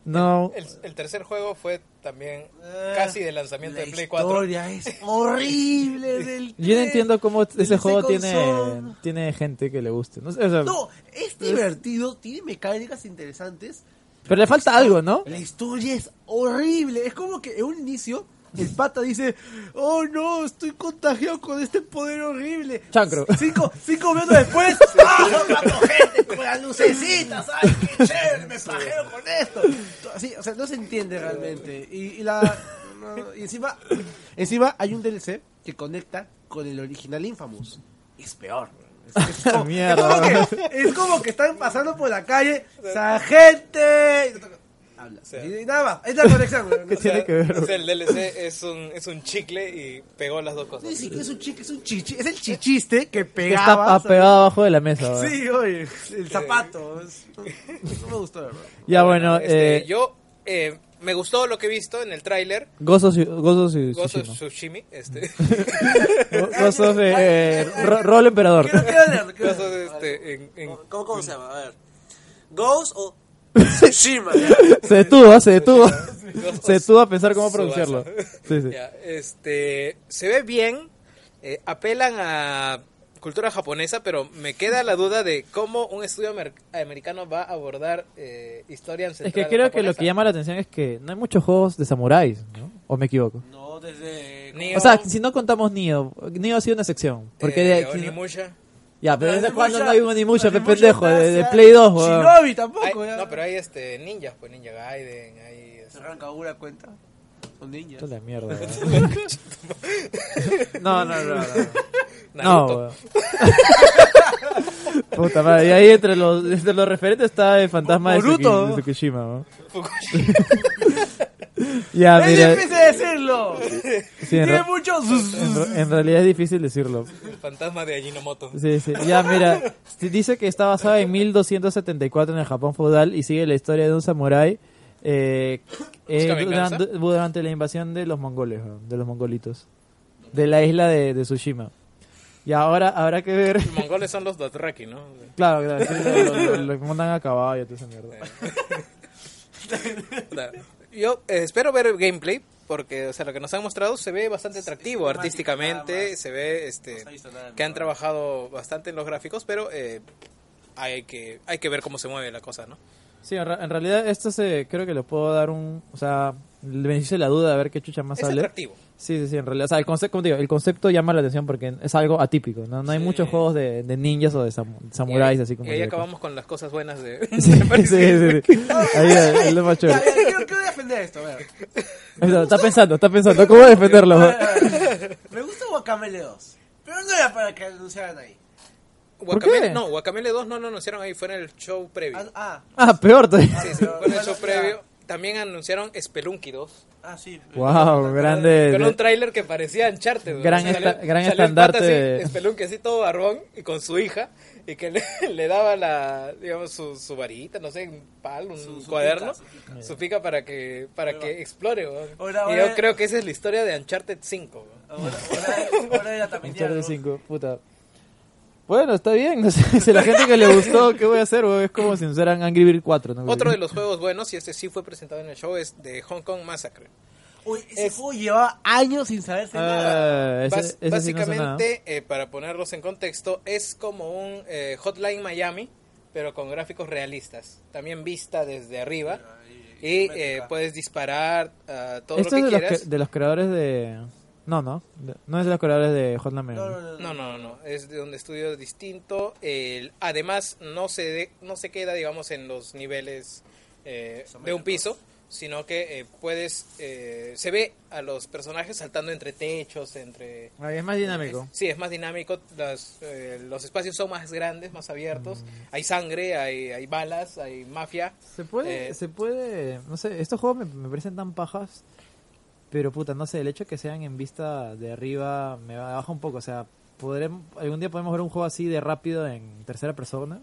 El, No, el, el tercer juego fue también Eh, casi de lanzamiento La de Play 4. historia es horrible <laughs> del yo no entiendo cómo ese juego tiene, tiene gente que le guste. No sé, o sea, No, es divertido, tiene mecánicas interesantes. pero le falta algo, ¿no? La historia es horrible. Es como que en un inicio el pata dice, oh no, estoy contagiado con este poder horrible. Chancro. Cinco, cinco minutos después, <laughs> ¡ah, mato gente con las lucecitas! ¡Ay, qué <laughs> chévere! Me pajeo con esto. Así, o sea, no se entiende realmente. Y, y la... no, y encima, encima hay un DLC que conecta con el original Infamous. Y es peor. Es, es <laughs> como, Mierda. es como que, es como que están pasando por la calle, ¡Sargente! Y te- Habla. sea, y nada más, es la conexión. ¿Qué O sea, tiene que ver? O sea, el DLC es un, es un chicle y pegó las dos cosas. Es un chique, es un chichi, es el chichiste que pegaba. está pegado abajo de la mesa. ¿verdad? Sí, oye, el zapato. no me gustó, la verdad. Ya bueno, Este, eh, yo eh, me gustó lo que he visto en el tráiler. Gozo, Gozo Gozo Tsushima. Sushimi, este, Go- <laughs> Gozo de eh, ro- rol emperador. Quiero, quiero leerlo, quiero Gozo de, leerlo. este, en, en- ¿Cómo, ¿Cómo se llama? A ver. Ghost o <laughs> Se detuvo, se detuvo. <laughs> Se detuvo a pensar cómo pronunciarlo. Sí, sí. Ya, este, se ve bien, eh, apelan a cultura japonesa, pero me queda la duda de cómo un estudio amer- americano va a abordar eh, historia Es que ancestral creo que lo que llama la atención es que no hay muchos juegos de samuráis, ¿no? ¿O me equivoco? No, desde. Neo, O sea, si no contamos Nioh, Nioh ha sido una excepción. Porque eh, de- si no- Onimusha. Ya, pero desde cuándo no hay un Onimusha, pe pendejo, de, de Play 2, weón. Shinobi tampoco. Hay- ya. no, pero hay este ninjas, pues Ninja Gaiden, hay este, Cerran Kagura cuenta. Son ninjas. Esto es la mierda, <laughs> weón. No, no, no, no. No, Naruto. weón. Puta madre, y ahí entre los, entre los referentes está el fantasma de, Boruto. de Tsukishima, weón. <laughs> Ya, ¡Es mira, difícil decirlo! sí, en, Tiene ra- muchos. en- en realidad es difícil decirlo. El fantasma de Ajinomoto. Sí, sí. Ya, mira, <laughs> sí, dice que está basada en 1274 en el Japón feudal y sigue la historia de un samurái eh, eh, durante, durante la invasión de los mongoles, weón, de los mongolitos, de la isla de, de Tsushima. Y ahora habrá que ver. Los mongoles son los Dothraki, ¿no? Claro, claro, sí, lo, lo- lo- lo mandan a caballo, toda esa mierda. <laughs> Yo eh, espero ver el gameplay porque, o sea, lo que nos han mostrado se ve bastante atractivo artísticamente, se ve este No que han trabajado bastante en los gráficos, pero eh, hay que hay que ver cómo se mueve la cosa, ¿no? Sí, en, ra- en realidad esto se, creo que le puedo dar un, o sea, el beneficio la duda de ver qué chucha más Es sale. atractivo. Sí, sí, sí, en realidad. O sea, el concepto, como te digo, el concepto llama la atención porque es algo atípico, ¿no? No hay Sí. muchos juegos de, de ninjas o de samu- samuráis, y, así como... y ahí acabamos con las cosas buenas de... <laughs> <laughs> Sí, sí, sí, <laughs> sí. Ahí es lo más chévere. ya, quiero, quiero defender esto, a está, Está pensando, está pensando, ¿cómo defenderlo? A ver, a ver. Me gusta Guacamele 2. Pero no era para que anunciaran ahí. Guacamele, qué? no, Guacamele 2 no lo anunciaron ahí, fue en el show previo. Ah, ah, Ah, peor todavía. Sí, sí, fue en el show previo. También anunciaron Spelunky 2. ah, sí. Wow, grande. Con un tráiler que parecía Uncharted. Gran Salió- esta- gran salió estandarte así, de- Spelunky así todo barbón y con su hija y que le, <laughs> le daba la, digamos, su, su varita, no sé, un palo, un Su- su cuaderno, pica, su pica. su pica para que para que explore. güey. Ahora- y ahora- yo creo que esa es la historia de Uncharted 5. güey. Ahora, ahora, ahora era también Uncharted ¿no? 5, puta. Bueno, está bien. <laughs> No sé, si a la gente que le gustó, ¿qué voy a hacer? Es como si nos eran Angry Birds 4. ¿no? Otro de los juegos buenos, y este sí fue presentado en el show, es de Hong Kong Massacre. Uy, ese Es- juego llevaba años sin saberse nada. Ah, ese- Bas- ese sí no sé nada. básicamente, eh, para ponerlos en contexto, es como un eh, Hotline Miami, pero con gráficos realistas. También vista desde arriba. Y eh, puedes disparar ah, todo Esto lo es que de los, quieras. que- de los creadores de... No, no. No es de los creadores de Hotline No, Miami. no, no, No, no, no, es de un estudio distinto. El- además, no se, de- no se queda, digamos, en los niveles eh, de un piso, sino que eh, puedes, eh, se ve a los personajes saltando entre techos, entre... Ahí es más dinámico. Sí, es más dinámico, las, eh, los espacios son más grandes, más abiertos, Mm. hay sangre, hay, hay balas, hay mafia. Se puede, Eh, se puede, no sé, estos juegos me, me parecen tan pajas, pero puta, no sé, el hecho de que sean en vista de arriba me baja un poco, o sea, podremos, algún día podemos ver un juego así de rápido en tercera persona.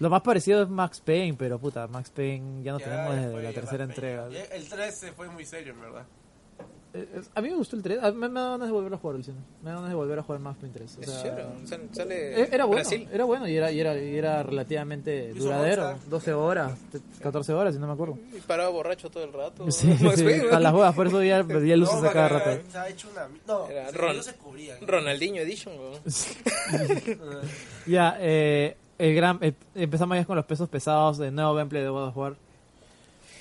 Lo más parecido es Max Payne, pero puta, Max Payne ya no Ya, tenemos desde la tercera entrega. El 3 se fue muy serio, en verdad. Eh, eh, A mí me gustó el 3, a mí me da ganas de volver a jugar el cine, me da ganas de volver a jugar Max Payne 3. o Es sea, chévere, sale, Eh, Era bueno, Brasil. era bueno y era, y era, y era relativamente duradero. Rockstar. 12 horas, 14 horas, si no me acuerdo. Y paraba borracho todo el rato. Sí, Max <laughs> sí, a las huevas, por eso ya perdía luces No, a cada rato. Se ha hecho una... No, Era se- Ron- no se cubrían. Ronaldinho Edition, weón. <laughs> <laughs> Ya, eh, el gran, eh, empezamos ya con los pesos pesados de nuevo gameplay de God of War.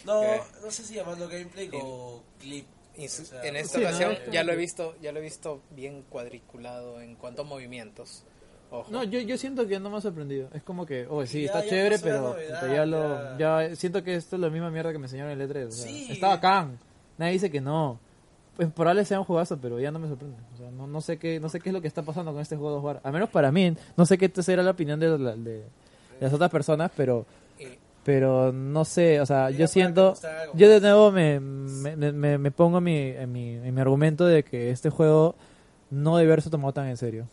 No, ¿Qué? no sé si llamarlo gameplay o clip. Y su- O sea, en esta Sí, ¿no? ocasión como ya lo he visto, ya lo he visto bien cuadriculado en cuanto a movimientos. Ojo. No, yo, yo siento que no me ha sorprendido. Es como que, oh, sí, Ya- está ya chévere, pero novedad, ya lo, ya. ya siento que esto es la misma mierda que me enseñaron en el E3. o sea, Sí. Está bacán. Nadie dice que no. Pues probable sea un juegazo, pero ya no me sorprende. O sea, no, no sé qué, no sé qué es lo que está pasando con este juego de jugar. Al menos para mí, no sé qué será la opinión de, la- de- de las otras personas, pero pero no sé, o sea, yo siento, yo de nuevo me, me, me, me pongo mi, en, mi, en mi argumento de que este juego no debe haberse tomado tan en serio.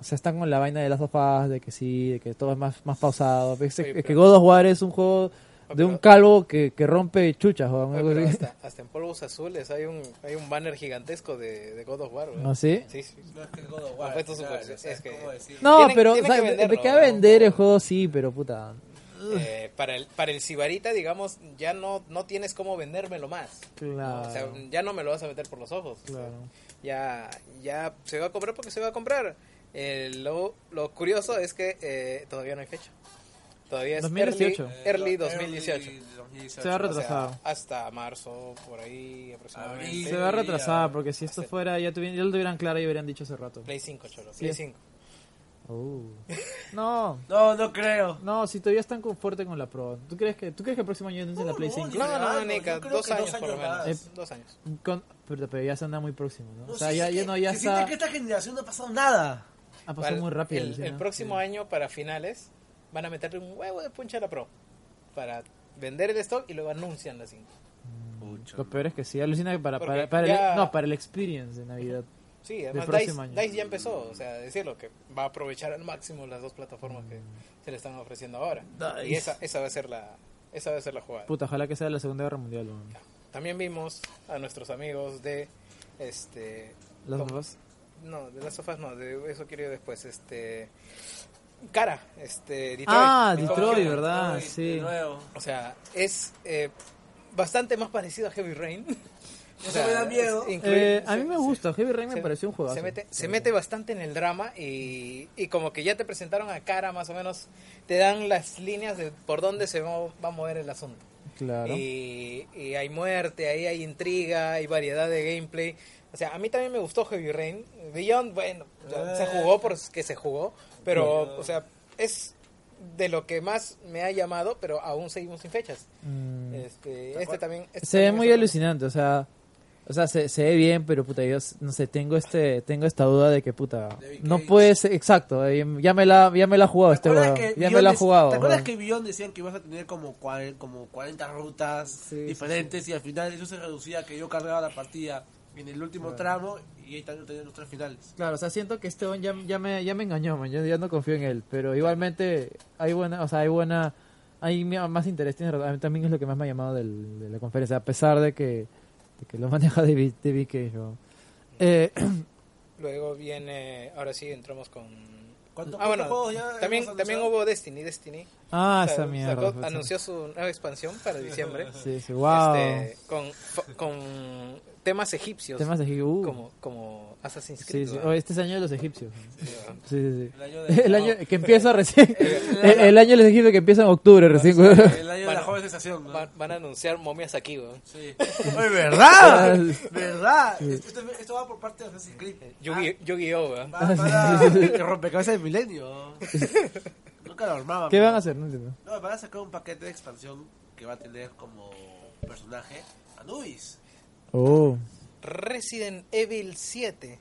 O sea, están con la vaina de las sofás, de que sí, de que todo es más, más pausado. Es, Oye, es pero- que God of War es un juego de pero- un calvo que, que rompe chuchas, Oye, así. hasta, hasta en polvos azules hay un, hay un banner gigantesco de, de God of War. ¿No sí? Sí, sí. No es que God of War, Efectos claro, super- o sea, es que- pero, tienen o sea, que de- venderlo, de queda ¿no? vender el juego, sí, pero puta. Eh, para el para el Sibarita, digamos, ya no no tienes cómo vendérmelo más. Claro. O sea, ya no me lo vas a meter por los ojos. Claro. Ya ya se va a comprar porque se va a comprar. Eh, lo, lo curioso es que eh, todavía no hay fecha. Todavía es 2018. early, early Eh, 2018. 2018. Se va a O sea, hasta marzo, por ahí aproximadamente. Abril. Se va a debería- retrasar, porque si esto fuera, ya, tuvieran, ya lo tuvieran claro y hubieran dicho hace rato. Play 5, cholo. Sí. Play 5. Uh. No, No, no creo. no, si todavía están con fuerte con la Pro. ¿Tú crees que, ¿tú crees que el próximo año anuncien la No, Play no, 5? yo- No, no, no, Nica, dos que dos años por lo años menos. Eh, Dos años. Con- pero, pero ya se anda muy próximo, ¿no? No, o sea, sí, ya, ya que no, ya se siente está... que esta generación no ha pasado nada. Ha pasado Para muy rápido. El, alucina. el próximo año, para finales, van a meterle un huevo de puncha a la Pro. Para vender el stock y luego anuncian la 5. Lo peor es que sí, alucina que para, Porque para, para ya- el, no, para el experience de Navidad. Sí, además DICE, año. DICE ya empezó, o sea, decirlo, que va a aprovechar al máximo las dos plataformas que se le están ofreciendo ahora. Y esa, esa va a ser la esa va a ser la jugada. Puta, ojalá que sea la Segunda Guerra Mundial. También vimos a nuestros amigos de este Las dos. No, de las sofás no, de eso quiero ir después, este Cara, este Detroit. Ah, Detroit. ¿verdad? Detroit, Sí. de nuevo. O sea, es eh, bastante más parecido a Heavy Rain. <laughs> Eso me da miedo. Eh, a mí me gusta, Heavy Rain me Se- pareció un juego. Se mete, se mete bastante en el drama y, y como que ya te presentaron a cara más o menos, te dan las líneas de por dónde se va, va a mover el asunto. Claro. Y, y hay muerte, ahí hay intriga, hay variedad de gameplay. O sea, a mí también me gustó Heavy Rain. Beyond, bueno, o sea, se jugó porque se jugó, pero, o sea, es de lo que más me ha llamado, pero aún seguimos sin fechas. Mm. Este, este también... este se ve muy alucinante, o sea, o sea, se, se ve bien, pero puta, yo no sé, tengo este, tengo esta duda de que puta, no Cage. puede ser, exacto, eh, ya me la, ya me la ha jugado este ¿Te acuerdas weón, que ya me la ha jugado. ¿Te acuerdas weón. que Beyond decían que ibas a tener como, cuare- como 40 rutas Sí, sí, diferentes y al final eso se reducía a que yo cargaba la partida en el último tramo y ahí también tenía los tres finales? Claro, o sea, siento que este ya, ya me, ya me engañó, man, yo ya no confío en él, pero igualmente hay buena, o sea, hay buena, hay más interés, tiene a mí también es lo que más me ha llamado del- de la conferencia, a pesar de que, que lo maneja David, David Cage. Eh, <clears throat> Luego viene, ahora sí entramos con, Con ¿Cuántos Ah, bueno, también, también hubo Destiny, Destiny. Ah, Sa- esa mierda. sacó- pues, anunció su nueva expansión para diciembre. <laughs> Sí, sí, wow. Este, con, con temas egipcios. Temas de Higi- uh. como, como Assassin's Sí, Creed. sí. ¿verdad? Oh, este es año de los egipcios. Sí, sí, sí. El año <laughs> de- El año que empieza recién. <laughs> El, el año de los egipcios que empieza en octubre recién. <laughs> El año de la joven sensación, ¿no? Van, van a anunciar momias aquí, weón. Sí. ¿verdad? ¿Verdad? Esto, esto va por parte de Assassin's Creed. Yu-Gi- Yu-Gi-Oh, weón. Va para el rompecabezas del milenio. Nunca lo armaban. ¿Qué van a hacer? No entiendo. No, van a sacar un paquete de expansión que va a tener como personaje Anubis. Oh. Resident Evil 7.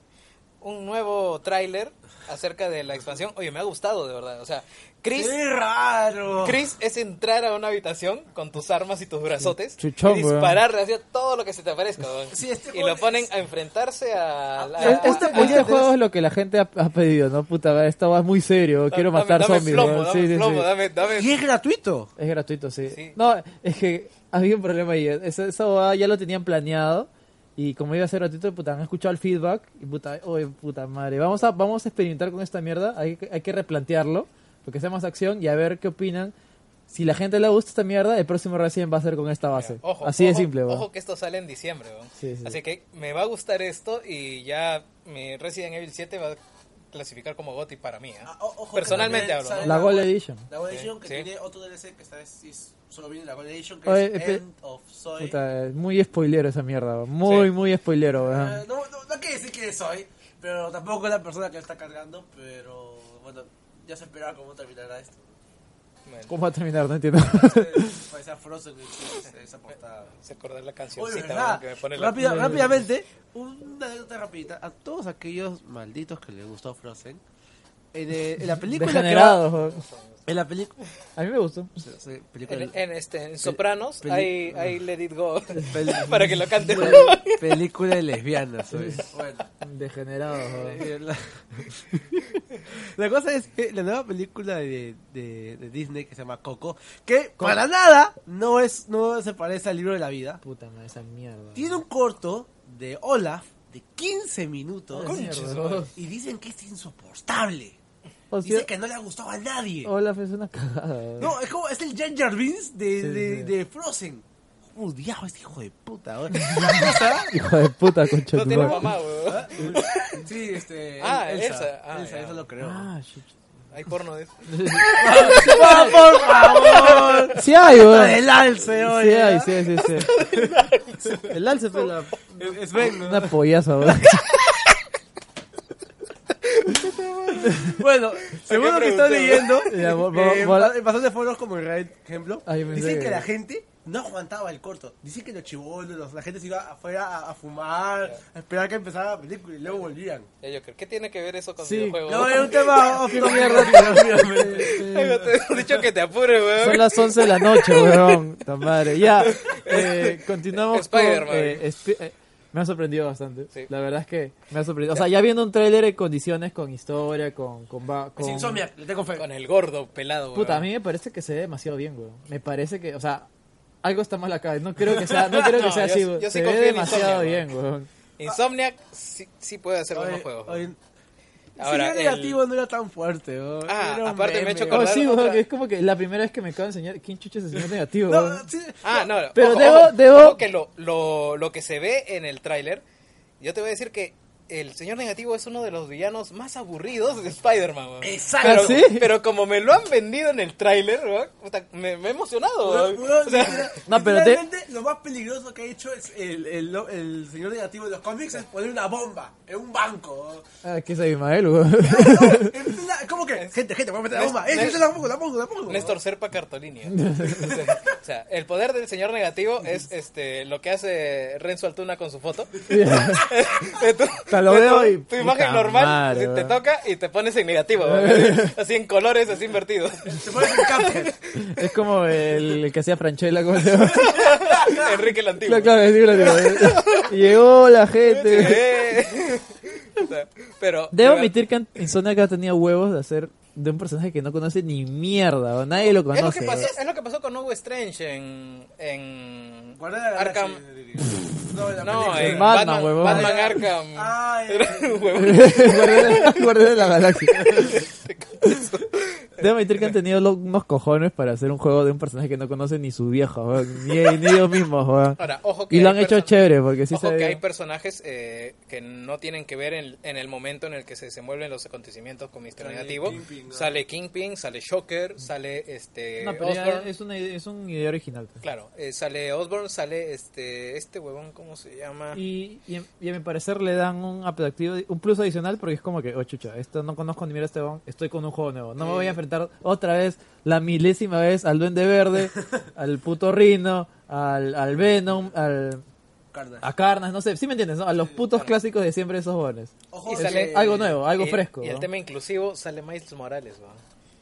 Un nuevo tráiler acerca de la expansión. Oye, me ha gustado, de verdad. O sea, Chris... ¡Qué raro! Chris es entrar a una habitación con tus armas y tus brazotes Chuchón, y dispararle hacia todo lo que se te aparezca. Sí, este y lo es- ponen a enfrentarse a... la- Es- a- Este, a- este juego es lo que la gente ha, ha pedido, ¿no? Puta, esto va muy serio. Quiero matar dame zombies. dame Sí, sí, plomo, sí. dame- dame- Y es gratuito. Es gratuito, sí. Sí. No, es que había un problema ahí. Eso, eso ah, ya lo tenían planeado. Y como iba a ser gratuito, puta, han escuchado el feedback. Y puta, oye, puta madre. Vamos a, vamos a experimentar con esta mierda. Hay, que- hay que replantearlo. Porque sea más acción y a ver qué opinan. Si la gente le gusta esta mierda, el próximo Resident va a ser con esta base. Ojo, Así de ojo, simple, weón. Ojo que esto sale en diciembre. Sí, sí. Así que me va a gustar esto y ya mi Resident Evil 7 va a clasificar como GOTY para mí. ¿eh? Ah, ojo Personalmente hablo, ¿no? La Gold Edition. La Gold Edition que Sí. tiene otro DLC que esta vez sí es- solo viene la Gold Edition que Oye, es espe- End of Soy. Puta, es muy spoilero esa mierda. Muy, Sí. muy spoilero. Eh, no, no, no quiere decir que soy, pero tampoco es la persona que está cargando, pero bueno, ya se esperaba cómo terminará esto. Bueno, ¿Cómo va a terminar? No entiendo. <laughs> Parece a <laughs> Frozen esa- esa portada. se acordar la weón, que me pone la... Rápida- rápidamente, una anécdota rapidita. A todos aquellos malditos que les gustó Frozen, en, en la película <laughs> que va-. En la película, A mí me gustó. película En, en este, en Sopranos hay, hay Let It Go <laughs> <laughs> para que lo cante. película de lesbianas. Bueno, eh, la, la cosa es que la nueva película de, de, de Disney que se llama Coco, que para nada no es no se parece al libro de la vida, Puta madre, esa mierda. tiene un corto de Olaf de 15 minutos Ah, y dicen que es insoportable. O Dice que no le ha gustado a nadie. Olaf es una cagada. weón. No, es como es el Jar Binks de, Sí, de, sí. de Frozen. Este hijo de puta. weón. <laughs> Hijo de puta, concha No tiene mamá, weón. Sí, este. Ah, Elsa. Elsa. Ah, Elsa, ya. eso lo creo. Ah, shit. Hay porno de eso. <laughs> ¡Ah, por favor! Sí hay, weón. ¡El alce, Sí oye! hay, sí, sí, sí. <laughs> El alce fue la... Es, es Ben, ¿no? Una pollaza, weón. <laughs> Bueno, según lo que estoy leyendo, <laughs> Ya, bo- bo- eh, bo- en bastantes foros como en Reddit, ejemplo, Ah, yo pensé dicen que... que- la gente no aguantaba el corto. Dicen que los chibolos, los- la gente se iba afuera a, a fumar, a esperar que empezara la película y luego volvían. Ya, creo. ¿Qué tiene que ver eso con Sí. videojuegos? No, es un <laughs> tema off obviamente. Te he dicho que te apures, weón. Son las 11 de la noche, weón. Ta madre. Ya, eh, continuamos Spider-Man. con... eh, eh, <laughs> me ha sorprendido bastante. Sí. La verdad es que me ha sorprendido. O sea, ya viendo un tráiler en condiciones, con historia, con... con, con... Es Insomniac, le tengo fe. Con el gordo pelado, Puta, a mí me parece que se ve demasiado bien, weón. Me parece que, o sea, algo está mal acá. No creo que sea, no creo que sea yo- así, yo sí Se ve demasiado bien, weón. Insomniac sí, sí puede hacer buenos juegos. Ahora, Señor el- negativo no era tan fuerte. ¿no? Ah, Era un aparte me he meme. hecho Oh, acordar sí, otra- que es como que la primera vez que me acabo de enseñar quién chucha es el señor negativo, No, sí, Ah, no, Pero ojo, debo- ojo, debo- ojo que lo, lo, lo que se ve en el tráiler, yo te voy a decir que el señor negativo es uno de los villanos más aburridos de Spider-Man, weón. Exacto. Pero, ¿Ah, sí? pero como me lo han vendido en el tráiler, me, me he emocionado, O sea, No, pero te- literalmente lo más peligroso que ha hecho es el, el, el señor negativo de los cómics es poner una bomba en un banco. Ah, que es plena- ¿Cómo que? Gente, gente, voy a meter la bomba. Eh, Néstor- yo la pongo, la pongo, la pongo. Néstor Serpa Cartolini. ¿eh? <laughs> o sea, el poder del señor negativo es este lo que hace Renzo Altuna con su foto. <laughs> <laughs> Te lo veo tu- y- tu imagen puta normal madre, si te toca y te pones en negativo, <laughs> así en colores, así invertidos. Te pones un camper. <laughs> Es como el, el que hacía Franchella, ¿cómo se llama? <laughs> Enrique el Antiguo. Claro, claro, sí, claro. Llegó la gente. Eh. O sea, Pero Debo pero- admitir que Insomniac ha tenido huevos de hacer de un personaje que no conoce ni mierda, o nadie lo es lo, conoce. que pasó, es lo que pasó con Hugo Strange en, en Guardián de la Arkham. No, en la No, en Batman, Batman, huevón. Batman Arkham. Ah, eh, Era un huevón. Guardián- Guardián de la galaxia. <laughs> Debo admitir que han tenido lo- unos cojones para hacer un juego de un personaje que no conoce ni su viejo, weón, ni, ni ellos mismos. Ahora, ojo que Y lo hay han hecho chévere, porque sí Ojo se que ve- hay personajes eh, que no tienen que ver en, en el momento en el que se desenvuelven los acontecimientos con. Sale Negativo. Kingpin, ¿no? Sale Kingpin, sale Shocker, sale este No, pero ya es, una, idea- es un idea original. pues. Claro, eh, sale Osborn, sale este este huevón, ¿cómo se llama? Y, y, y a mi parecer le dan un atractivo, un plus adicional porque es como que, oh chucha, esto no conozco ni mira este bon, estoy con un juego nuevo. No me voy a enfrentar otra vez, la milésima vez, al Duende Verde, <laughs> al puto Rino, al, al Venom, al, Carnage. a Carnas, no sé, ¿sí me entiendes? no? A los putos clásicos de siempre de esos bones. Ojo sale- Algo nuevo, algo Y- fresco. Y el ¿no? tema inclusivo sale Miles Morales, weón.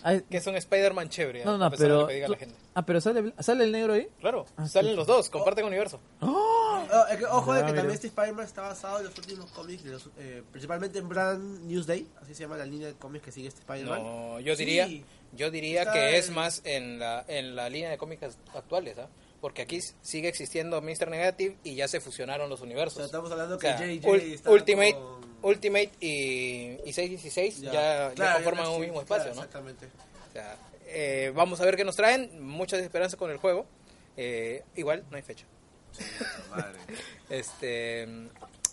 Ay, Que es un Spider-Man chévere, no, no, pero... lo que diga la gente. ah, pero sale, sale el negro ahí. Claro, Ah, salen sí. los dos, comparten universo. Oh, es que- ojo de que mira. también este Spider-Man está basado en los últimos cómics, de los, eh, principalmente en Brand Newsday, así se llama la línea de cómics que sigue este Spider-Man. No, yo Sí. diría, yo diría Está que es más en la, en la línea de cómics actuales, ¿ah? Porque aquí sigue existiendo Mr. Negative y ya se fusionaron los O universos. sea, estamos hablando O que sea, JJ Ul- está Ultimate, con- Ultimate y, y 616 ya, ya, Claro, conforman ya un mismo claro, espacio, ¿no? Exactamente. O sea, eh, vamos a ver qué nos traen. Muchas esperanzas con el juego. Eh, igual, no hay fecha. <laughs> Madre. Este,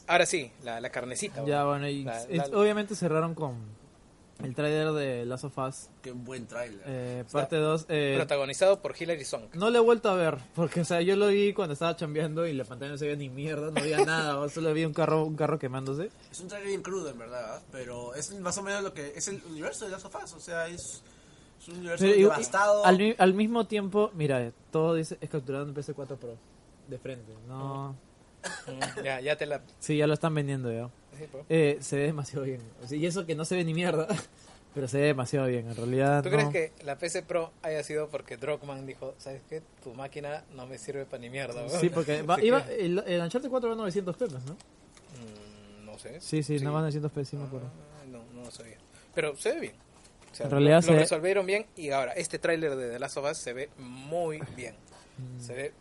ahora sí, la, la carnecita. Ya, ¿no? bueno, y La- es- la- obviamente cerraron con el trailer de Last of Us, Qué buen trailer. eh, parte 2. Eh, protagonizado por Hilary Swank. no lo he vuelto a ver, porque o sea, yo lo vi cuando estaba chambeando y la pantalla no se veía ni mierda, no había nada, solo vi un carro, un carro quemándose. Es un trailer bien crudo, en verdad, pero es más o menos lo que es el universo de Last of Us, o sea, es, es un universo Pero, devastado. al, al mismo tiempo, mira, todo dice es capturado en PS4 Pro, de frente, no... Mm, <laughs> ya, ya te la... Sí, ya lo están vendiendo ya. Eh, se ve demasiado bien, o sea, y eso que no se ve ni mierda, <laughs> pero se ve demasiado bien, en realidad ¿Tú no. crees que la PC Pro haya sido porque Druckmann dijo, ¿sabes qué? Tu máquina no me sirve para ni mierda. weón"? Sí, porque va- <laughs> iba, el, el Uncharted 4 va a 900 pesos, ¿no? mm, no sé. Sí, sí, no va a 900 pesos, sí me acuerdo. Ah, No, no sabía. Pero se ve bien. O sea, En realidad lo, se lo resolvieron bien y ahora este tráiler de The Last of Us se ve muy bien. <laughs> Se ve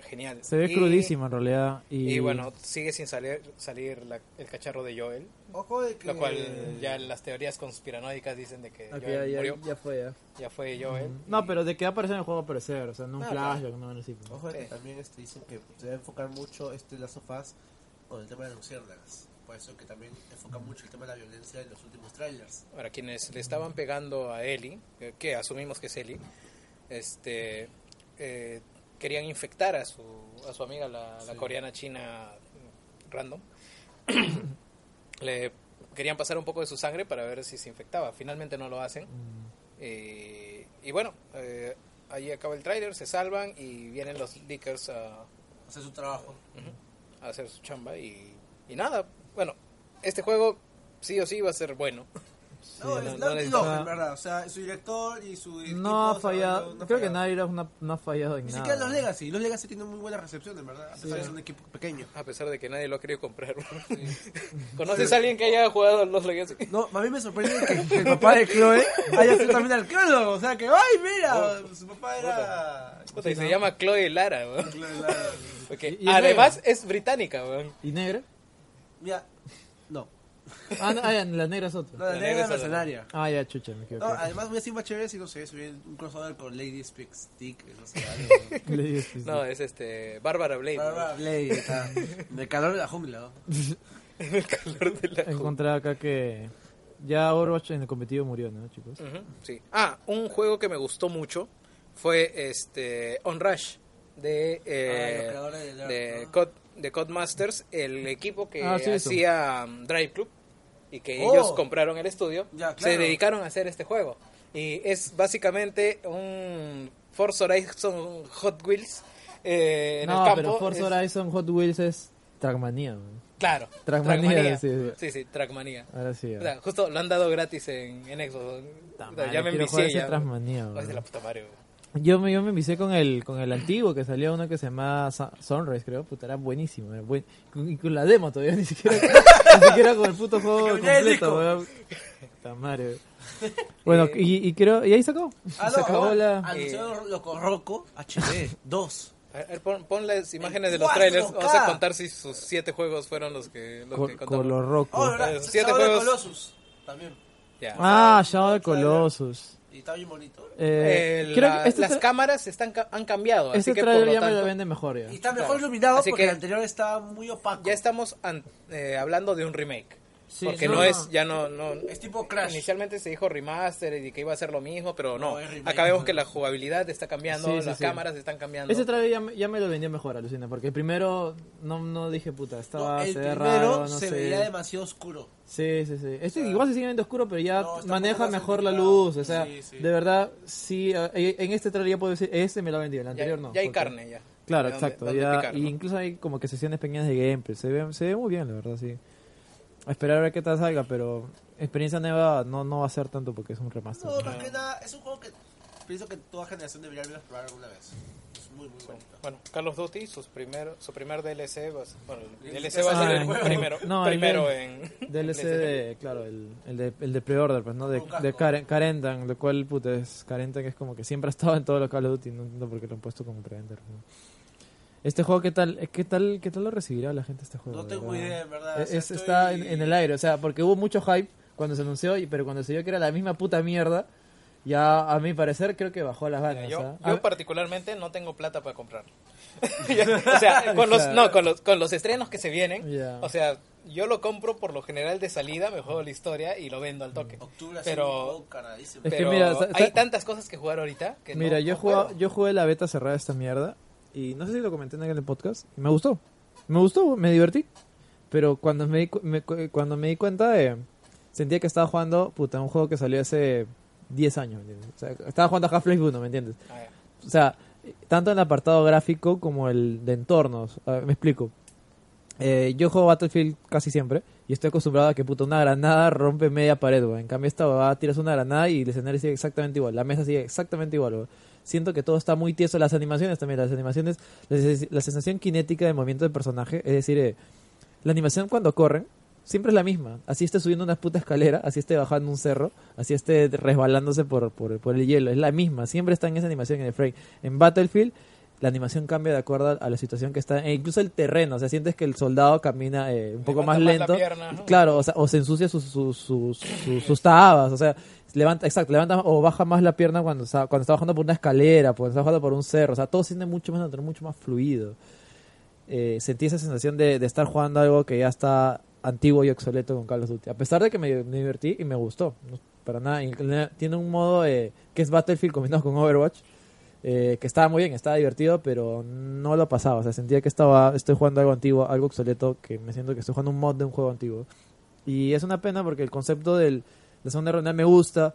genial. Se ve Y- crudísimo en realidad. Y, Y bueno, sigue sin salir, salir la- el cacharro de Joel, Ojo de que... lo cual ya las teorías conspiranoicas dicen de que Joel ya, ya, murió, ya fue ya. ya fue Joel. No, pero de que va a aparecer en el juego va a aparecer, o sea, no un Ah, flashback, no. Ojo de que Sí. también este, dicen que se debe enfocar mucho este Last of Us con el tema de las luciérnagas. Por eso que también enfoca mucho el tema de la violencia en los últimos trailers. Ahora, quienes le estaban pegando a Ellie, que, que asumimos que es Ellie, este, eh, querían infectar a su, a su amiga, la, la coreana china random. <clears throat> le querían pasar un poco de su sangre para ver si se infectaba. Finalmente no lo hacen. Mm. Eh, y bueno, eh, ahí acaba el tráiler, se salvan y vienen los leakers a, Hacer su trabajo. a hacer su chamba y, y nada. Bueno, este juego sí o sí va a ser bueno. No, es Dog, en verdad. O sea, su director y su No ha fallado, no- creo que. Naira no, no ha fallado en Ni nada. siquiera los Legacy. Los Legacy tienen muy buena recepción, en verdad. A pesar Sí. de ser un equipo pequeño. A pesar de que nadie lo ha querido comprar. <laughs> ¿Conoces a alguien que haya jugado los Legacy? No, a mí me sorprende que, que <laughs> el papá de Chloe haya sido también arqueólogo. O sea, que, ¡ay, mira! Su papá era... Puta, y se llama Chloe Lara, weón. Chloe Lara. Porque Y- además es británica, weón. ¿Y negra? Mira, no. Ah, no, ah, ya, la negra es otra. No, la La negra negra es mercenaria. Ah, ya, chucha, me equivoqué. No, además voy a decir más chévere si no sé, si viene un crossover con Lady Speak Stick, no sé, algo. Digo, sí, sí. <laughs> No, es este. Bárbara Blade. Bárbara Blade, está. De calor de la jungla. <laughs> ¿no? weón. El calor de la. Encontré acá que ya Overwatch en el competitivo murió, ¿no, chicos? Ujú, sí. Ah, un juego que me gustó mucho fue este. On Rush. De. eh, Ah, de de, ¿no? Cod- de Codemasters, el equipo que Ah, sí, hacía um, Drive Club y que Oh. ellos compraron el estudio, Ya, se claro. dedicaron a hacer este juego. Y es básicamente un Forza Horizon Hot Wheels eh, en no, el campo. pero Forza Es- Horizon Hot Wheels es Trackmania, man. Claro, Trackmania, sí, sí. sí, sí, Trackmania. Ahora sí. O sea, justo lo han dado gratis en, en Xbox. O sea, ya me envicié ya. Trackmania, de la puta madre. Yo me, yo me envicié con el, con el antiguo, que salía uno que se llamaba Sa- Sunrise, creo. Puta, era buenísimo. Era buen... con, y con la demo todavía, <laughs> ni siquiera, ni siquiera con el puto juego completo, weón. Puta madre. Bueno, y, y creo... Y ahí se acabó. Ah, se acabó la... Anunciaron Loco Roco HD 2. <laughs> A ver, pon, pon las imágenes de los 4K. trailers. Vamos a contar si sus siete juegos fueron los que, los Col- que. Color roco. Oh. Eh, siete Shadow juegos. Colossus. También. Ah, Shadow the Colossus. Y está bien bonito. Eh, Eh, creo la- que este las cámaras están, ca- han cambiado, este así que por lo ya me lo tanto, vende mejor ya. Y está mejor Claro. iluminado Así porque que- el anterior está muy opaco. ya estamos an- eh, hablando de un remake. Sí, porque no, no, es, ya no, no, Es tipo Crash. Inicialmente se dijo remaster y que iba a ser lo mismo, pero no. No, remake. Acá vemos que la jugabilidad está cambiando, Sí, sí, las sí. cámaras están cambiando. Ese trailer ya, me- ya me lo vendió mejor, alucina, porque el primero no, no dije puta, No, estaba el primero raro, no se sé. veía demasiado oscuro. Sí, sí, sí. Este igual se sigue viendo oscuro, pero ya No, maneja mejor la luz, o sea, Sí, sí. de verdad, sí, eh, en este trailer ya puedo decir, este me lo ha vendido, el ya, anterior no. ya hay carne, ya. Claro, De exacto. ya, picar, y ¿no? incluso hay como que sesiones pequeñas de gameplay. Se ve, se ve muy bien, la verdad, sí. A esperar a ver qué tal salga, pero experiencia nueva no, no va a ser tanto porque es un remaster. No, más que nada, es un juego que pienso que toda generación debería haberlo probar alguna vez. Es muy, muy bonito. Bueno, Call of Duty, sus primer, su primer DLC va a ser, bueno, el El DLC va a ser Ah, el el- primero, no, el primero del- en <laughs> DLC de, claro, el, el de, el de pre-order, pues, ¿no? De, de Karen, Karentan, lo cual, puta, es Karentan que es como que siempre ha estado en todos los Call of Duty, no entiendo por qué lo han puesto como pre-order. ¿no? Este juego, ¿qué tal, qué tal, qué tal lo recibirá la gente este juego? No tengo verdad? idea, en verdad. Es- o sea, es- estoy- Está en, en el aire, o sea, porque hubo mucho hype cuando se anunció, y, pero cuando se vio que era la misma puta mierda, ya a mi parecer creo que bajó las ganas. Yo, o sea, yo a- particularmente no tengo plata para comprar. <laughs> o sea, <laughs> con los, no, con los, con los estrenos que se vienen, Ya. o sea, yo lo compro por lo general de salida, me juego la historia y lo vendo al toque. Octubre Pero- caradísimo. Es que Pero mira, hay tantas cosas que jugar ahorita que Mira, no- yo, no puedo. yo jugué la beta cerrada de esta mierda y no sé si lo comenté en el podcast. y Me gustó. Me gustó, me divertí. Pero cuando me di, me cu- cuando me di cuenta, eh, sentía que estaba jugando puta, un juego que salió hace 10 años. ¿me entiendes? O sea, estaba jugando a Half-Life 1, ¿me entiendes? Ah, ya. O sea, tanto en el apartado gráfico como el de entornos. Ver, me explico. Eh, yo juego Battlefield casi siempre y estoy acostumbrado a que puta una granada rompe media pared, weón. En cambio esta va tiras una granada y el escenario sigue exactamente igual, la mesa sigue exactamente igual, weón. Siento que todo está muy tieso, las animaciones también, las animaciones, la, sen- la sensación cinética de movimiento del personaje, es decir, eh, la animación cuando corren siempre es la misma. Así esté subiendo una puta escalera, así esté bajando un cerro, así esté resbalándose por, por, por el hielo. Es la misma, siempre está en esa animación en el frame. En Battlefield, la animación cambia de acuerdo a la situación que está, e incluso el terreno. O sea, sientes que el soldado camina eh, un poco Levanta más más la lento. pierna, ¿no? Claro, o, sea, o se ensucia sus, sus, sus, sus- sus tabas. O sea, levanta, exacto, levanta o baja más la pierna cuando está, cuando está bajando por una escalera, cuando está bajando por un cerro. O sea, todo se siente mucho más natural, mucho más fluido eh, sentí esa sensación de, de estar jugando algo que ya está antiguo y obsoleto con Call of Duty. A pesar de que me, divertí y me gustó. Para nada. Tiene un modo eh, que es Battlefield combinado con Overwatch. eh, que estaba muy bien, estaba divertido, pero no lo pasaba. O sea, sentía que estaba estoy jugando algo antiguo, algo obsoleto, que me siento que estoy jugando un mod de un juego antiguo. Y es una pena porque el concepto de segunda ronda me gusta,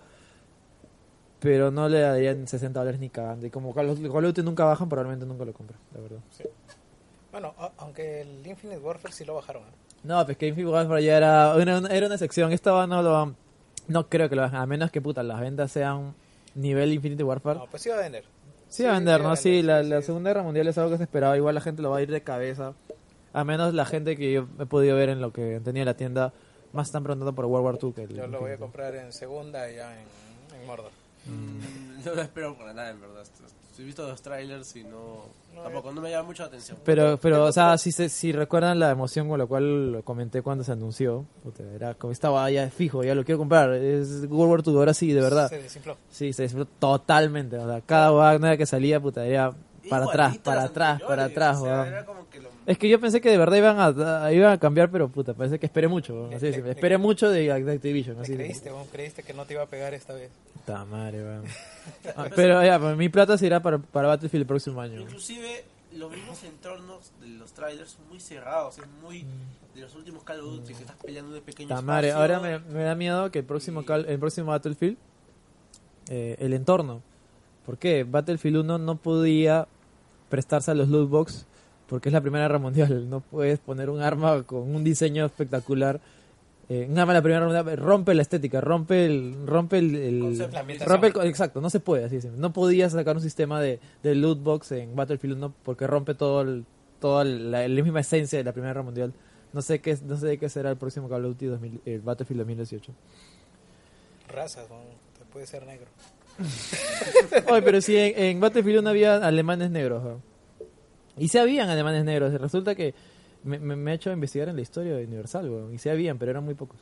pero no le darían 60 dólares ni cagando. Y como Call of, Duty nunca bajan, probablemente nunca lo compre, la verdad. Bueno, aunque el Infinite Warfare sí lo bajaron. ¿eh? No, pues que Infinite Warfare ya era una, una- era una sección. Esta no lo no creo que lo bajen, a menos que puta las ventas sean nivel Infinite Warfare. No, pues sí va a vender. sí, va a vender, ¿no? Sí, la, sí, la sí. Segunda Guerra Mundial es algo que se esperaba. Igual la gente lo va a ir de cabeza. A menos la gente que yo he podido ver en lo que tenía la tienda, más están preguntando por World War II que el Yo lo voy a comprar en segunda y ya en, en Mordor. Mm, <laughs> No lo espero para nada, en verdad. He visto los trailers y no. Tampoco, no me llama mucho la atención. Pero, pero, o sea, si, se- si recuerdan la emoción con la cual lo comenté cuando se anunció, puta, era como estaba ya fijo, ya lo quiero comprar. Es World War II, ahora sí, de verdad. Se desinfló. Sí, se disfrutó totalmente. O sea, cada nueva que salía, puta, era para atrás, Igualito para atrás, para atrás, o sea, era como que lo- Es que yo pensé que de verdad iban a, a- iban a cambiar, pero puta, parece que esperé mucho. Le- Así le- decirme. le- esperé mucho de, de Activision. ¿Te Así creíste, weón? ¿Creíste que no te iba a pegar esta vez? Puta madre, weón. <laughs> Ah, pero ya, pues, mi plata se irá para, para Battlefield el próximo año. Inclusive los mismos entornos de los trailers son muy cerrados, es muy de los últimos Call of Duty que estás peleando de pequeños Puta madre, ahora me, me da miedo que el próximo, Y- el próximo Battlefield, eh, el entorno. ¿Por qué? Battlefield 1 no podía prestarse a los loot box porque es la Primera Guerra Mundial. No puedes poner un arma con un diseño espectacular. Eh, un arma de la Primera Guerra Mundial rompe la estética, rompe el... Rompe el, el- Concepto, rompe el exacto, no se puede así. es. No podías sacar un sistema de, de loot box en Battlefield 1 porque rompe todo el, toda la, la misma esencia de la Primera Guerra Mundial. No sé qué no sé de qué será el próximo Call of Duty 2000, el Battlefield 2018. Razas. Te puede ser negro. <laughs> Oye, pero si en, en Battlefield 1 había alemanes negros. ¿no? Y se habían alemanes negros. Resulta que me, me, me ha hecho investigar en la historia de Universal, weón, y se habían, pero eran muy pocos.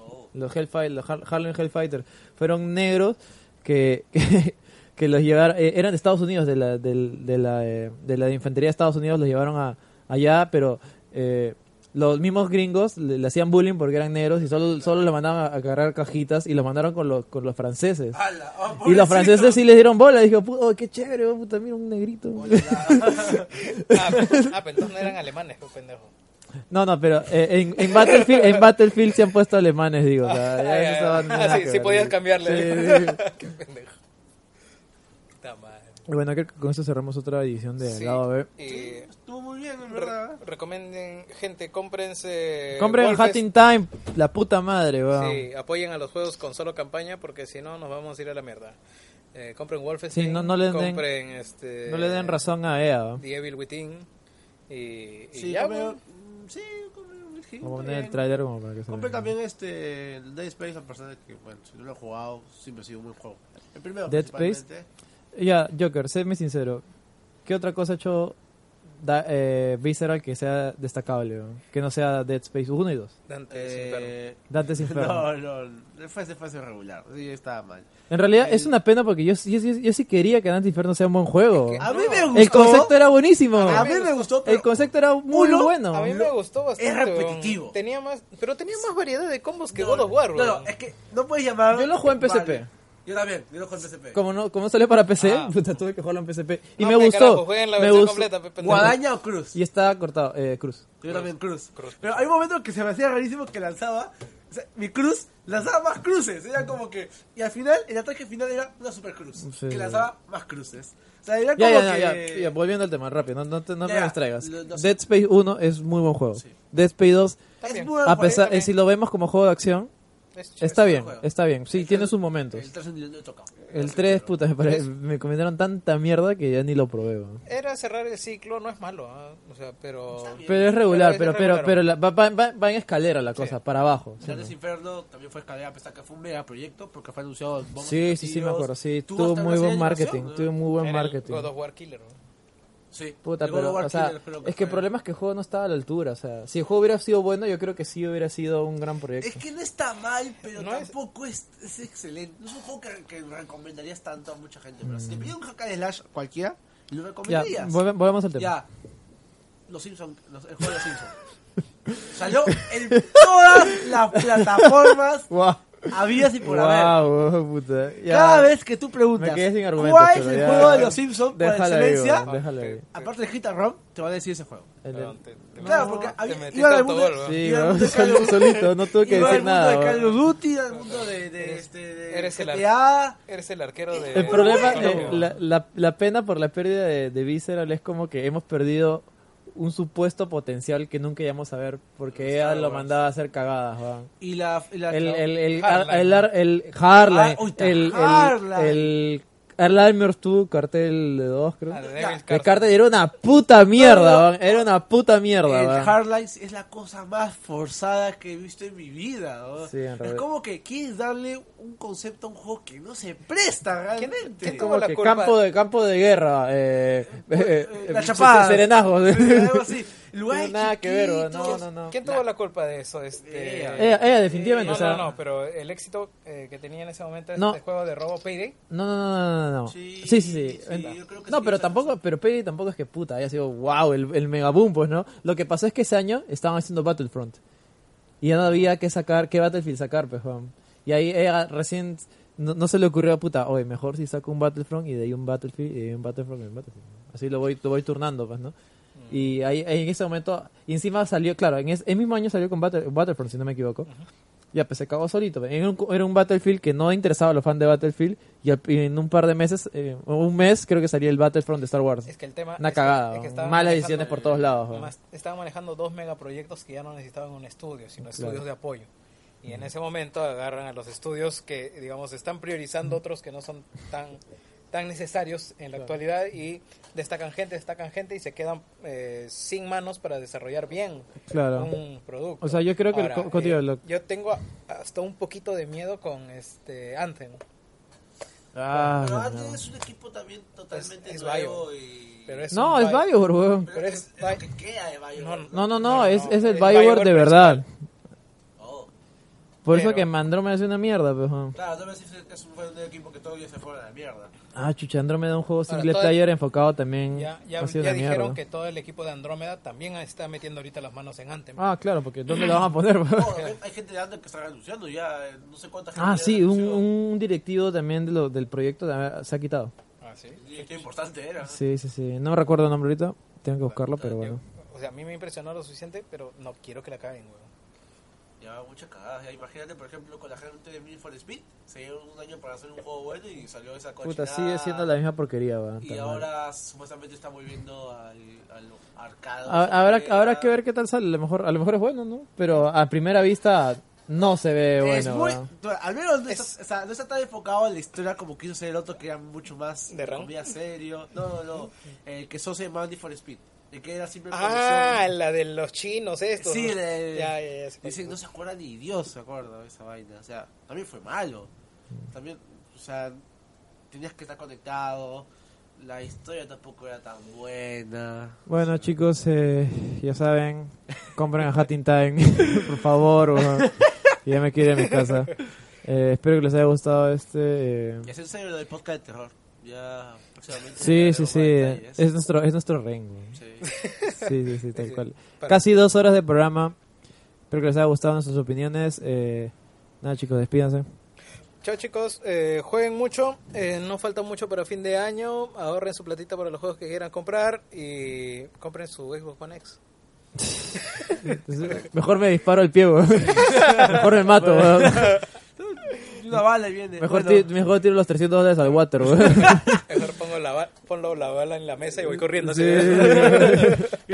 Oh. los Hellfighter, los Har- Harlem Hellfighter, fueron negros que, <laughs> que, que los llevaron, eh, eran de Estados Unidos, de la, del- de, la, eh, de la infantería de Estados Unidos, los llevaron a, allá, pero eh, los mismos gringos le, le hacían bullying porque eran negros y solo, solo le mandaban a, a cargar cajitas y los mandaron con los, con los franceses. Ala, oh, Y los franceses sí les dieron bola. Dijo, "Pu- oh, qué chévere, oh, puta, mira un negrito. <laughs> Ah, pero- ah, pero entonces no eran alemanes, qué pendejo. No, no, pero eh, en, en Battlefield, en Battlefield se han puesto alemanes, digo. o sea, ya <laughs> Ah, ya, ya. Ah, sí, sí podías cambiarle. <laughs> Sí, sí. qué pendejo. Bueno, creo que con eso cerramos otra edición de Sí, lado B. y Estuvo muy bien, en re- verdad. recomienden, gente, cómprense. Compren Wolfest. Hatting Time, la puta madre, weón. Sí, apoyen a los juegos con solo campaña porque si no nos vamos a ir a la mierda. Eh, compren Wolfenstein, Sí, no- no le den- compren este, No le den razón a EA. ¿no? The Evil Within y, y Sí, ya, bueno. mm, sí, Hill, Vamos a poner el trailer como para que se Compré también este el Dead Space a pesar de que, bueno, si no lo he jugado, siempre ha sido un buen juego. El primero, Dead principalmente. Ya, Joker, séme sincero. ¿Qué otra cosa ha hecho da, eh, Visceral que sea destacable? weón? Que no sea Dead Space 1 y 2. Dante's Inferno. Eh, Dante's Inferno. <laughs> no, no, fue fue regular, sí, estaba mal. En realidad el- es una pena porque yo, yo, yo- yo sí quería que Dante's Inferno sea un buen juego. Es que- A mí No. me gustó. El concepto era buenísimo. A mí me gustó, pero El concepto era muy Uno, bueno. A mí me gustó bastante. Es repetitivo. Tenía más, pero tenía más variedad de combos que no, God of War, No, no, es que no puedes llamar. Yo lo jugué en PSP. Vale. Yo también, yo lo jugué en PSP. Como no, como salió para PC, Ah. puta, tuve que jugarlo en PSP. Y No, me gustó. carajo, jueguen la me versión gustó. completa. ¿Guadaña o Cruz? Y está cortado, eh, Cruz. Yo también Cruz. Cruz. Pero hay un momento que se me hacía rarísimo que lanzaba. O sea, mi cruz lanzaba más cruces. Era como que. Y al final, el ataque final era una super cruz. Sí. Que lanzaba más cruces. O sea, era Ya, como ya, ya, que. ya, ya, volviendo al tema, rápido, no, no, te- no Ya, me distraigas. Dead Space 1 es muy buen juego. Sí. Dead Space 2, Es muy buen a juego. pesar, eh, si lo vemos como juego de acción, Es chévere. está bien, juego. está bien. Sí, tiene sus momentos. El 3 no he tocado. El 3, puta, me, pare- me comentaron tanta mierda que ya ni lo probé. weón. Era cerrar el ciclo, no es malo, ¿ah? o sea, pero... Pero es regular, Pero pero es pero regular. pero la- va, va- va en escalera la cosa, para abajo. ¿sí, Dantes no? Inferno también fue escalera, a pesar que fue un mega proyecto porque fue anunciado. Sí, sí, sí, me acuerdo. Sí, Tuvo muy buen marketing. Tuvo ¿no? muy buen Era el marketing. God of War Killer, ¿no? Sí, Puta, pero, o sea, es que el problema es que el juego no estaba a la altura. O sea, si el juego hubiera sido bueno, yo creo que sí hubiera sido un gran proyecto. Es que no está mal, pero No tampoco es... Es, excelente. No es un juego que, que recomendarías tanto a mucha gente. Pero si te pide un hack and slash cualquiera, lo recomendarías. volve- volvemos al tema. Ya. Los Simpsons, los, el juego de los Simpsons. <laughs> Salió en todas las plataformas <laughs> Guau. Habidas y por haber. Guau, puta. Ya. Cada vez que tú preguntas Me quedé sin argumentos, cuál es pero el ya- juego de los Simpsons por Déjala ahí, excelencia, weón, déjala ahí. aparte de Hit and Run, te va a decir ese juego. El- Perdón, te- te- Claro, porque te había- metiste iba al autogol, mundo- weón. Sí, Iba al weón, mundo de Call of- solito, no tuve que Iba al decir mundo nada. de Call of Duty, al mundo de, de, este, de eres el GTA. Eres el arquero de... El problema, eh, Colombia. la, la, la pena por la pérdida de, de Visceral es como que hemos perdido un supuesto potencial que nunca íbamos a ver porque ella lo mandaba a hacer cagadas, weón. Y la, El, el, el, el, el, el Hardline, Ah, el, el, Hardline. el, Alzheimer's 2, cartel de 2, creo. Ah, El cartel era una puta mierda, No. Era una puta mierda, el. Hardlines es la cosa más forzada que he visto en mi vida. Sí, en es realidad. como que quieres darle un concepto a un juego que no se presta realmente. quién Como tuvo la que culpa? campo de campo de guerra, eh, eh, Eh, la eh, chapada. serenazgos. <laughs> Algo así. Lugares No, nada que ver, no, no, no. ¿Quién tuvo la culpa de eso? Este... Ella. Ella, ella definitivamente, No, o sea, no, no, pero el éxito eh, que tenía en ese momento este No. juego de robo Payday. No, no, no, no, no, no. Sí, Sí, sí, sí. sí, Ent- yo creo que no, sí, pero tampoco, pero Peggy tampoco es que puta, haya sido wow, el, el mega boom, pues, ¿no? Lo que pasó es que ese año estaban haciendo Battlefront. Y ya no había que sacar, qué Battlefield sacar, pues, weón. Y ahí ella recién no, no se le ocurrió, puta, oye, mejor si saco un Battlefront y de ahí un Battlefield y de ahí un Battlefront y un Battlefield. Así lo voy, lo voy turnando, pues, ¿no? Y ahí, ahí en ese momento, y encima salió, claro, en ese el mismo año salió con Battle- Battlefront, si no me equivoco. Ya, pues se cagó solito. Era un, era un Battlefield que no interesaba a los fans de Battlefield. Y, al- y en un par de meses, eh, un mes, creo que salía el Battlefront de Star Wars. Es que el tema. Una es que- cagada, es que estaban malas decisiones por todos lados. estaban manejando dos megaproyectos que ya no necesitaban un estudio, sino estudios de apoyo. Y en ese momento agarran a los estudios que, digamos, están priorizando otros que no son tan tan necesarios en la actualidad y destacan gente, destacan gente y se quedan eh, sin manos para desarrollar bien Claro. un producto. O sea, yo creo que el Ahora, contigo, eh, lo- yo tengo hasta un poquito de miedo con este Anthem. Ah, Pero no. antes es un equipo también totalmente Es- es nuevo Bio. y... Pero es No, es Bio- Bioware, weón. Pero es, es es lo Bi- que queda de Bioware. No, No, no, no, No, es, no, es el Bioware Bioware de verdad. Por eso Pero- que Andrómeda es una mierda, pues. Claro, también sí es un buen equipo que todos ya se fueron a la mierda. Ah, chucha, Andrómeda un juego single todo- player enfocado también. Ya, ya, ya dijeron mierda. que todo el equipo de Andrómeda también está metiendo ahorita las manos en Anthem. Ah, claro, porque ¿dónde lo van a poner? No, hay gente de antes que está anunciando ya, eh, no sé cuánta gente. ah, sí, un, un directivo también de lo- del proyecto se ha quitado. Ah, sí. Qué importante era. Sí, sí, sí. No recuerdo el nombre ahorita. Tengo que buscarlo, pero bueno. O sea, a mí me impresionó lo suficiente, pero no quiero que la caguen, weón. Ya, muchas cagadas. Ya, imagínate, por ejemplo, con la gente de Need for Speed, se dieron un año para hacer un juego bueno y salió esa cochinada. Puta, sigue siendo la misma porquería, weón. Y ahora supuestamente está volviendo al, al arcade. Ha- Habrá, habrá que ver qué tal sale. A lo mejor, a lo mejor es bueno, ¿no? Pero a primera vista no se ve es bueno. muy, al menos no, está, o sea, no está tan enfocado en la historia como quiso ser el otro que era mucho más ¿De serio. No, no, no. <laughs> El que se llamaba Need for Speed. Que era siempre Ah, producción. la de los chinos estos. Sí, ¿no? de- Ya, ya, ya. no se acuerda ni Dios, se acuerda de esa vaina. O sea, también fue malo. También, o sea, tenías que estar conectado. La historia tampoco era tan buena. Bueno, chicos, eh, ya saben, compren a Hat in Time, <laughs> por favor. <laughs> ya me quiero ir a mi casa. Eh, espero que les haya gustado este. eh, Y es en serio lo del podcast de terror. Ya. Sí, sí, sí. Es nuestro, es nuestro ring. Sí. <laughs> Sí, sí, sí, tal Sí. cual. Para- Casi dos horas de programa. Espero que les haya gustado nuestras opiniones. Eh, nada, chicos, despídanse. Chao chicos, eh, jueguen mucho, eh, no falta mucho para fin de año, ahorren su platita para los juegos que quieran comprar y compren su Xbox One X. <laughs> Entonces, Mejor me disparo el pie, weón. <laughs> Mejor me mato. Una bala y viene. Mejor, Bueno, ti- mejor tiro los 300 dólares al water, weón. <laughs> Mejor pongo la, ba- ponlo la bala en la mesa y voy corriendo. así. <laughs>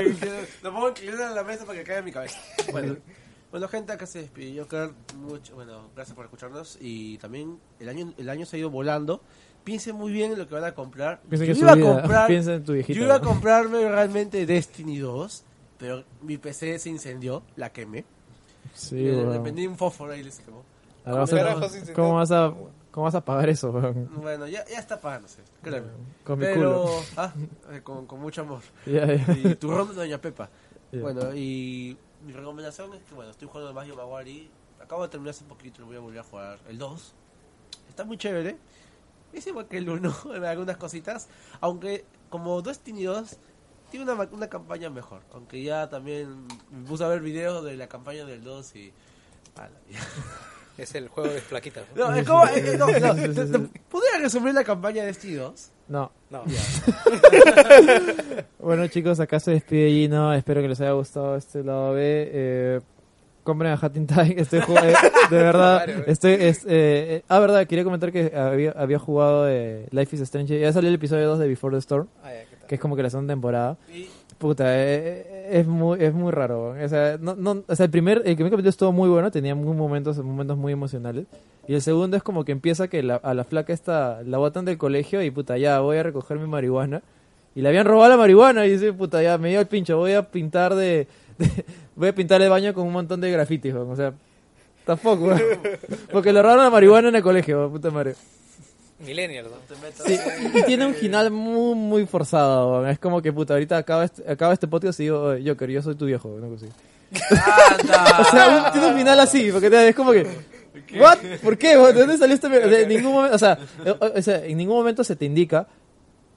Lo pongo inclinado en la mesa para que caiga en mi cabeza. Bueno, bueno gente, acá se despidió. Claro, mucho, bueno, gracias por escucharnos. Y también el año, el año se ha ido volando. Piensen muy bien en lo que van a comprar. Piensen yo iba a vida- comprar, piensen en tu viejita, yo iba a ¿no? comprarme realmente Destiny 2, pero mi PC se incendió, la quemé. Sí, le, le prendí un fósforo y se quemó. Ahora vas ¿Cómo a-? ¿Cómo vas a cómo vas a pagar eso? Bueno, ya, ya está pagándose, créeme. Con mi Pero, culo. ah, eh, con, con mucho amor. <laughs> Ya, ya. Y turrón de Doña Pepa. Ya. Bueno, y mi recomendación es que, bueno, estoy jugando Mario Maguari. Acabo de terminar hace poquito, lo voy a volver a jugar. El 2. Está muy chévere. Es igual que el 1 <laughs> en algunas cositas. Aunque, como Destiny 2, tiene una, una campaña mejor. Aunque ya también me puse a ver videos de la campaña del 2 y. a la. <laughs> Es el juego de flaquitas. ¿no? Es como. es que no, no, te- te- ¿Podría resumir la campaña de Destiny 2? No. No. <laughs> Bueno, chicos, acá se despide Gino. Espero que les haya gustado este lado B. Eh, compren a Hat in Time. Estoy jug- eh, de verdad, eh. estoy. es- eh, eh, ah, verdad, quería comentar que había, había jugado eh, Life is Strange. Ya salió el episodio 2 de Before the Storm, Ah, ya, ¿qué tal? que es como que la segunda temporada. Y Puta, eh, eh, es muy es muy raro. O sea, no, no, o sea, el primer el primer capítulo estuvo muy bueno, tenía muy momentos momentos muy emocionales. Y el segundo es como que empieza que la- a la flaca esta la botan del colegio y puta, ya voy a recoger mi marihuana. Y le habían robado la marihuana y dice, puta, ya me dio el pincho, voy a pintar de, <laughs> voy a pintar el baño con un montón de grafitis, o sea, tampoco, <laughs> porque le robaron la marihuana en el colegio, puta madre. Millennials, ¿no? Sí, y, tiene un final muy, muy forzado. Es como que, puta, ahorita acaba este, acaba este podcast y digo, "Oye, Joker, yo soy tu viejo. <laughs> O sea, un- tiene un final así, porque te- es como que, ¿what? ¿Por qué? ¿De dónde salió este? <laughs> De ningún momento, o sea, o- o sea, en ningún momento se te indica,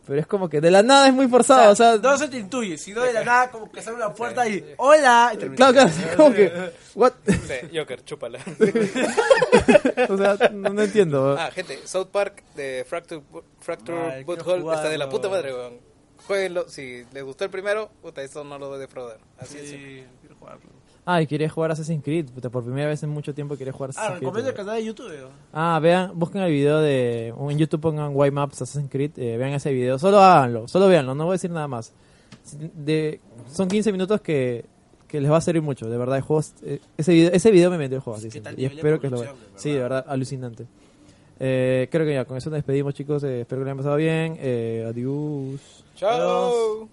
pero es como que de la nada es muy forzado. O sea, no se te intuye, sino de la nada como que sale una puerta y ¡Hola! Y termina. claro, claro, es como que, ¿what? Sí, Joker, chúpala. <laughs> O sea, no, no entiendo. Ah, gente, South Park de Fracture, Fracture Butthole está de la puta madre, weón. Jueguenlo, si les gustó el primero, puta, eso no lo voy a defraudar. Así es. Sí, quiero jugarlo. Ah, y quería jugar Assassin's Creed, puta, por primera vez en mucho tiempo quería jugar Ah, Assassin's Creed. recomiendo el weón. canal de YouTube. Ah, vean, busquen el video de. En YouTube pongan White Maps Assassin's Creed. eh, vean ese video. Solo háganlo, solo véanlo, no voy a decir nada más. De, son 15 minutos que, que les va a servir mucho, de verdad. El juego, eh, ese, video, ese video me metió el juego así. ¿Qué tal y espero que lo vean. Sí, de verdad? alucinante. Eh, creo que ya con eso nos despedimos, chicos. eh, espero que les haya pasado bien. Eh, adiós. Chao.